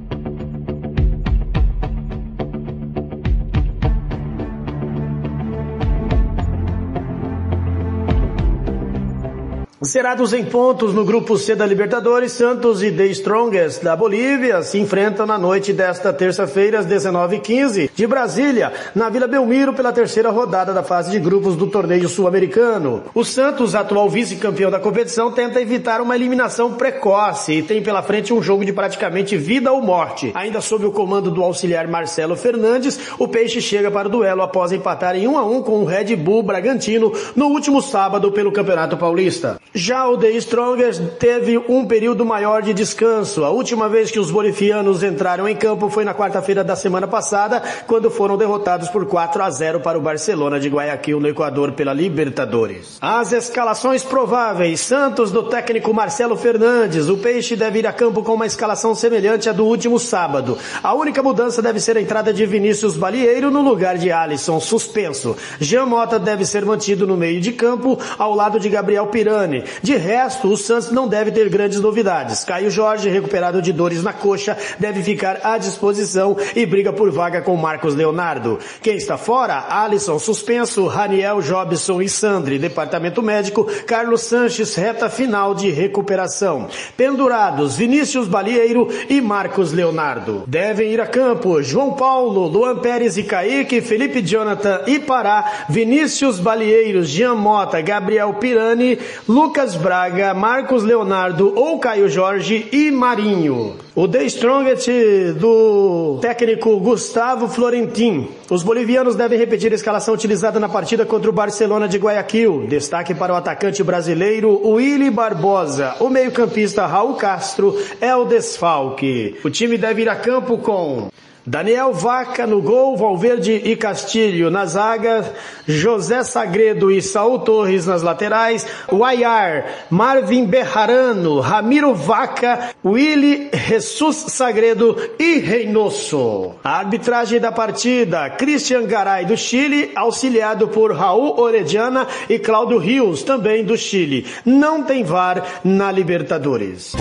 Zerados em pontos no grupo C da Libertadores, Santos e The Strongest da Bolívia se enfrentam na noite desta terça-feira às 19h15 de Brasília, na Vila Belmiro pela terceira rodada da fase de grupos do torneio sul-americano. O Santos, atual vice-campeão da competição, tenta evitar uma eliminação precoce e tem pela frente um jogo de praticamente vida ou morte. Ainda sob o comando do auxiliar Marcelo Fernandes, o Peixe chega para o duelo após empatar em 1 a 1 com o Red Bull Bragantino no último sábado pelo Campeonato Paulista. Já o The Strongest teve um período maior de descanso. A última vez que os bolivianos entraram em campo foi na quarta-feira da semana passada, quando foram derrotados por 4 a 0 para o Barcelona de Guayaquil no Equador pela Libertadores. As escalações prováveis: Santos do técnico Marcelo Fernandes. O Peixe deve ir a campo com uma escalação semelhante à do último sábado. A única mudança deve ser a entrada de Vinícius Balieiro no lugar de Alisson, suspenso. Jean Mota deve ser mantido no meio de campo, ao lado de Gabriel Pirani. De resto, o Santos não deve ter grandes novidades. Caio Jorge, recuperado de dores na coxa, deve ficar à disposição e briga por vaga com Marcos Leonardo. Quem está fora? Alisson suspenso, Raniel, Jobson e Sandri. Departamento médico, Carlos Sanches, reta final de recuperação. Pendurados, Vinícius Balieiro e Marcos Leonardo. Devem ir a campo João Paulo, Luan Pérez e Kaique, Felipe Jonathan e Pará, Vinícius Balieiros, Jean Mota, Gabriel Pirani, Lucas Braga, Marcos Leonardo ou Caio Jorge e Marinho. O The Strongest do técnico Gustavo Florentin. Os bolivianos devem repetir a escalação utilizada na partida contra o Barcelona de Guayaquil. Destaque para o atacante brasileiro Willy Barbosa. O meio-campista Raul Castro é o desfalque. O time deve ir a campo com Daniel Vaca no gol, Valverde e Castilho na zaga, José Sagredo e Saul Torres nas laterais, Guaiar, Marvin Berrarano, Ramiro Vaca, Willy Jesus Sagredo e Reynoso. A arbitragem da partida, Christian Garay do Chile, auxiliado por Raul Orediana e Cláudio Rios, também do Chile. Não tem VAR na Libertadores.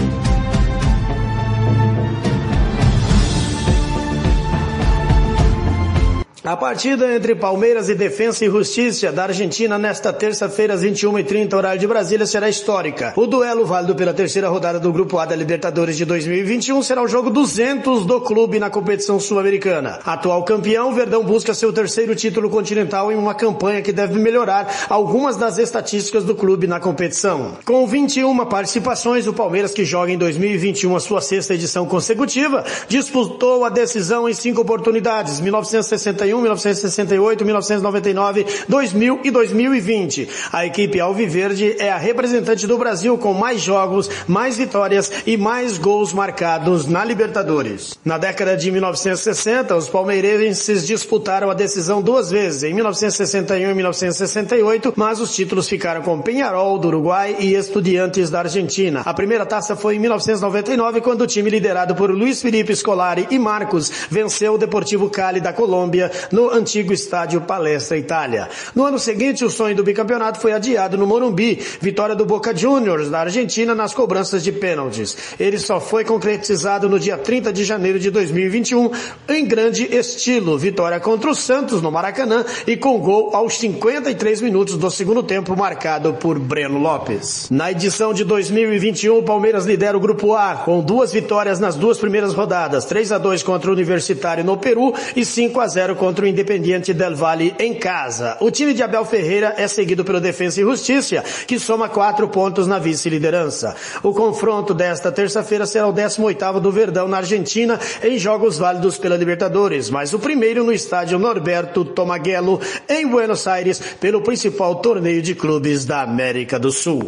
A partida entre Palmeiras e Defensa e Justiça da Argentina nesta terça-feira às 21h30, horário de Brasília, será histórica. O duelo válido pela terceira rodada do Grupo A da Libertadores de 2021 será o jogo 200 do clube na competição sul-americana. Atual campeão, Verdão busca seu terceiro título continental em uma campanha que deve melhorar algumas das estatísticas do clube na competição. Com 21 participações, o Palmeiras, que joga em 2021 a sua sexta edição consecutiva, disputou a decisão em cinco oportunidades, 1961 1968, 1999, 2000 e 2020. A equipe Alviverde é a representante do Brasil com mais jogos, mais vitórias e mais gols marcados na Libertadores. Na década de 1960, os palmeirenses disputaram a decisão duas vezes, em 1961 e 1968, mas os títulos ficaram com Penharol do Uruguai e Estudiantes da Argentina. A primeira taça foi em 1999, quando o time liderado por Luiz Felipe Scolari e Marcos venceu o Deportivo Cali da Colômbia no antigo estádio Palestra Itália. No ano seguinte, o sonho do bicampeonato foi adiado no Morumbi, vitória do Boca Juniors da Argentina nas cobranças de pênaltis. Ele só foi concretizado no dia 30 de janeiro de 2021 em grande estilo, vitória contra o Santos no Maracanã e com gol aos 53 minutos do segundo tempo marcado por Breno Lopes. Na edição de 2021, o Palmeiras lidera o grupo A com duas vitórias nas duas primeiras rodadas, 3 a 2 contra o Universitário no Peru e 5 a 0 contra o Independiente del Valle em casa. O time de Abel Ferreira é seguido pelo Defensa e Justiça, que soma quatro pontos na vice-liderança. O confronto desta terça-feira será o 18º do Verdão na Argentina em jogos válidos pela Libertadores, mas o primeiro no estádio Norberto Tomaguelo em Buenos Aires pelo principal torneio de clubes da América do Sul.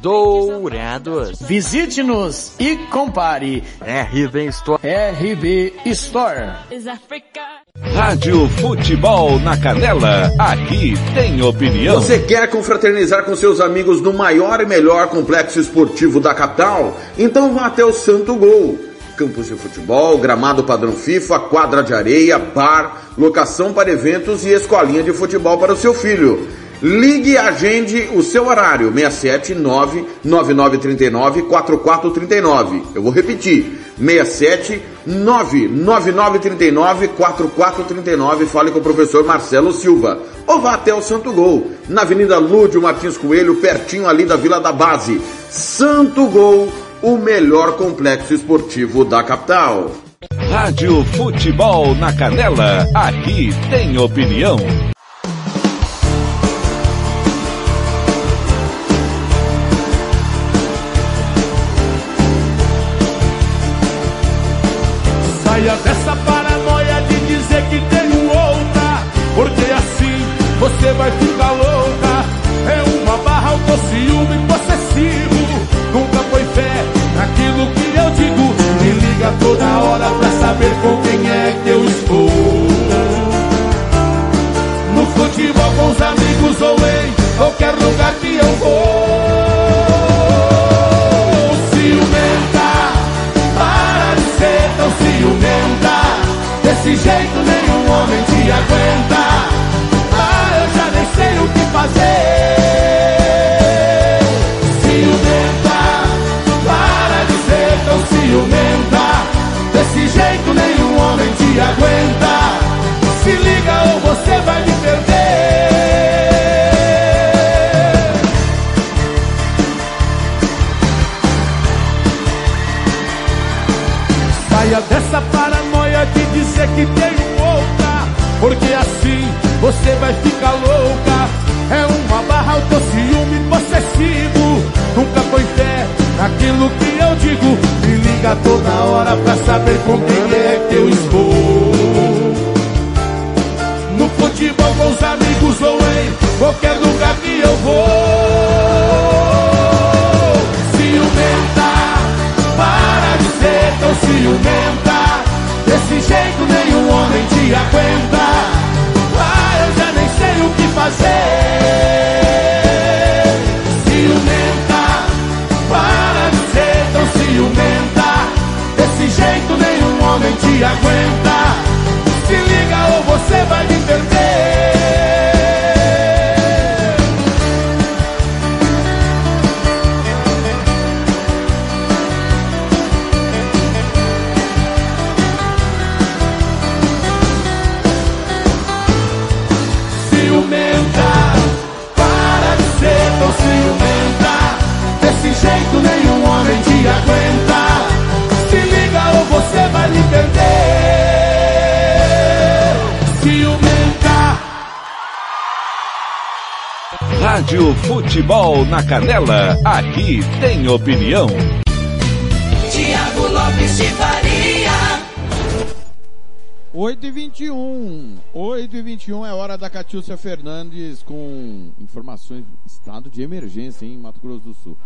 Dourados. Visite-nos e compare. RB Store. RB Store. Rádio Futebol na Canela, aqui tem opinião. Você quer confraternizar com seus amigos no maior e melhor complexo esportivo da capital? Então vá até o Santo Gol. Campos de futebol, gramado padrão FIFA, quadra de areia, bar, locação para eventos e escolinha de futebol para o seu filho. Ligue e agende o seu horário, 679 9939 4439. Eu vou repetir, 67 99939 4439. Fale com o professor Marcelo Silva. Ou vá até o Santo Gol, na Avenida Lúdio Martins Coelho, pertinho ali da Vila da Base. Santo Gol, o melhor complexo esportivo da capital. Rádio Futebol na Canela, aqui tem opinião. você vai ficar louca. É uma barra, um ciúme possessivo. Nunca foi fé naquilo que eu digo. Me liga toda hora pra saber com quem é que eu estou. Com Futebol na Canela, aqui tem opinião. Tiago Lopes de Faria. 8 e 21 8 e 21 é hora da Catiúcia Fernandes com informações estado de emergência em Mato Grosso do Sul.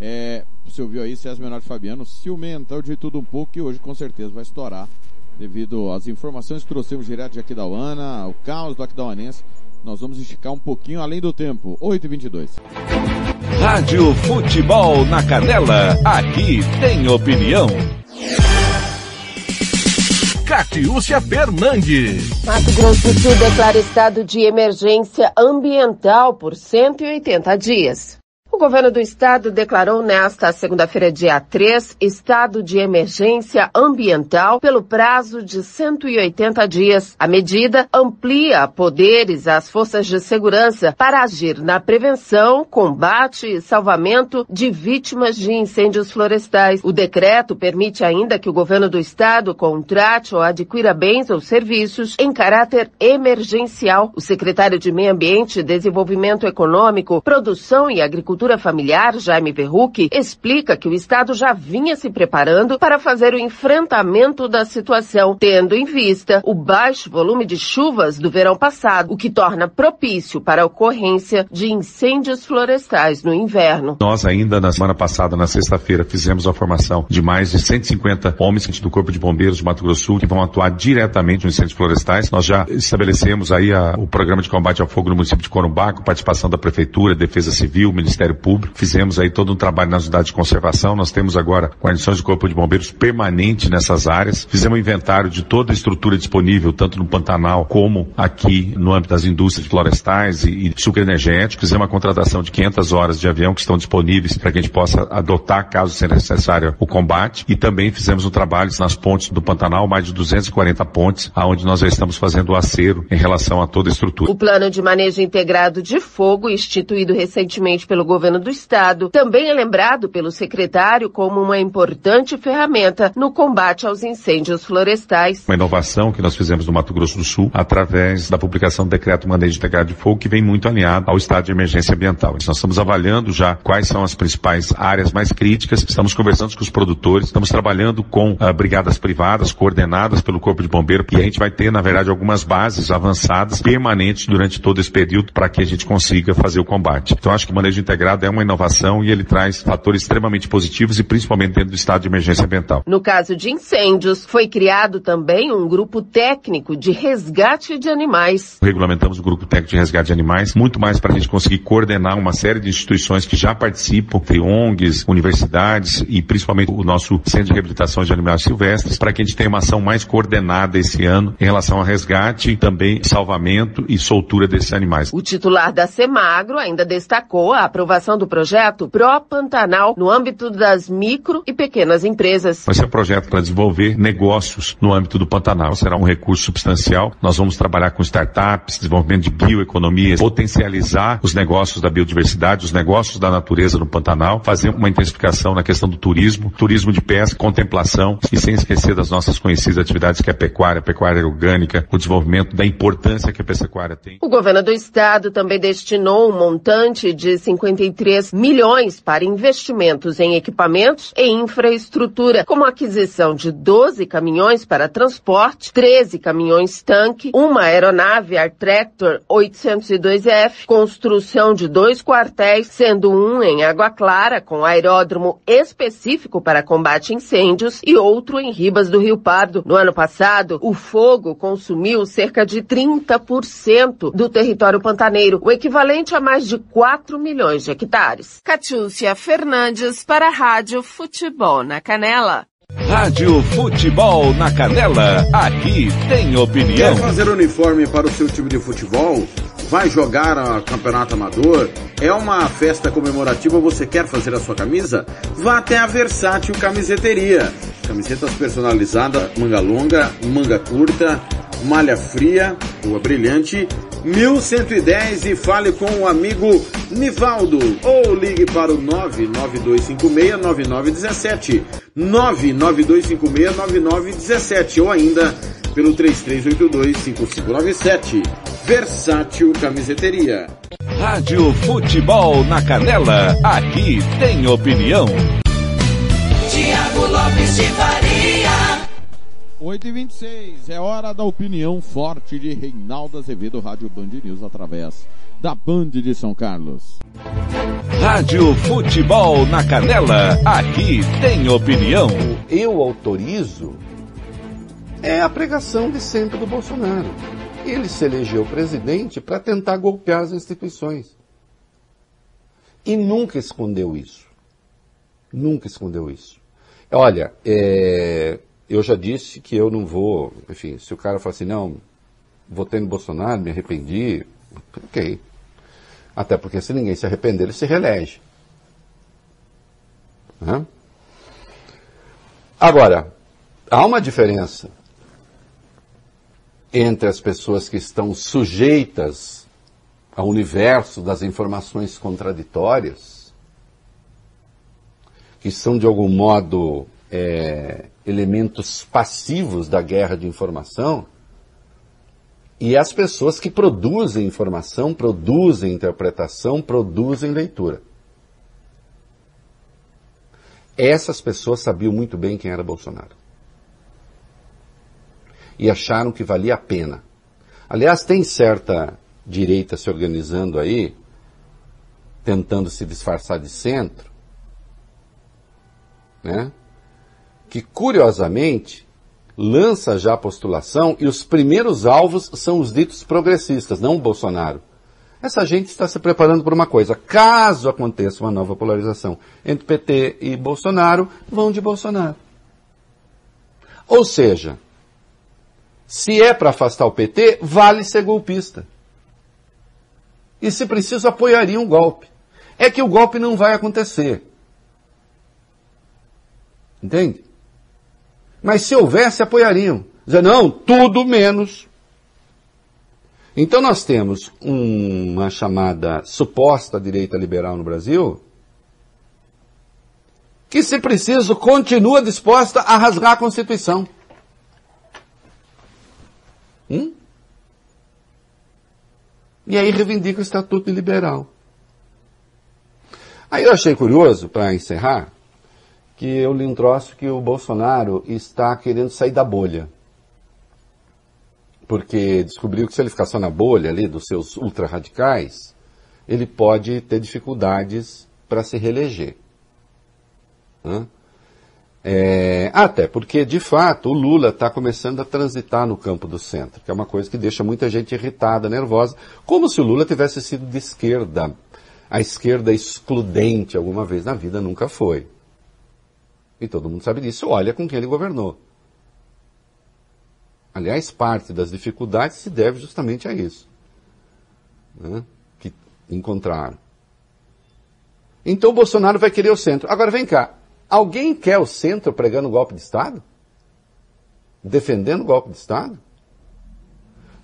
É, você ouviu aí César Menor Fabiano, ciumenta o de tudo um pouco e hoje com certeza vai estourar devido às informações que trouxemos direto de Aquidauana, o caos do Aquidauanense. Nós vamos esticar um pouquinho além do tempo. 8 e 22 Rádio Futebol na Canela, aqui tem opinião. Catiúcia Fernandes. Mato Grosso do Sul declara estado de emergência ambiental por 180 dias. O governo do estado declarou nesta segunda-feira, dia 3, estado de emergência ambiental pelo prazo de 180 dias. A medida amplia poderes às forças de segurança para agir na prevenção, combate e salvamento de vítimas de incêndios florestais. O decreto permite ainda que o governo do estado contrate ou adquira bens ou serviços em caráter emergencial. O secretário de Meio Ambiente, Desenvolvimento Econômico, Produção e Agricultura Familiar, Jaime Verruc, explica que o Estado já vinha se preparando para fazer o enfrentamento da situação, tendo em vista o baixo volume de chuvas do verão passado, o que torna propício para a ocorrência de incêndios florestais no inverno. Nós ainda na semana passada, na sexta-feira, fizemos a formação de mais de 150 homens do Corpo de Bombeiros de Mato Grosso Sul que vão atuar diretamente nos incêndios florestais. Nós já estabelecemos aí a, o programa de combate ao fogo no município de Corumbá, com participação da Prefeitura, Defesa Civil, Ministério Público. Fizemos aí todo um trabalho nas unidades de conservação. Nós temos agora guarnições de Corpo de Bombeiros permanente nessas áreas. Fizemos um inventário de toda a estrutura disponível, tanto no Pantanal como aqui no âmbito das indústrias florestais e, e sucro energético. Fizemos uma contratação de 500 horas de avião que estão disponíveis para que a gente possa adotar, caso seja necessário, o combate. E também fizemos um trabalho nas pontes do Pantanal, mais de 240 pontes, aonde nós já estamos fazendo o acero em relação a toda a estrutura. O plano de manejo integrado de fogo, instituído recentemente pelo governo do estado, também é lembrado pelo secretário como uma importante ferramenta no combate aos incêndios florestais. Uma inovação que nós fizemos no Mato Grosso do Sul através da publicação do decreto Manejo Integrado de Fogo, que vem muito alinhado ao estado de emergência ambiental. Nós estamos avaliando já quais são as principais áreas mais críticas, estamos conversando com os produtores, estamos trabalhando com uh, brigadas privadas coordenadas pelo Corpo de Bombeiro e a gente vai ter, na verdade, algumas bases avançadas permanentes durante todo esse período para que a gente consiga fazer o combate. Então acho que o manejo integrado é uma inovação e ele traz fatores extremamente positivos e principalmente dentro do estado de emergência ambiental. No caso de incêndios, foi criado também um grupo técnico de resgate de animais. Regulamentamos o grupo técnico de resgate de animais, muito mais para a gente conseguir coordenar uma série de instituições que já participam, tem ONGs, universidades e principalmente o nosso Centro de Reabilitação de Animais Silvestres, para que a gente tenha uma ação mais coordenada esse ano em relação ao resgate, também salvamento e soltura desses animais. O titular da Semagro ainda destacou a aprovação aprovação do projeto Pro Pantanal no âmbito das micro e pequenas empresas. Vai ser um projeto para desenvolver negócios no âmbito do Pantanal. Será um recurso substancial. Nós vamos trabalhar com startups, desenvolvimento de bioeconomia, potencializar os negócios da biodiversidade, os negócios da natureza no Pantanal, fazer uma intensificação na questão do turismo, turismo de pesca, contemplação e sem esquecer das nossas conhecidas atividades que é a pecuária, a pecuária orgânica, o desenvolvimento da importância que a pecuária tem. O governo do estado também destinou um montante de 53 milhões para investimentos em equipamentos e infraestrutura, como aquisição de 12 caminhões para transporte, 13 caminhões tanque, uma aeronave Air Tractor 802F, construção de dois quartéis, sendo um em Água Clara, com aeródromo específico para combate a incêndios, e outro em Ribas do Rio Pardo. No ano passado, o fogo consumiu cerca de 30% do território pantaneiro, o equivalente a mais de 4 milhões de hectares. Catiúcia Fernandes para a Rádio Futebol na Canela. Rádio Futebol na Canela, aqui tem opinião. Quer fazer uniforme para o seu time de futebol? Vai jogar a campeonato amador? É uma festa comemorativa, você quer fazer a sua camisa? Vá até a Versátil Camiseteria. Camisetas personalizadas, manga longa, manga curta, malha fria, rua brilhante, 1110 e fale com o amigo Nivaldo ou ligue para o 992569917, 992569917 ou ainda pelo 33825597. Versátil Camiseteria. Rádio Futebol na Canela, aqui tem opinião. Tiago Lopes de Faria. 8 e 26 é hora da opinião forte de Reinaldo Azevedo, Rádio Band News, através da Band de São Carlos. Rádio Futebol na Canela, aqui tem opinião. Eu autorizo é a pregação de sempre do Bolsonaro. Ele se elegeu presidente para tentar golpear as instituições. E nunca escondeu isso. Nunca escondeu isso. Olha, é, eu já disse que eu não vou, enfim, se o cara falar assim, não, votei no Bolsonaro, me arrependi, ok. Até porque se ninguém se arrepender, ele se reelege. Né? Agora, há uma diferença entre as pessoas que estão sujeitas ao universo das informações contraditórias, que são de algum modo é, elementos passivos da guerra de informação, e as pessoas que produzem informação, produzem interpretação, produzem leitura. Essas pessoas sabiam muito bem quem era Bolsonaro. E acharam que valia a pena. Aliás, tem certa direita se organizando aí, tentando se disfarçar de centro, né? Que curiosamente lança já a postulação e os primeiros alvos são os ditos progressistas, não o Bolsonaro. Essa gente está se preparando para uma coisa. Caso aconteça uma nova polarização entre PT e Bolsonaro, vão de Bolsonaro. Ou seja, se é para afastar o PT, vale ser golpista. E se preciso, apoiaria um golpe. É que o golpe não vai acontecer. Entende? Mas se houvesse, apoiariam. Dizer, não, tudo menos. Então nós temos uma chamada suposta direita liberal no Brasil, que se preciso continua disposta a rasgar a Constituição. Hum? E aí reivindica o Estatuto de Liberal. Aí eu achei curioso, para encerrar, que eu li um troço que o Bolsonaro está querendo sair da bolha. Porque descobriu que se ele ficar só na bolha ali dos seus ultra-radicais, ele pode ter dificuldades para se reeleger. É, até porque, de fato, o Lula está começando a transitar no campo do centro, que é uma coisa que deixa muita gente irritada, nervosa, como se o Lula tivesse sido de esquerda. A esquerda excludente alguma vez na vida nunca foi. E todo mundo sabe disso, olha com quem ele governou. Aliás, parte das dificuldades se deve justamente a isso. Né, que encontraram. Então Bolsonaro vai querer o centro. Agora vem cá, alguém quer o centro pregando golpe de Estado? Defendendo golpe de Estado?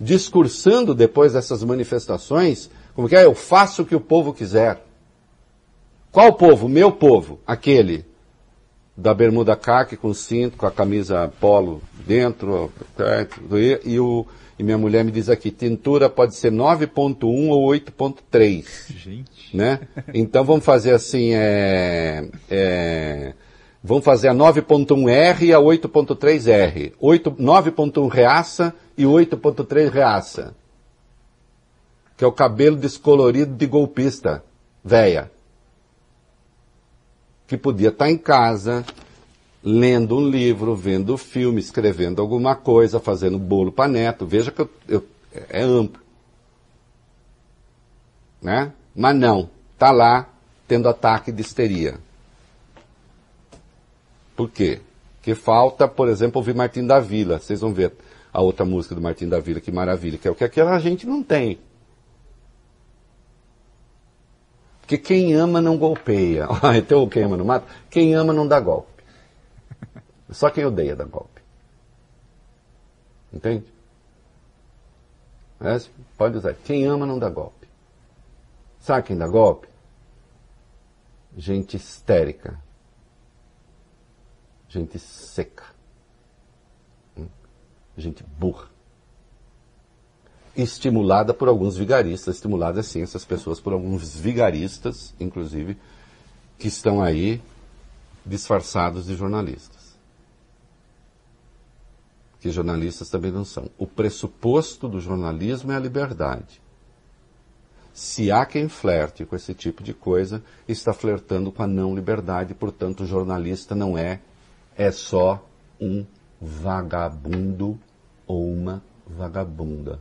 Discursando depois dessas manifestações, como que é? Eu faço o que o povo quiser. Qual povo? Meu povo. Aquele da bermuda caque com cinto, com a camisa polo dentro, e, o, e minha mulher me diz aqui, tintura pode ser 9.1 ou 8.3. Gente. Né? Então vamos fazer assim, é, é, vamos fazer a 9.1R e a 8.3R. 9.1 reaça e 8.3 reaça. Que é o cabelo descolorido de golpista, véia que podia estar em casa, lendo um livro, vendo filme, escrevendo alguma coisa, fazendo bolo para neto. Veja que eu, eu, é amplo. Né? Mas não, está lá tendo ataque de histeria. Por quê? Porque falta, por exemplo, ouvir Martim da Vila. Vocês vão ver a outra música do Martim da Vila, que maravilha, que é o que aquela gente não tem. Porque quem ama não golpeia. então quem ama não mata. Quem ama não dá golpe. Só quem odeia dá golpe. Entende? É, pode usar. Quem ama não dá golpe. Sabe quem dá golpe? Gente histérica. Gente seca. Hum? Gente burra estimulada por alguns vigaristas, estimulada assim essas pessoas por alguns vigaristas, inclusive, que estão aí disfarçados de jornalistas. Que jornalistas também não são. O pressuposto do jornalismo é a liberdade. Se há quem flerte com esse tipo de coisa, está flertando com a não liberdade, portanto, o jornalista não é, é só um vagabundo ou uma vagabunda.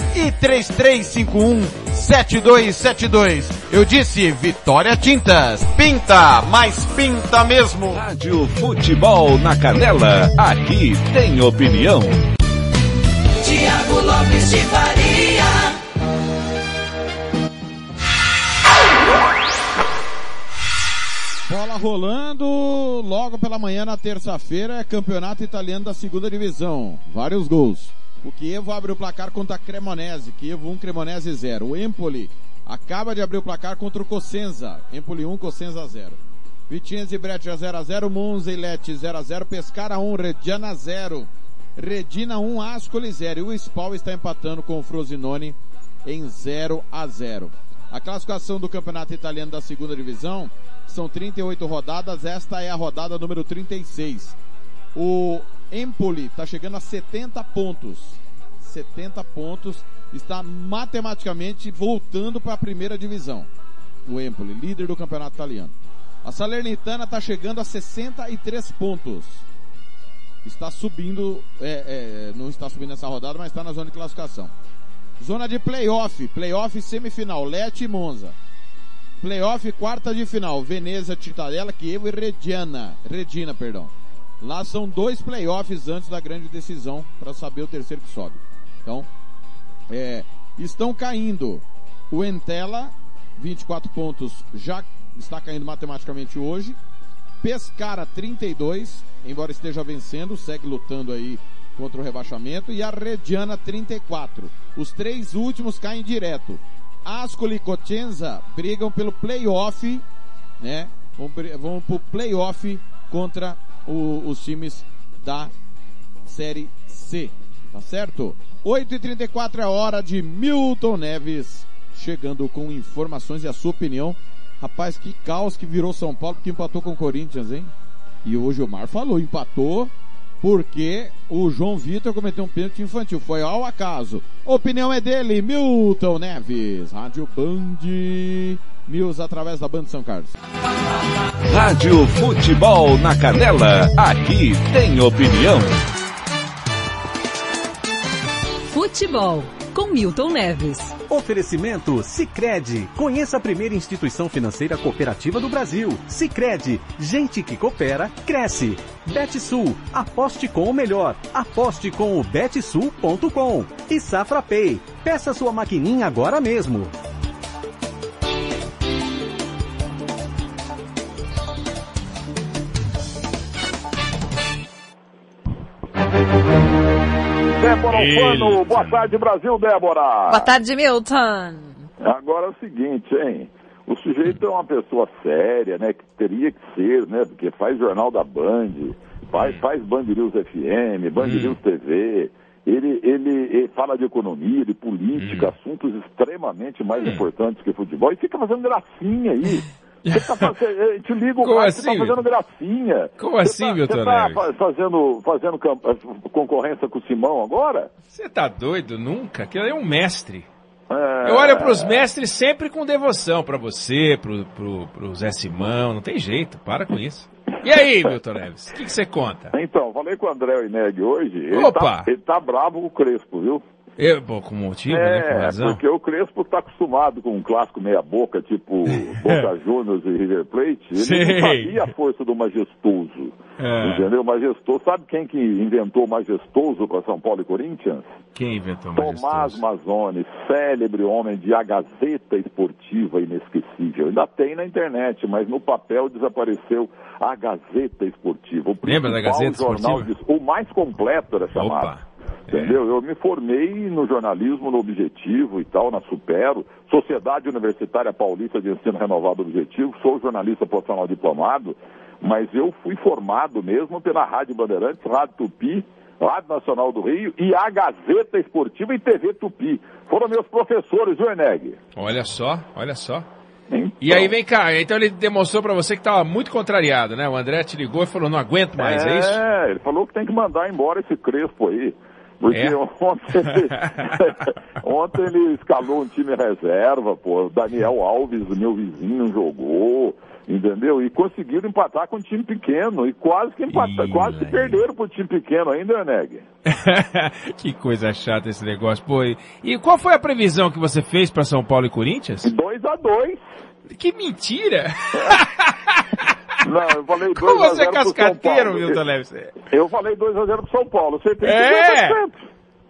e 3351 7272. Eu disse Vitória Tintas. Pinta, mas pinta mesmo. Rádio Futebol na Canela. Aqui tem opinião. Tiago Lopes de Faria. Bola rolando logo pela manhã na terça-feira é campeonato italiano da segunda divisão. Vários gols. O Chievo abre o placar contra a Cremonese. Chievo 1, Cremonese 0. O Empoli acaba de abrir o placar contra o Cosenza. Empoli 1, Cosenza 0. Vitinhas e Breccia 0 a 0 Monza e Leti 0 a 0 Pescara 1, Rediana 0. Redina 1, Ascoli 0. E o Spal está empatando com o Frosinone em 0 a 0. A classificação do Campeonato Italiano da segunda divisão são 38 rodadas. Esta é a rodada número 36. O Empoli está chegando a 70 pontos. 70 pontos. Está matematicamente voltando para a primeira divisão. O Empoli, líder do campeonato italiano. A Salernitana está chegando a 63 pontos. Está subindo, é, é, não está subindo nessa rodada, mas está na zona de classificação. Zona de playoff, playoff semifinal, Lete e Monza. Playoff quarta de final, Veneza, Titadella, Chievo e Regina, Regina, perdão. Lá são dois playoffs antes da grande decisão para saber o terceiro que sobe. Então, é, estão caindo. O Entela, 24 pontos, já está caindo matematicamente hoje. Pescara, 32, embora esteja vencendo, segue lutando aí contra o rebaixamento. E a Rediana, 34. Os três últimos caem direto. Ascoli e Cocenza brigam pelo playoff, né? Vão, vão pro playoff contra o, os times da Série C. Tá certo? 8h34 é a hora de Milton Neves chegando com informações e a sua opinião. Rapaz, que caos que virou São Paulo que empatou com o Corinthians, hein? E hoje o Mar falou, empatou porque o João Vitor cometeu um pênalti infantil. Foi ao acaso. Opinião é dele, Milton Neves. Rádio Band News através da Band São Carlos. Rádio Futebol na Canela, aqui tem opinião. Futebol, com Milton Neves. Oferecimento Sicredi. Conheça a primeira instituição financeira cooperativa do Brasil. Sicredi. Gente que coopera cresce. Betsul. Aposte com o melhor. Aposte com o betsul.com. E Safra Pay. Peça sua maquininha agora mesmo. Débora. Alfano, boa tarde Brasil, Débora. Boa tarde, Milton. Agora é o seguinte, hein? O sujeito é uma pessoa séria, né? Que teria que ser, né? Porque faz jornal da Band, faz, faz Band News FM, Band News TV. Ele, ele, ele fala de economia, de política, assuntos extremamente mais importantes que futebol. E fica fazendo gracinha aí. Você tá fazendo, eu te ligo, Como mais, você tá assim, fazendo gracinha. Como Você assim, tá, Milton Você tá fa- fazendo, fazendo camp- concorrência com o Simão agora? Você tá doido? Nunca. Aquilo é um mestre. É... Eu olho pros mestres sempre com devoção. Pra você, pro, pro, pro Zé Simão. Não tem jeito. Para com isso. E aí, Milton Neves? O que, que você conta? Então, falei com o André Ineg hoje. Ele Opa! tá, ele tá bravo com o Crespo, viu? Eu, bom, com motivo, né? Com É, razão. porque o Crespo tá acostumado com um clássico meia-boca, tipo Boca Juniors e River Plate. Ele Sei. não sabia a força do majestoso. É. Entendeu? Majestoso. Sabe quem que inventou o majestoso para São Paulo e Corinthians? Quem inventou o Tomás majestoso? Mazzoni, célebre homem de A Gazeta Esportiva inesquecível. Ainda tem na internet, mas no papel desapareceu A Gazeta Esportiva. O Lembra da Gazeta jornal Esportiva? de- o mais completo era chamado. Opa. Entendeu? Eu me formei no jornalismo no Objetivo e tal, na Supero, Sociedade Universitária Paulista de Ensino Renovado Objetivo, sou jornalista profissional diplomado, mas eu fui formado mesmo pela Rádio Bandeirantes, Rádio Tupi, Rádio Nacional do Rio e a Gazeta Esportiva e TV Tupi. Foram meus professores, viu, Eneg? Olha só, olha só. E aí, vem cá, então ele demonstrou pra você que tava muito contrariado, né? O André te ligou e falou, não aguento mais, é, isso? É, ele falou que tem que mandar embora esse Crespo aí. Porque É? ontem, ele, ontem ele escalou um time reserva, pô. Daniel Alves, meu vizinho, jogou, entendeu? E conseguiram empatar com um time pequeno. E quase que empataram, quase que perderam pro time pequeno ainda, Neg. que coisa chata esse negócio. Pô, e, e qual foi a previsão que você fez pra São Paulo e Corinthians? 2 a 2 Que mentira! Não, eu falei 2 Como você é 0 pro São cascateiro. Milton Neves? Eu falei 2 a 0 pro São Paulo. Você tem É! 50%.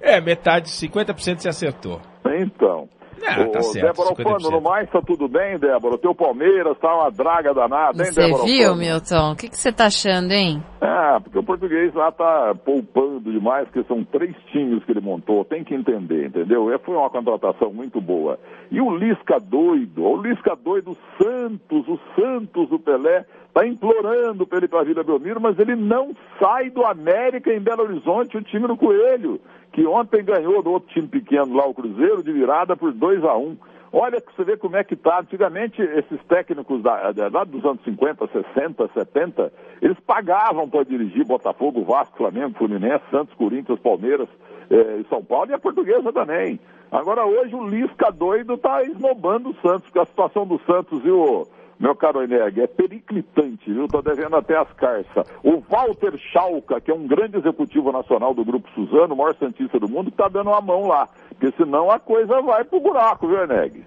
É, metade, 50% você acertou. Então. Ah, tá certo, Débora 50%. Alfano, no mais tá tudo bem, Débora? O teu Palmeiras tá uma draga danada, hein, Você Débora viu, Alfano? Milton? O que que você tá achando, hein? Ah, porque o português lá tá poupando demais, porque são três times que ele montou, tem que entender, entendeu? E foi uma contratação muito boa. E o Lisca doido, o Lisca doido, o Santos, o Santos do Pelé, tá implorando pra ele ir pra Vila Belmiro, mas ele não sai do América em Belo Horizonte, o time do Coelho, que ontem ganhou do outro time pequeno lá, o Cruzeiro, de virada por 2 a 1 Olha que você vê como é que tá. Antigamente, esses técnicos da, da- lá dos anos 50, 60, 70, eles pagavam para dirigir Botafogo, Vasco, Flamengo, Fluminense, Santos, Corinthians, Palmeiras eh, e São Paulo, e a portuguesa também. Agora, hoje, o Lisca doido tá esnobando o Santos, porque a situação do Santos, viu, meu caro Eneg, é periclitante, viu? Tô devendo até as carças. O Walter Schalka, que é um grande executivo nacional do Grupo Suzano, o maior santista do mundo, tá dando uma mão lá. Porque senão a coisa vai pro buraco, viu, Eneg?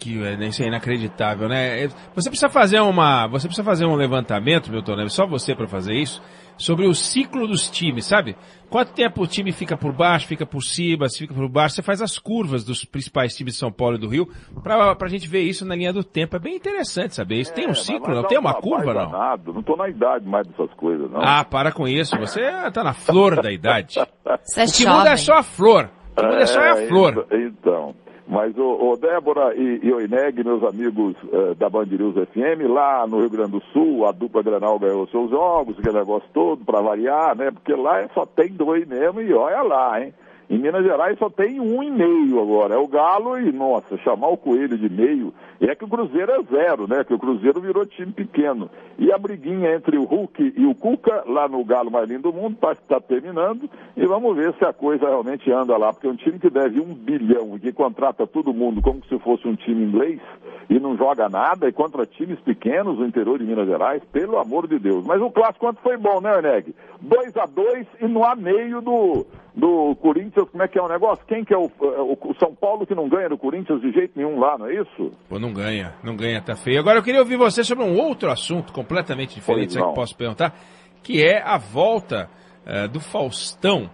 Que é, isso é inacreditável, né? Você precisa fazer uma, você precisa fazer um levantamento, Milton Neves, só você para fazer isso, sobre o ciclo dos times, sabe? Quanto tempo o time fica por baixo, fica por cima, se fica por baixo, você faz as curvas dos principais times de São Paulo e do Rio, pra, pra gente ver isso na linha do tempo. É bem interessante saber isso. Tem um É, ciclo, não tem um uma trabalho curva, não? danado. Não tô na idade mais dessas coisas, não. Ah, para com isso, você tá na flor da idade. Você é o que muda é jovem. só a flor. O que muda é só a É, flor. ent- Então, mas o, Débora e, e o Ineg, meus amigos eh, da Band News FM, lá no Rio Grande do Sul, a dupla Granal ganhou seus jogos, aquele negócio todo, para variar, né? Porque lá é- só tem dois mesmo e olha lá, hein? Em Minas Gerais só tem um e meio agora. É o Galo e, nossa, chamar o Coelho de meio. É que o Cruzeiro é zero, né? Que o Cruzeiro virou time pequeno. E a briguinha entre o Hulk e o Cuca, lá no Galo mais lindo do mundo, parece que está terminando. E vamos ver se a coisa realmente anda lá. Porque é um time que deve um bilhão e que contrata todo mundo como se fosse um time inglês e não joga nada, e contra times pequenos no interior de Minas Gerais, pelo amor de Deus. Mas o clássico quanto foi bom, né, Orneg? 2 a 2 e no meio do, do Corinthians, como é que é o negócio? Quem que é o, o, São Paulo que não ganha do Corinthians de jeito nenhum lá, não é isso? Pô, não ganha, não ganha, tá feio. Agora eu queria ouvir você sobre um outro assunto completamente diferente, se é que posso perguntar, que é a volta uh, do Faustão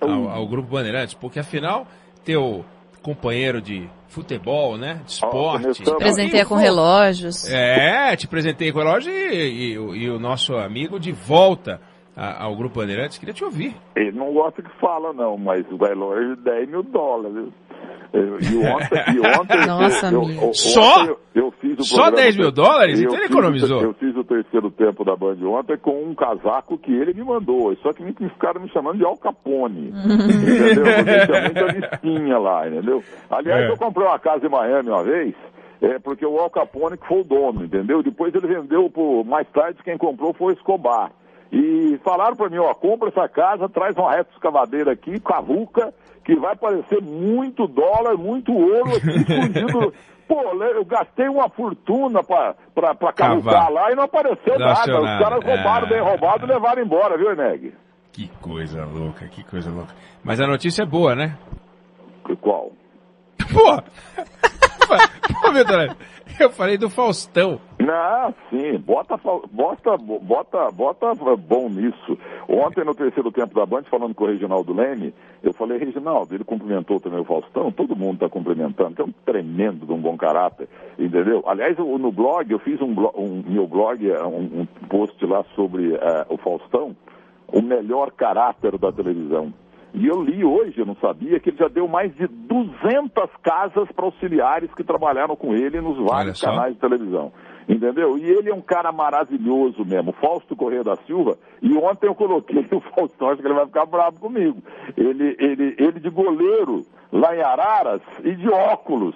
ao, ao Grupo Bandeirantes, porque afinal, teu companheiro de futebol, né? De esporte. Te presenteia com relógios. É, te presentei com relógio e, e, e o nosso amigo de volta ao Grupo Bandeirantes. Queria te ouvir. Ele não gosta que fala, não, mas o relógio de 10 mil dólares. E ontem, e ontem Nossa, eu, eu, eu, Só? Eu, eu fiz o Só 10 mil dólares? Então ele economizou. O, eu fiz o terceiro tempo da Band ontem com um casaco que ele me mandou. Só que me, me ficaram me chamando de Al Capone. entendeu? Tinha muita listinha lá, entendeu? Aliás, É. eu comprei uma casa em Miami uma vez. É, porque o Al Capone que foi o dono, entendeu? Depois ele vendeu por mais tarde, quem comprou foi o Escobar. E falaram para mim, ó, compra essa casa, traz uma reta escavadeira aqui, cavuca, que vai parecer muito dólar, muito ouro aqui escondido. Pô, eu gastei uma fortuna pra cavucar lá e não apareceu nada. Os caras roubaram É. bem roubado e levaram embora, viu, Neg? Que coisa louca, que coisa louca. Mas a notícia é boa, né? Qual? Pô! Pô, eu falei do Faustão. Não, sim, bota, bota, bota, bota bom nisso. Ontem, no terceiro tempo da Band, falando com o Reginaldo Leme, eu falei, Reginaldo, ele cumprimentou também o Faustão, todo mundo está cumprimentando, que é um tremendo de um bom caráter, entendeu? Aliás, eu- no blog, eu fiz um, blo- um meu blog, é, um, um post lá sobre eh, o Faustão, o melhor caráter da televisão. E eu li hoje, eu não sabia, que ele já deu mais de 200 casas para auxiliares que trabalharam com ele nos vários canais de televisão. Entendeu? E ele é um cara maravilhoso mesmo, Fausto Correia da Silva. E ontem eu coloquei o Faustão, acho que ele vai ficar bravo comigo. Ele, ele, ele de goleiro lá em Araras e de óculos.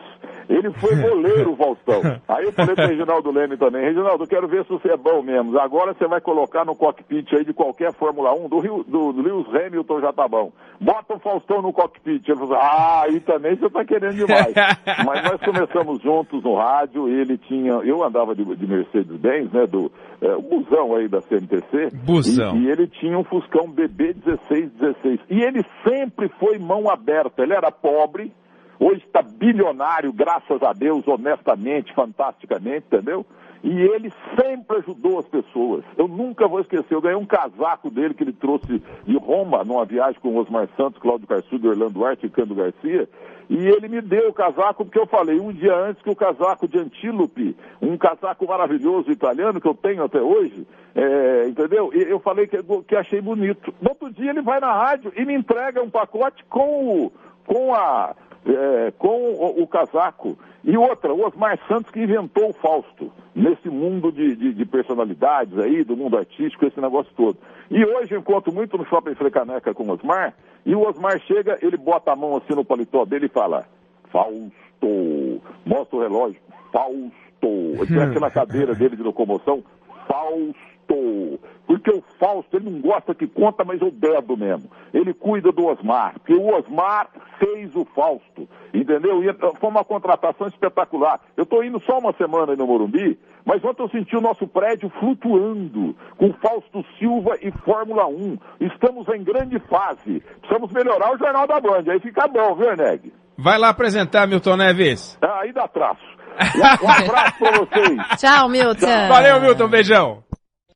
Ele foi goleiro, Faustão. Aí eu falei pro Reginaldo Leme também, Reginaldo, eu quero ver se você é bom mesmo. Agora você vai colocar no cockpit aí de qualquer Fórmula 1, do, Rio, do, do Lewis Hamilton já tá bom. Bota o Faustão no cockpit. Ele falou, ah, aí também você tá querendo demais. Mas nós começamos juntos no rádio, ele tinha, eu andava de, de Mercedes-Benz, né, do é, o busão aí da CMTC. Busão. E, e ele tinha um Fuscão BB 1616. E ele sempre foi mão aberta. Ele era pobre, hoje está bilionário, graças a Deus, honestamente, fantasticamente, entendeu? E ele sempre ajudou as pessoas. Eu nunca vou esquecer, eu ganhei um casaco dele que ele trouxe de Roma, numa viagem com Osmar Santos, Cláudio Carçudo, Orlando Duarte e Cando Garcia. E ele me deu o casaco porque eu falei um dia antes que o casaco de Antílope, um casaco maravilhoso italiano que eu tenho até hoje, é, entendeu? E eu falei que, que achei bonito. No outro dia ele vai na rádio e me entrega um pacote com com a, é, com o, o casaco. E outra, o Osmar Santos que inventou o Fausto, nesse mundo de, de, de personalidades aí, do mundo artístico, esse negócio todo. E hoje eu encontro muito no Shopping Frecaneca com o Osmar, e o Osmar chega, ele bota a mão assim no paletó dele e fala, Fausto, mostra o relógio, Fausto, ele tem aquela cadeira dele de locomoção, Fausto, porque o Fausto, ele não gosta que conta, mas eu dedo mesmo. Ele cuida do Osmar, porque o Osmar fez o Fausto, entendeu? E então, foi uma contratação espetacular. Eu estou indo só uma semana aí no Morumbi, mas ontem eu senti o nosso prédio flutuando, com Fausto Silva e Fórmula 1. Estamos em grande fase. Precisamos melhorar o Jornal da Band, aí fica bom, viu, Eneg? Vai lá apresentar, Milton Neves. Ah, aí dá traço. Um, um abraço pra vocês. Tchau, Milton. Valeu, Milton. Beijão.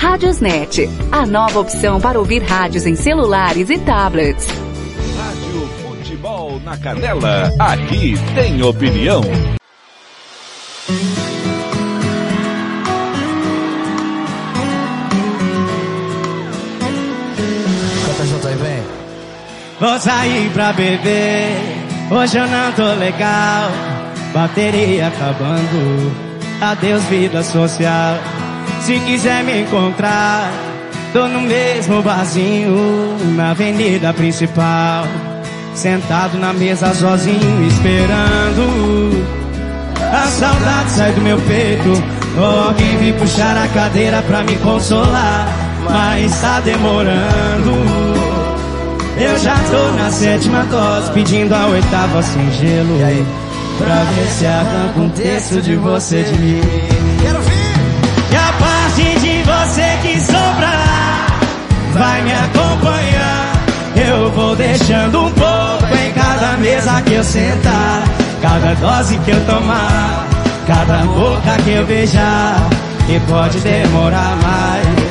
Radiosnet, a nova opção para ouvir rádios em celulares e tablets. Rádio Futebol na Canela, aqui tem opinião. Vou sair pra beber, hoje eu não tô legal. Bateria acabando, adeus vida social. Se quiser me encontrar, tô no mesmo barzinho, na avenida principal. Sentado na mesa sozinho, esperando. A saudade sai do meu peito, ou alguém vem puxar a cadeira pra me consolar. Mas tá demorando. Eu já tô na sétima dose, pedindo a oitava sem gelo. E? Pra ver se arranca um terço de você de mim. Você que sobrar vai me acompanhar. Eu vou deixando um pouco em cada mesa que eu sentar. Cada dose que eu tomar, cada boca que eu beijar. E pode demorar mais.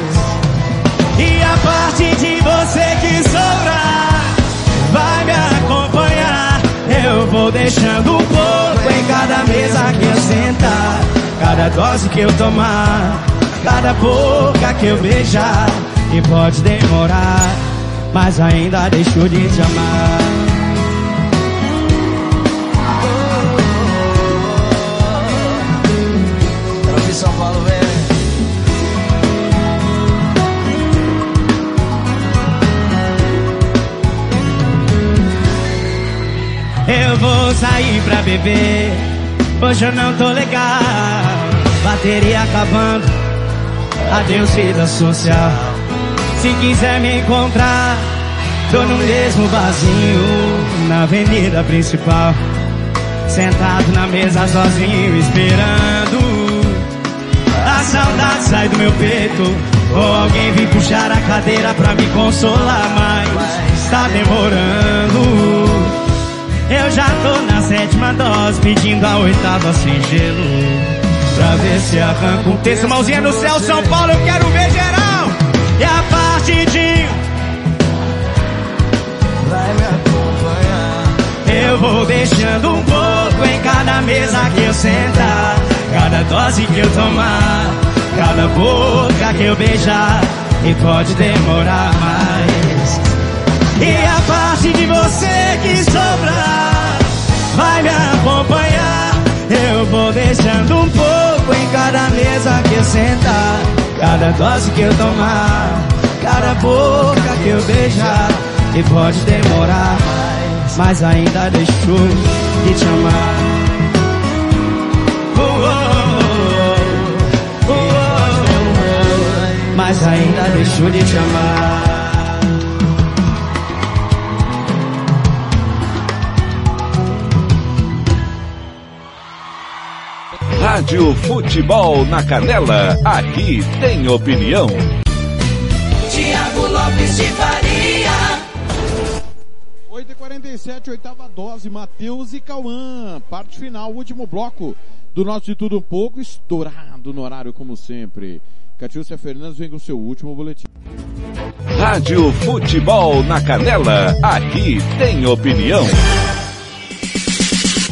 E a parte de você que sobrar vai me acompanhar. Eu vou deixando um pouco em cada mesa que eu sentar. Cada dose que eu tomar, cada boca que eu beijar. E pode demorar, mas ainda deixo de te amar. São Paulo, vem. Eu vou sair pra beber. Hoje eu não tô legal. Bateria acabando. Adeus, vida social. Se quiser me encontrar, tô no mesmo barzinho, na avenida principal. Sentado na mesa sozinho, esperando. A saudade sai do meu peito. Ou alguém vem puxar a cadeira pra me consolar, mas tá demorando. Eu já tô na sétima dose, pedindo a oitava sem gelo. Pra ver se arranca um terço. Mãozinha no céu, São Paulo, eu quero ver geral. E a parte de. Vai me acompanhar. Eu vou deixando um pouco em cada mesa que eu sentar. Cada dose que eu tomar, cada boca que eu beijar. E pode demorar mais. E a parte de você que sobrar vai me acompanhar. Eu vou deixando um pouco em cada mesa que sentar. Cada dose que eu tomar, cada boca que eu beijar. E pode demorar mais, mas ainda deixo de te amar. Oh, oh, oh, oh, oh. Mas ainda deixo de te amar. Rádio Futebol na Canela, aqui tem opinião. Tiago Lopes de Faria. 8h47, oitava dose, Matheus e Cauã. Parte final, último bloco do nosso De Tudo Um Pouco, estourado no horário como sempre. Catiúcia Fernandes vem com o seu último boletim. Rádio Futebol na Canela, aqui tem opinião.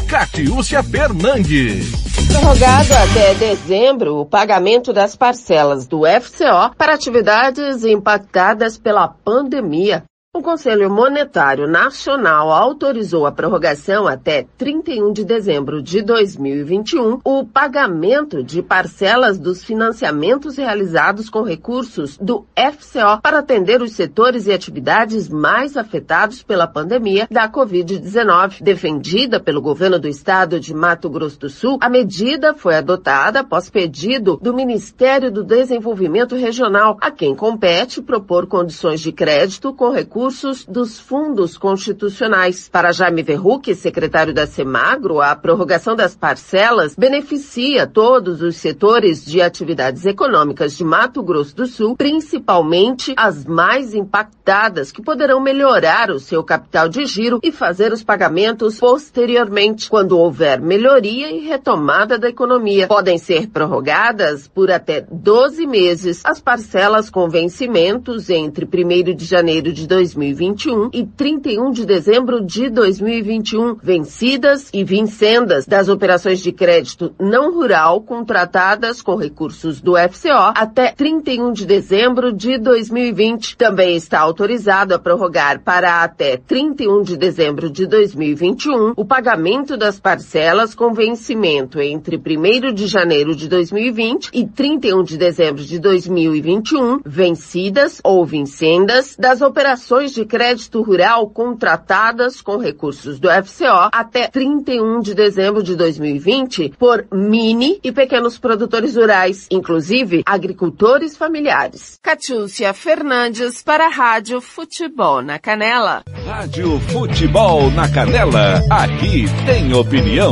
Catiúcia Fernandes. Prorrogado até dezembro o pagamento das parcelas do FCO para atividades impactadas pela pandemia. O Conselho Monetário Nacional autorizou a prorrogação até 31 de dezembro de 2021 o pagamento de parcelas dos financiamentos realizados com recursos do FCO para atender os setores e atividades mais afetados pela pandemia da Covid-19. Defendida pelo governo do estado de Mato Grosso do Sul, a medida foi adotada após pedido do Ministério do Desenvolvimento Regional, a quem compete propor condições de crédito com recursos dos fundos constitucionais. Para Jaime Verruc, secretário da Semagro, a prorrogação das parcelas beneficia todos os setores de atividades econômicas de Mato Grosso do Sul, principalmente as mais impactadas, que poderão melhorar o seu capital de giro e fazer os pagamentos posteriormente, quando houver melhoria e retomada da economia. Podem ser prorrogadas por até 12 meses as parcelas com vencimentos entre 1 de janeiro de 2020 2021 e 31 de dezembro de 2021, vencidas e vincendas das operações de crédito não rural contratadas com recursos do FCO até 31 de dezembro de 2020. Também está autorizado a prorrogar para até 31 de dezembro de 2021 o pagamento das parcelas com vencimento entre 1 de janeiro de 2020 e 31 de dezembro de 2021, vencidas ou vincendas das operações de crédito rural contratadas com recursos do FCO até 31 de dezembro de 2020 por mini e pequenos produtores rurais, inclusive agricultores familiares. Catiúcia Fernandes para a Rádio Futebol na Canela. Rádio Futebol na Canela, aqui tem opinião.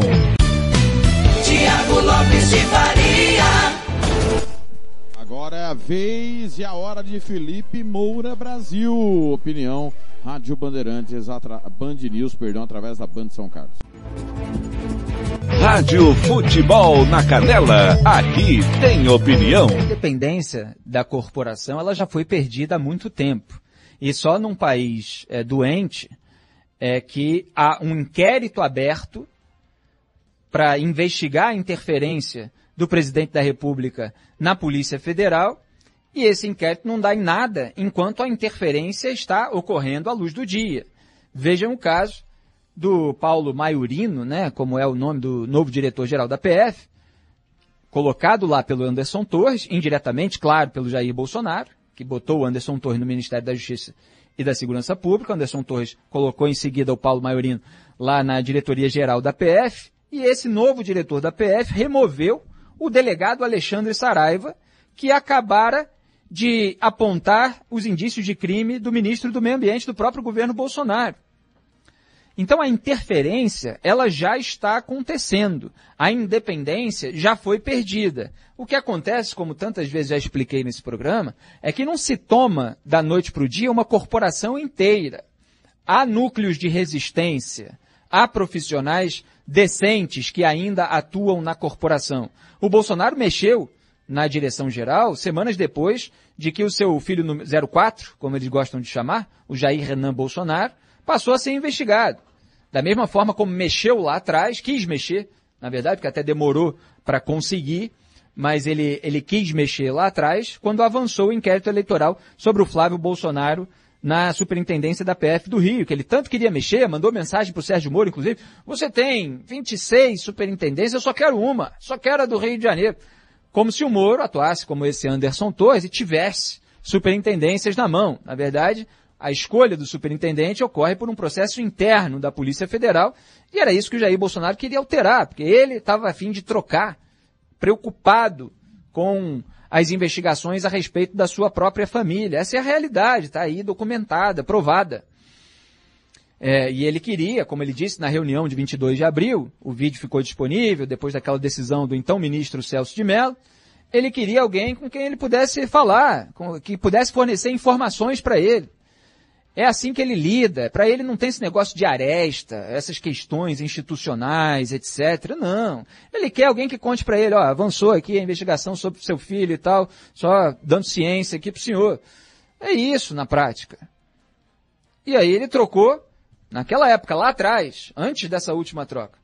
Tiago Lopes de Faria. Agora é a vez e a hora de Felipe Moura Brasil. Opinião, Rádio Bandeirantes, atra... Band News, perdão, através da Band São Carlos. Rádio Futebol na Canela, aqui tem opinião. A independência da corporação ela já foi perdida há muito tempo. E só num país é, doente é que há um inquérito aberto para investigar a interferência do presidente da República na Polícia Federal e esse inquérito não dá em nada enquanto a interferência está ocorrendo à luz do dia. Vejam o caso do Paulo Maiorino, né, como é o nome do novo diretor-geral da PF, colocado lá pelo Anderson Torres, indiretamente, claro, pelo Jair Bolsonaro, que botou o Anderson Torres no Ministério da Justiça e da Segurança Pública. O Anderson Torres colocou em seguida o Paulo Maiorino lá na diretoria-geral da PF. E esse novo diretor da PF removeu o delegado Alexandre Saraiva, que acabara de apontar os indícios de crime do ministro do Meio Ambiente do próprio governo Bolsonaro. Então a interferência, ela já está acontecendo. A independência já foi perdida. O que acontece, como tantas vezes já expliquei nesse programa, é que não se toma da noite para o dia uma corporação inteira. Há núcleos de resistência, há profissionais decentes que ainda atuam na corporação. O Bolsonaro mexeu na direção geral semanas depois de que o seu filho 04, como eles gostam de chamar, o Jair Renan Bolsonaro, passou a ser investigado. Da mesma forma como mexeu lá atrás, quis mexer, na verdade, porque até demorou para conseguir, mas ele, ele quis mexer lá atrás quando avançou o inquérito eleitoral sobre o Flávio Bolsonaro na superintendência da PF do Rio, que ele tanto queria mexer, mandou mensagem para o Sérgio Moro, inclusive, você tem 26 superintendências, eu só quero uma, só quero a do Rio de Janeiro. Como se o Moro atuasse como esse Anderson Torres e tivesse superintendências na mão. Na verdade, a escolha do superintendente ocorre por um processo interno da Polícia Federal, e era isso que o Jair Bolsonaro queria alterar, porque ele estava a fim de trocar, preocupado com as investigações a respeito da sua própria família. Essa é a realidade, está aí documentada, provada. É, e ele queria, como ele disse na reunião de 22 de abril, o vídeo ficou disponível depois daquela decisão do então ministro Celso de Mello, ele queria alguém com quem ele pudesse falar, com, que pudesse fornecer informações para ele. É assim que ele lida. Para ele não tem esse negócio de aresta, essas questões institucionais, etc. Não. Ele quer alguém que conte para ele, ó, avançou aqui a investigação sobre seu filho e tal, só dando ciência aqui pro senhor. É isso na prática. E aí ele trocou, naquela época, lá atrás, antes dessa última troca,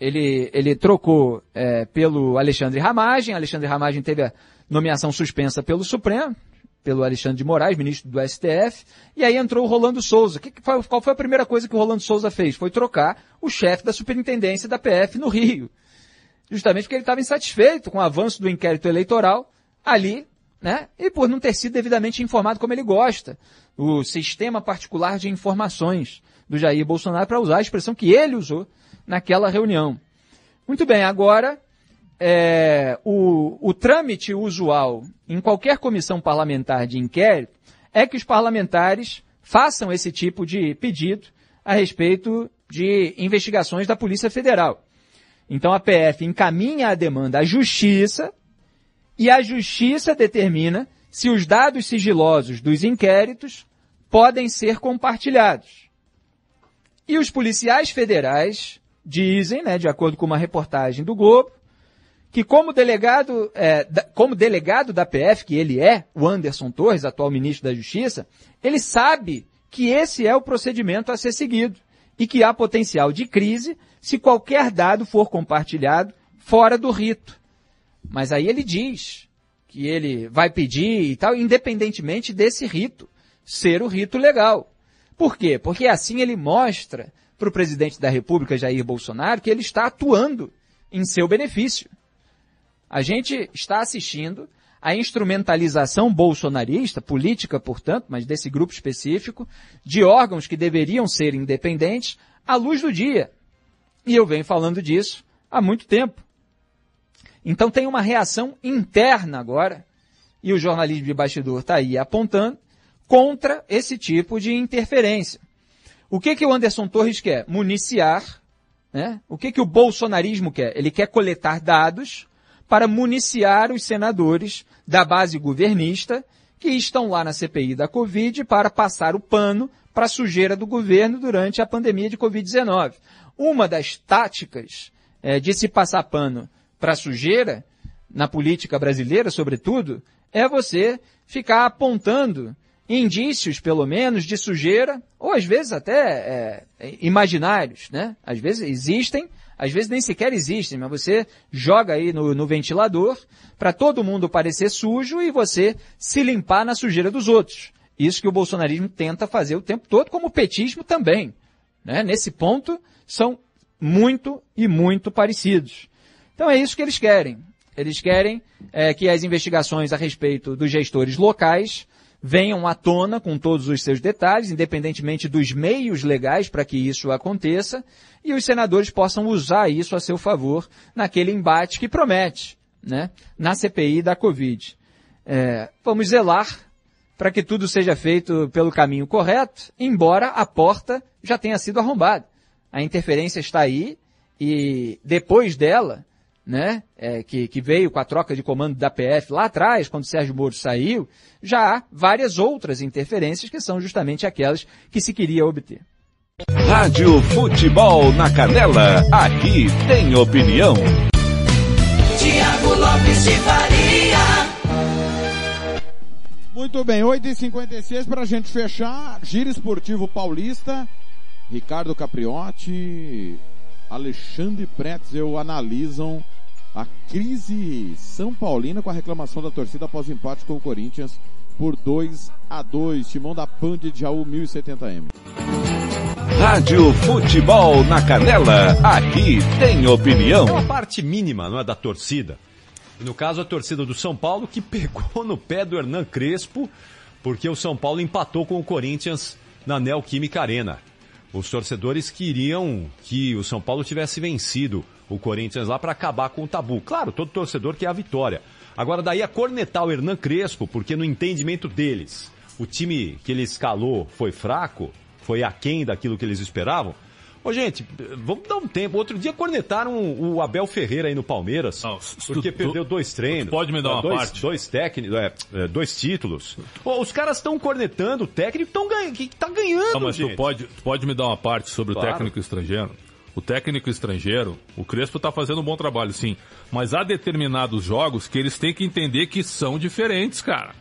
ele, ele trocou é, pelo Alexandre Ramagem, Alexandre Ramagem teve a nomeação suspensa pelo Supremo, pelo Alexandre de Moraes, ministro do STF, e aí entrou o Rolando Souza. Que, qual foi a primeira coisa que o Rolando Souza fez? Foi trocar o chefe da superintendência da PF no Rio. Justamente porque ele estava insatisfeito com o avanço do inquérito eleitoral ali, né? E por não ter sido devidamente informado como ele gosta. O sistema particular de informações do Jair Bolsonaro para usar a expressão que ele usou naquela reunião. Muito bem, agora é, o, o trâmite usual em qualquer comissão parlamentar de inquérito é que os parlamentares façam esse tipo de pedido a respeito de investigações da Polícia Federal. Então a PF encaminha a demanda à Justiça e a Justiça determina se os dados sigilosos dos inquéritos podem ser compartilhados. E os policiais federais dizem, né, de acordo com uma reportagem do Globo, que como delegado, é, como delegado da PF, que ele é, o Anderson Torres, atual ministro da Justiça, ele sabe que esse é o procedimento a ser seguido e que há potencial de crise se qualquer dado for compartilhado fora do rito. Mas aí ele diz que ele vai pedir e tal, independentemente desse rito ser o rito legal. Por quê? Porque assim ele mostra para o presidente da República, Jair Bolsonaro, que ele está atuando em seu benefício. A gente está assistindo a instrumentalização bolsonarista, política, portanto, mas desse grupo específico, de órgãos que deveriam ser independentes à luz do dia. E eu venho falando disso há muito tempo. Então tem uma reação interna agora, e o jornalismo de bastidor está aí apontando, contra esse tipo de interferência. O que, que o Anderson Torres quer? Municiar. Né? O que, que o bolsonarismo quer? Ele quer coletar dados para municiar os senadores da base governista que estão lá na CPI da Covid para passar o pano para a sujeira do governo durante a pandemia de Covid-19. Uma das táticas é, de se passar pano para a sujeira, na política brasileira, sobretudo, é você ficar apontando indícios, pelo menos, de sujeira, ou às vezes até é, imaginários, né? Às vezes existem, às vezes nem sequer existem, mas você joga aí no, no ventilador para todo mundo parecer sujo e você se limpar na sujeira dos outros. Isso que o bolsonarismo tenta fazer o tempo todo, como o petismo também. Né? Nesse ponto, são muito e muito parecidos. Então é isso que eles querem. Eles querem é, que as investigações a respeito dos gestores locais venham à tona com todos os seus detalhes, independentemente dos meios legais para que isso aconteça, e os senadores possam usar isso a seu favor naquele embate que promete, né, na CPI da Covid. É, vamos zelar para que tudo seja feito pelo caminho correto, embora a porta já tenha sido arrombada. A interferência está aí e depois dela, né, é, que, que veio com a troca de comando da PF lá atrás, quando Sérgio Moro saiu, já há várias outras interferências que são justamente aquelas que se queria obter. Rádio Futebol na Canela, aqui tem opinião. Tiago Lopes de Faria. Muito bem, 8h56 para a gente fechar. Giro Esportivo Paulista. Ricardo Capriotti, Alexandre Pretzel analisam a crise São Paulina com a reclamação da torcida após empate com o Corinthians por 2 a 2. Timão da Pan de Jaú 1070M. Rádio Futebol na Canela, aqui tem opinião. É uma parte mínima, não é, da torcida. No caso, a torcida do São Paulo que pegou no pé do Hernan Crespo, porque o São Paulo empatou com o Corinthians na Neoquímica Arena. Os torcedores queriam que o São Paulo tivesse vencido o Corinthians lá para acabar com o tabu. Claro, todo torcedor quer a vitória. Agora, daí a cornetar o Hernan Crespo, porque no entendimento deles, o time que ele escalou foi fraco, foi aquém daquilo que eles esperavam. Ô, gente, vamos dar um tempo. Outro dia cornetaram o Abel Ferreira aí no Palmeiras, Não, porque tu, perdeu dois treinos. pode me dar uma dois, parte? Dois técnicos, é, é, dois títulos. Ô, os caras estão cornetando o técnico tão ganha, que tá ganhando, Não, mas gente. tu pode, tu pode me dar uma parte sobre Claro. o técnico estrangeiro? O técnico estrangeiro, o Crespo tá fazendo um bom trabalho, sim. Mas há determinados jogos que eles têm que entender que são diferentes, cara.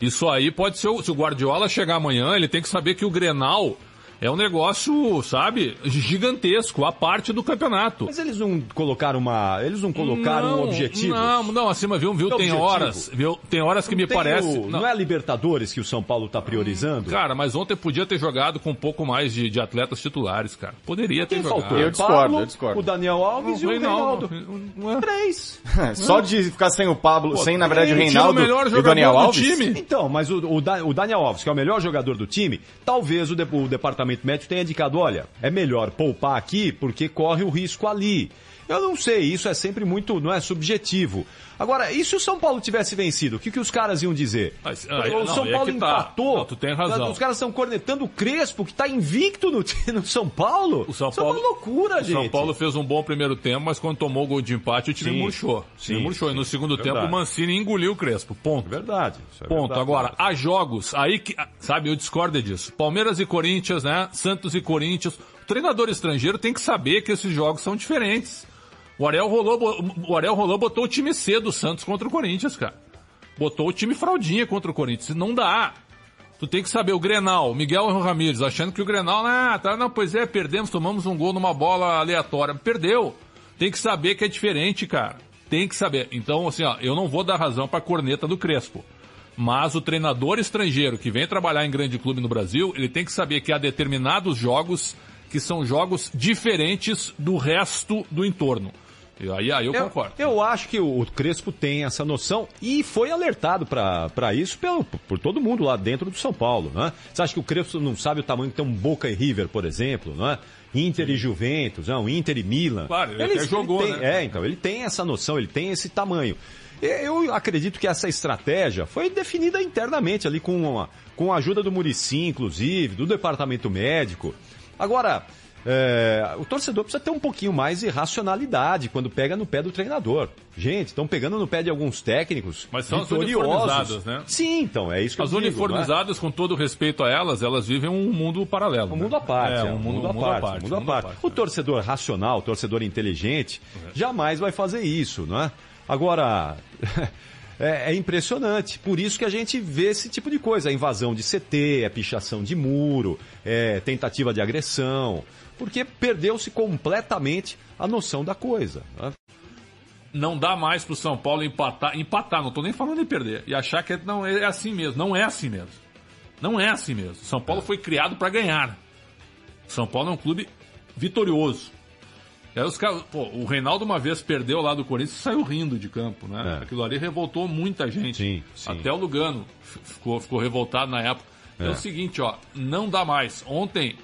Isso aí pode ser, se o Guardiola chegar amanhã, ele tem que saber que o Grenal é um negócio, sabe, gigantesco, a parte do campeonato. Mas eles não colocaram uma. Eles não colocaram um objetivo. Não, não, acima, viu, viu, tem objetivo? horas, viu, tem horas que Não me tem parece... o- não. é a Libertadores que o São Paulo tá priorizando? Cara, mas ontem podia ter jogado com um pouco mais de, de atletas titulares, cara. Poderia ter Quem jogado. faltou? O Pablo, O Daniel Alves e o Reinaldo. Reinaldo. Três. Só de ficar sem o Pablo, Pô, sem na verdade o. Reinaldo o melhor e o Daniel jogador do Alves. time. Então, mas o, o Da- o Daniel Alves, que é o melhor jogador do time, talvez o, de- o departamento médico tenha indicado, olha, é melhor poupar aqui porque corre o risco ali. Eu não sei, isso é sempre muito, não é subjetivo. Agora, e se o São Paulo tivesse vencido? O que, que os caras iam dizer? Mas, o ah, não, São é Paulo tá. empatou. Não, tu tem razão. Os caras estão cornetando o Crespo, que tá invicto no, no São Paulo. O São Isso é uma loucura, o gente. São Paulo fez um bom primeiro tempo, mas quando tomou o gol de empate, o time Sim. murchou. O Sim, murchou. E no sim. segundo Verdade. tempo, o Mancini engoliu o Crespo. Ponto. Verdade. isso é Ponto. verdade. Agora, há jogos aí que, sabe, eu discordo disso. Palmeiras e Corinthians, né? Santos e Corinthians. O treinador estrangeiro tem que saber que esses jogos são diferentes. O Ariel rolou, o Ariel rolou botou o time C do Santos contra o Corinthians, cara. Botou o time fraldinha contra o Corinthians. Não dá. Tu tem que saber, o Grenal, Miguel Ramírez, achando que o Grenal, ah, tá, não, pois é, perdemos, tomamos um gol numa bola aleatória. Perdeu. Tem que saber que é diferente, cara. Tem que saber. Então, assim, ó, eu não vou dar razão pra corneta do Crespo. Mas o treinador estrangeiro que vem trabalhar em grande clube no Brasil, ele tem que saber que há determinados jogos que são jogos diferentes do resto do entorno. Aí, aí eu, concordo. Eu acho que o Crespo tem essa noção e foi alertado para isso pelo, por todo mundo lá dentro do São Paulo, né? Você acha que o Crespo não sabe o tamanho que tem um Boca e River, por exemplo, né? Inter e Juventus, não, Inter e Milan. Claro, ele até jogou, tem, né? É, então, ele tem essa noção, ele tem esse tamanho. Eu acredito que essa estratégia foi definida internamente ali com a, com a ajuda do Murici, inclusive, do departamento médico. Agora, é, o torcedor precisa ter um pouquinho mais de racionalidade quando pega no pé do treinador. Gente, estão pegando no pé de alguns técnicos Mas são as vitoriosos. uniformizadas, né? Sim, então, é isso que As eu digo, uniformizadas, com todo respeito a elas, elas vivem um mundo paralelo. Um mundo à parte, É, é, um mundo, à mundo parte, à parte. um mundo à mundo à parte. O torcedor racional, o torcedor inteligente, É. jamais vai fazer isso, não é? Agora, é, é impressionante. Por isso que a gente vê esse tipo de coisa. A invasão de CT, a pichação de muro, é, tentativa de agressão. Porque perdeu-se completamente a noção da coisa. né? Não dá mais pro São Paulo empatar, empatar, não tô nem falando em perder. E achar que é- não é assim mesmo. Não é assim mesmo. Não é assim mesmo. São Paulo foi criado para ganhar. São Paulo é um clube vitorioso. E aí os caras, pô, o Reinaldo uma vez perdeu lá do Corinthians e saiu rindo de campo, né? É. Aquilo ali revoltou muita gente. Sim, sim. Até o Lugano ficou, ficou revoltado na época. É. É. o seguinte, ó, não dá mais. Ontem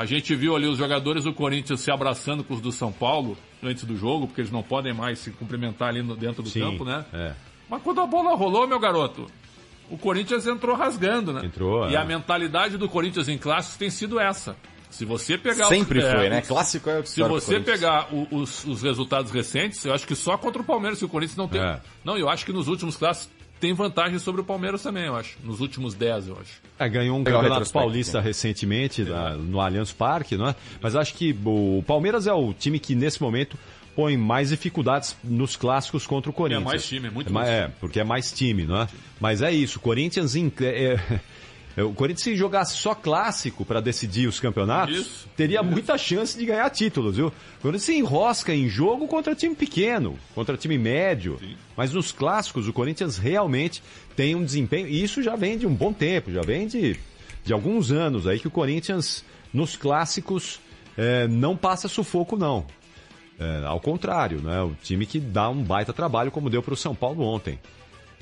a gente viu ali os jogadores do Corinthians se abraçando com os do São Paulo antes do jogo, porque eles não podem mais se cumprimentar ali no- dentro do Sim, campo, né? é. Mas quando a bola rolou, meu garoto, o Corinthians entrou rasgando, né? Entrou, E é. a mentalidade do Corinthians em clássicos tem sido essa. Se você pegar os- Sempre é, foi, né? os- Clássico é o Se histórico do você pegar o- os, os resultados recentes, eu acho que só contra o Palmeiras que o Corinthians não tem. É. Não, eu acho que nos últimos clássicos tem vantagem sobre o Palmeiras também, eu acho. Nos últimos 10, eu acho. É, ganhou um Pegar o campeonato paulista sim. recentemente na- no Allianz Parque, não é? Mas acho que o Palmeiras é o time que nesse momento põe mais dificuldades nos clássicos contra o Corinthians. mais time, é muito é, mais É, porque é mais time, não é? Mas é isso, Corinthians é- é, o Corinthians se jogasse só clássico para decidir os campeonatos, Isso, teria muita chance de ganhar títulos, viu? O Corinthians se enrosca em jogo contra time pequeno, contra time médio. Mas nos clássicos o Corinthians realmente tem um desempenho, e isso já vem de um bom tempo, já vem de, de alguns anos aí que o Corinthians nos clássicos é, não passa sufoco não. É, ao contrário, né? O time que dá um baita trabalho como deu para o São Paulo ontem.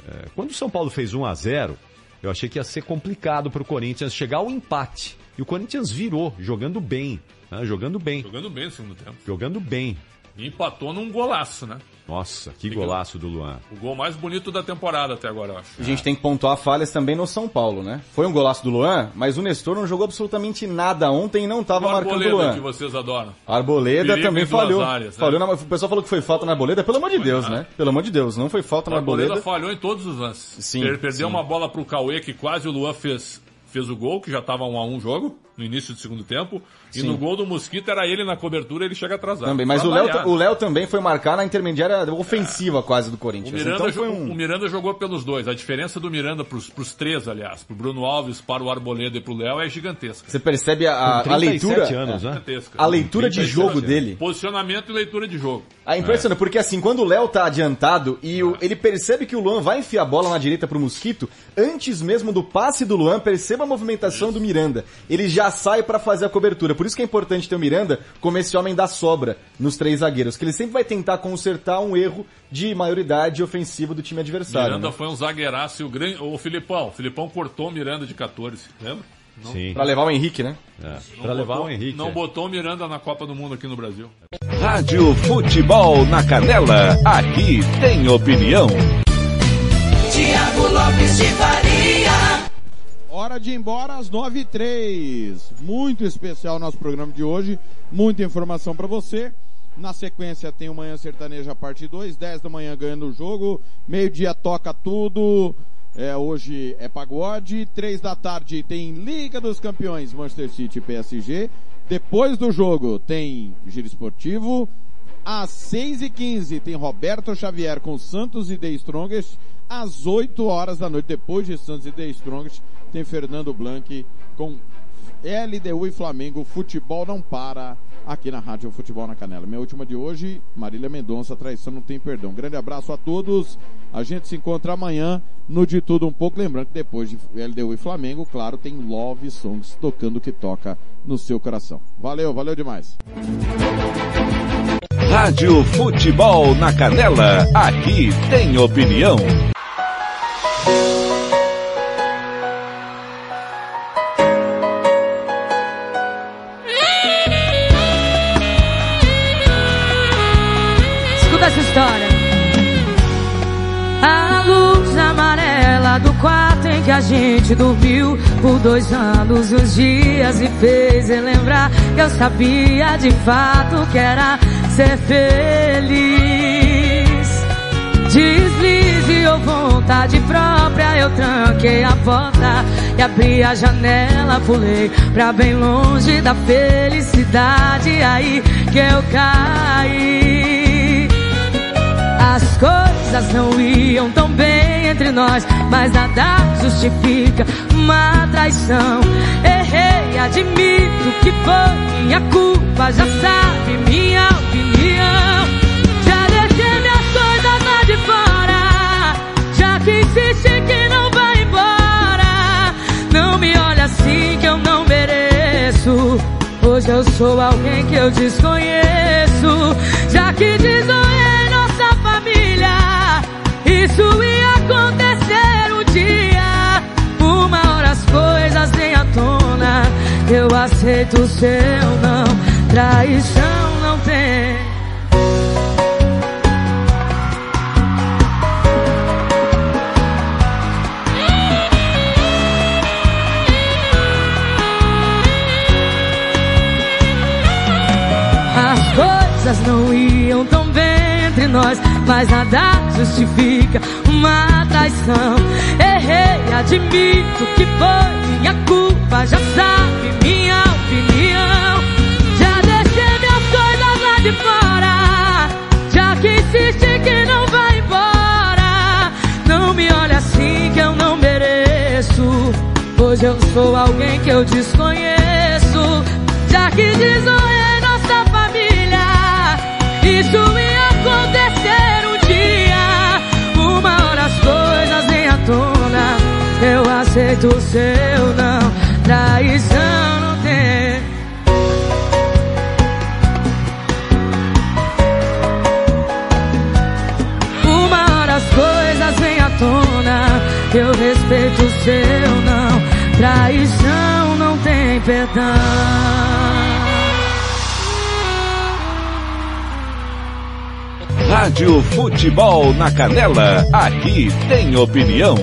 É, quando o São Paulo fez 1 a 0 eu achei que ia ser complicado para o Corinthians chegar ao empate. E o Corinthians virou, jogando bem. né? Jogando bem. Jogando bem no segundo tempo. Jogando bem. E empatou num golaço, né? Nossa, que golaço do Luan. O gol mais bonito da temporada até agora, eu acho. A gente tem que pontuar falhas também no São Paulo, né? Foi um golaço do Luan, mas o Nestor não jogou absolutamente nada ontem e não estava O marcando o Arboleda, Luan. que vocês adoram. A Arboleda Perigo também falhou. áreas, né? falhou na- o pessoal falou que foi falta na Arboleda, pelo amor de Deus, né? Pelo amor de Deus, não foi falta na Arboleda Arboleda. falhou em todos os lances. Sim, Per- Perdeu sim. uma bola pro Cauê, que quase o Luan fez, fez o gol, que já tava 1 a 1 o jogo, no início do segundo tempo. E Sim. no gol do Mosquito era ele na cobertura ele chega atrasado. Também, mas o Léo, o Léo também foi marcar na intermediária ofensiva quase do O Corinthians. Miranda, então foi jo- um... o Miranda jogou pelos dois. A diferença do Miranda pros, pros três, aliás, pro Bruno Alves, para o Arboleda e pro Léo é gigantesca. Você percebe a, a leitura, 37 anos, né? Gigantesca. a leitura de 37 jogo anos. dele. Posicionamento e leitura de jogo. É impressionante, porque assim, quando o Léo tá adiantado e o- ele percebe que o Luan vai enfiar a bola na direita pro Mosquito, antes mesmo do passe do Luan, perceba a movimentação do Miranda. Ele já sai pra fazer a cobertura. Por isso que é importante ter o Miranda como esse homem da sobra nos três zagueiros, que ele sempre vai tentar consertar um erro de maioridade ofensiva do time adversário. Miranda né? foi um zagueiraço e o grande. O Filipão. O Filipão cortou o Miranda de 14, lembra? Não, Sim. Pra levar o Henrique, né? É, Pra levar botou- o Henrique. Não é. botou o Miranda na Copa do Mundo aqui no Brasil. Rádio Futebol na Canela, aqui tem opinião. Tiago Lopes de Faria. Hora de ir embora às 9 e 3 Muito especial nosso programa de hoje. Muita informação para você. Na sequência tem o Manhã Sertaneja parte 2, 10 da manhã ganhando o jogo. Meio-dia toca tudo. É, hoje é pagode. 3 da tarde tem Liga dos Campeões, Manchester City PSG. Depois do jogo tem Giro Esportivo. Às 6 e 15 tem Roberto Xavier com Santos e The Strongest. Às 8 horas da noite, depois de Santos e The Strongest, tem Fernando Blanc com LDU e Flamengo, futebol não para aqui na Rádio Futebol na Canela. Minha última de hoje, Marília Mendonça, traição não tem perdão. Grande abraço a todos. A gente se encontra amanhã no De Tudo Um pouco. Lembrando que depois de LDU e Flamengo, claro, tem Love Songs tocando o que toca no seu coração. Valeu, valeu demais. Rádio Futebol na Canela, aqui tem opinião. Essa história. A luz amarela do quarto em que a gente dormiu por dois anos e uns dias me fez relembrar que eu sabia de fato que era ser feliz. Deslize ou vontade própria, eu tranquei a porta e abri a janela, pulei pra bem longe da felicidade. Aí que eu caí. As coisas não iam tão bem entre nós, mas nada justifica uma traição. Errei, admito que foi minha culpa, já sabe minha opinião. Já deixei minhas coisas lá de fora, já que insiste que não vai embora. Não me olha assim que eu não mereço. Hoje eu sou alguém que eu desconheço, já que família. Isso ia acontecer um dia. Uma hora as coisas vêm à tona. Eu aceito o seu não, traição não tem. As coisas não iam tão mas nada justifica uma traição. Errei, admito que foi minha culpa, já sabe minha opinião. Já deixei minhas coisas lá de fora, já que insiste que não vai embora. Não me olha assim que eu não mereço. Hoje eu sou alguém que eu desconheço, já que desonrei nossa família. Isso ia acontecer Eu aceito o seu não, traição não tem. Uma hora as coisas vêm à tona. Eu respeito o seu não, traição não tem perdão. Rádio Futebol na Canela, aqui tem opinião.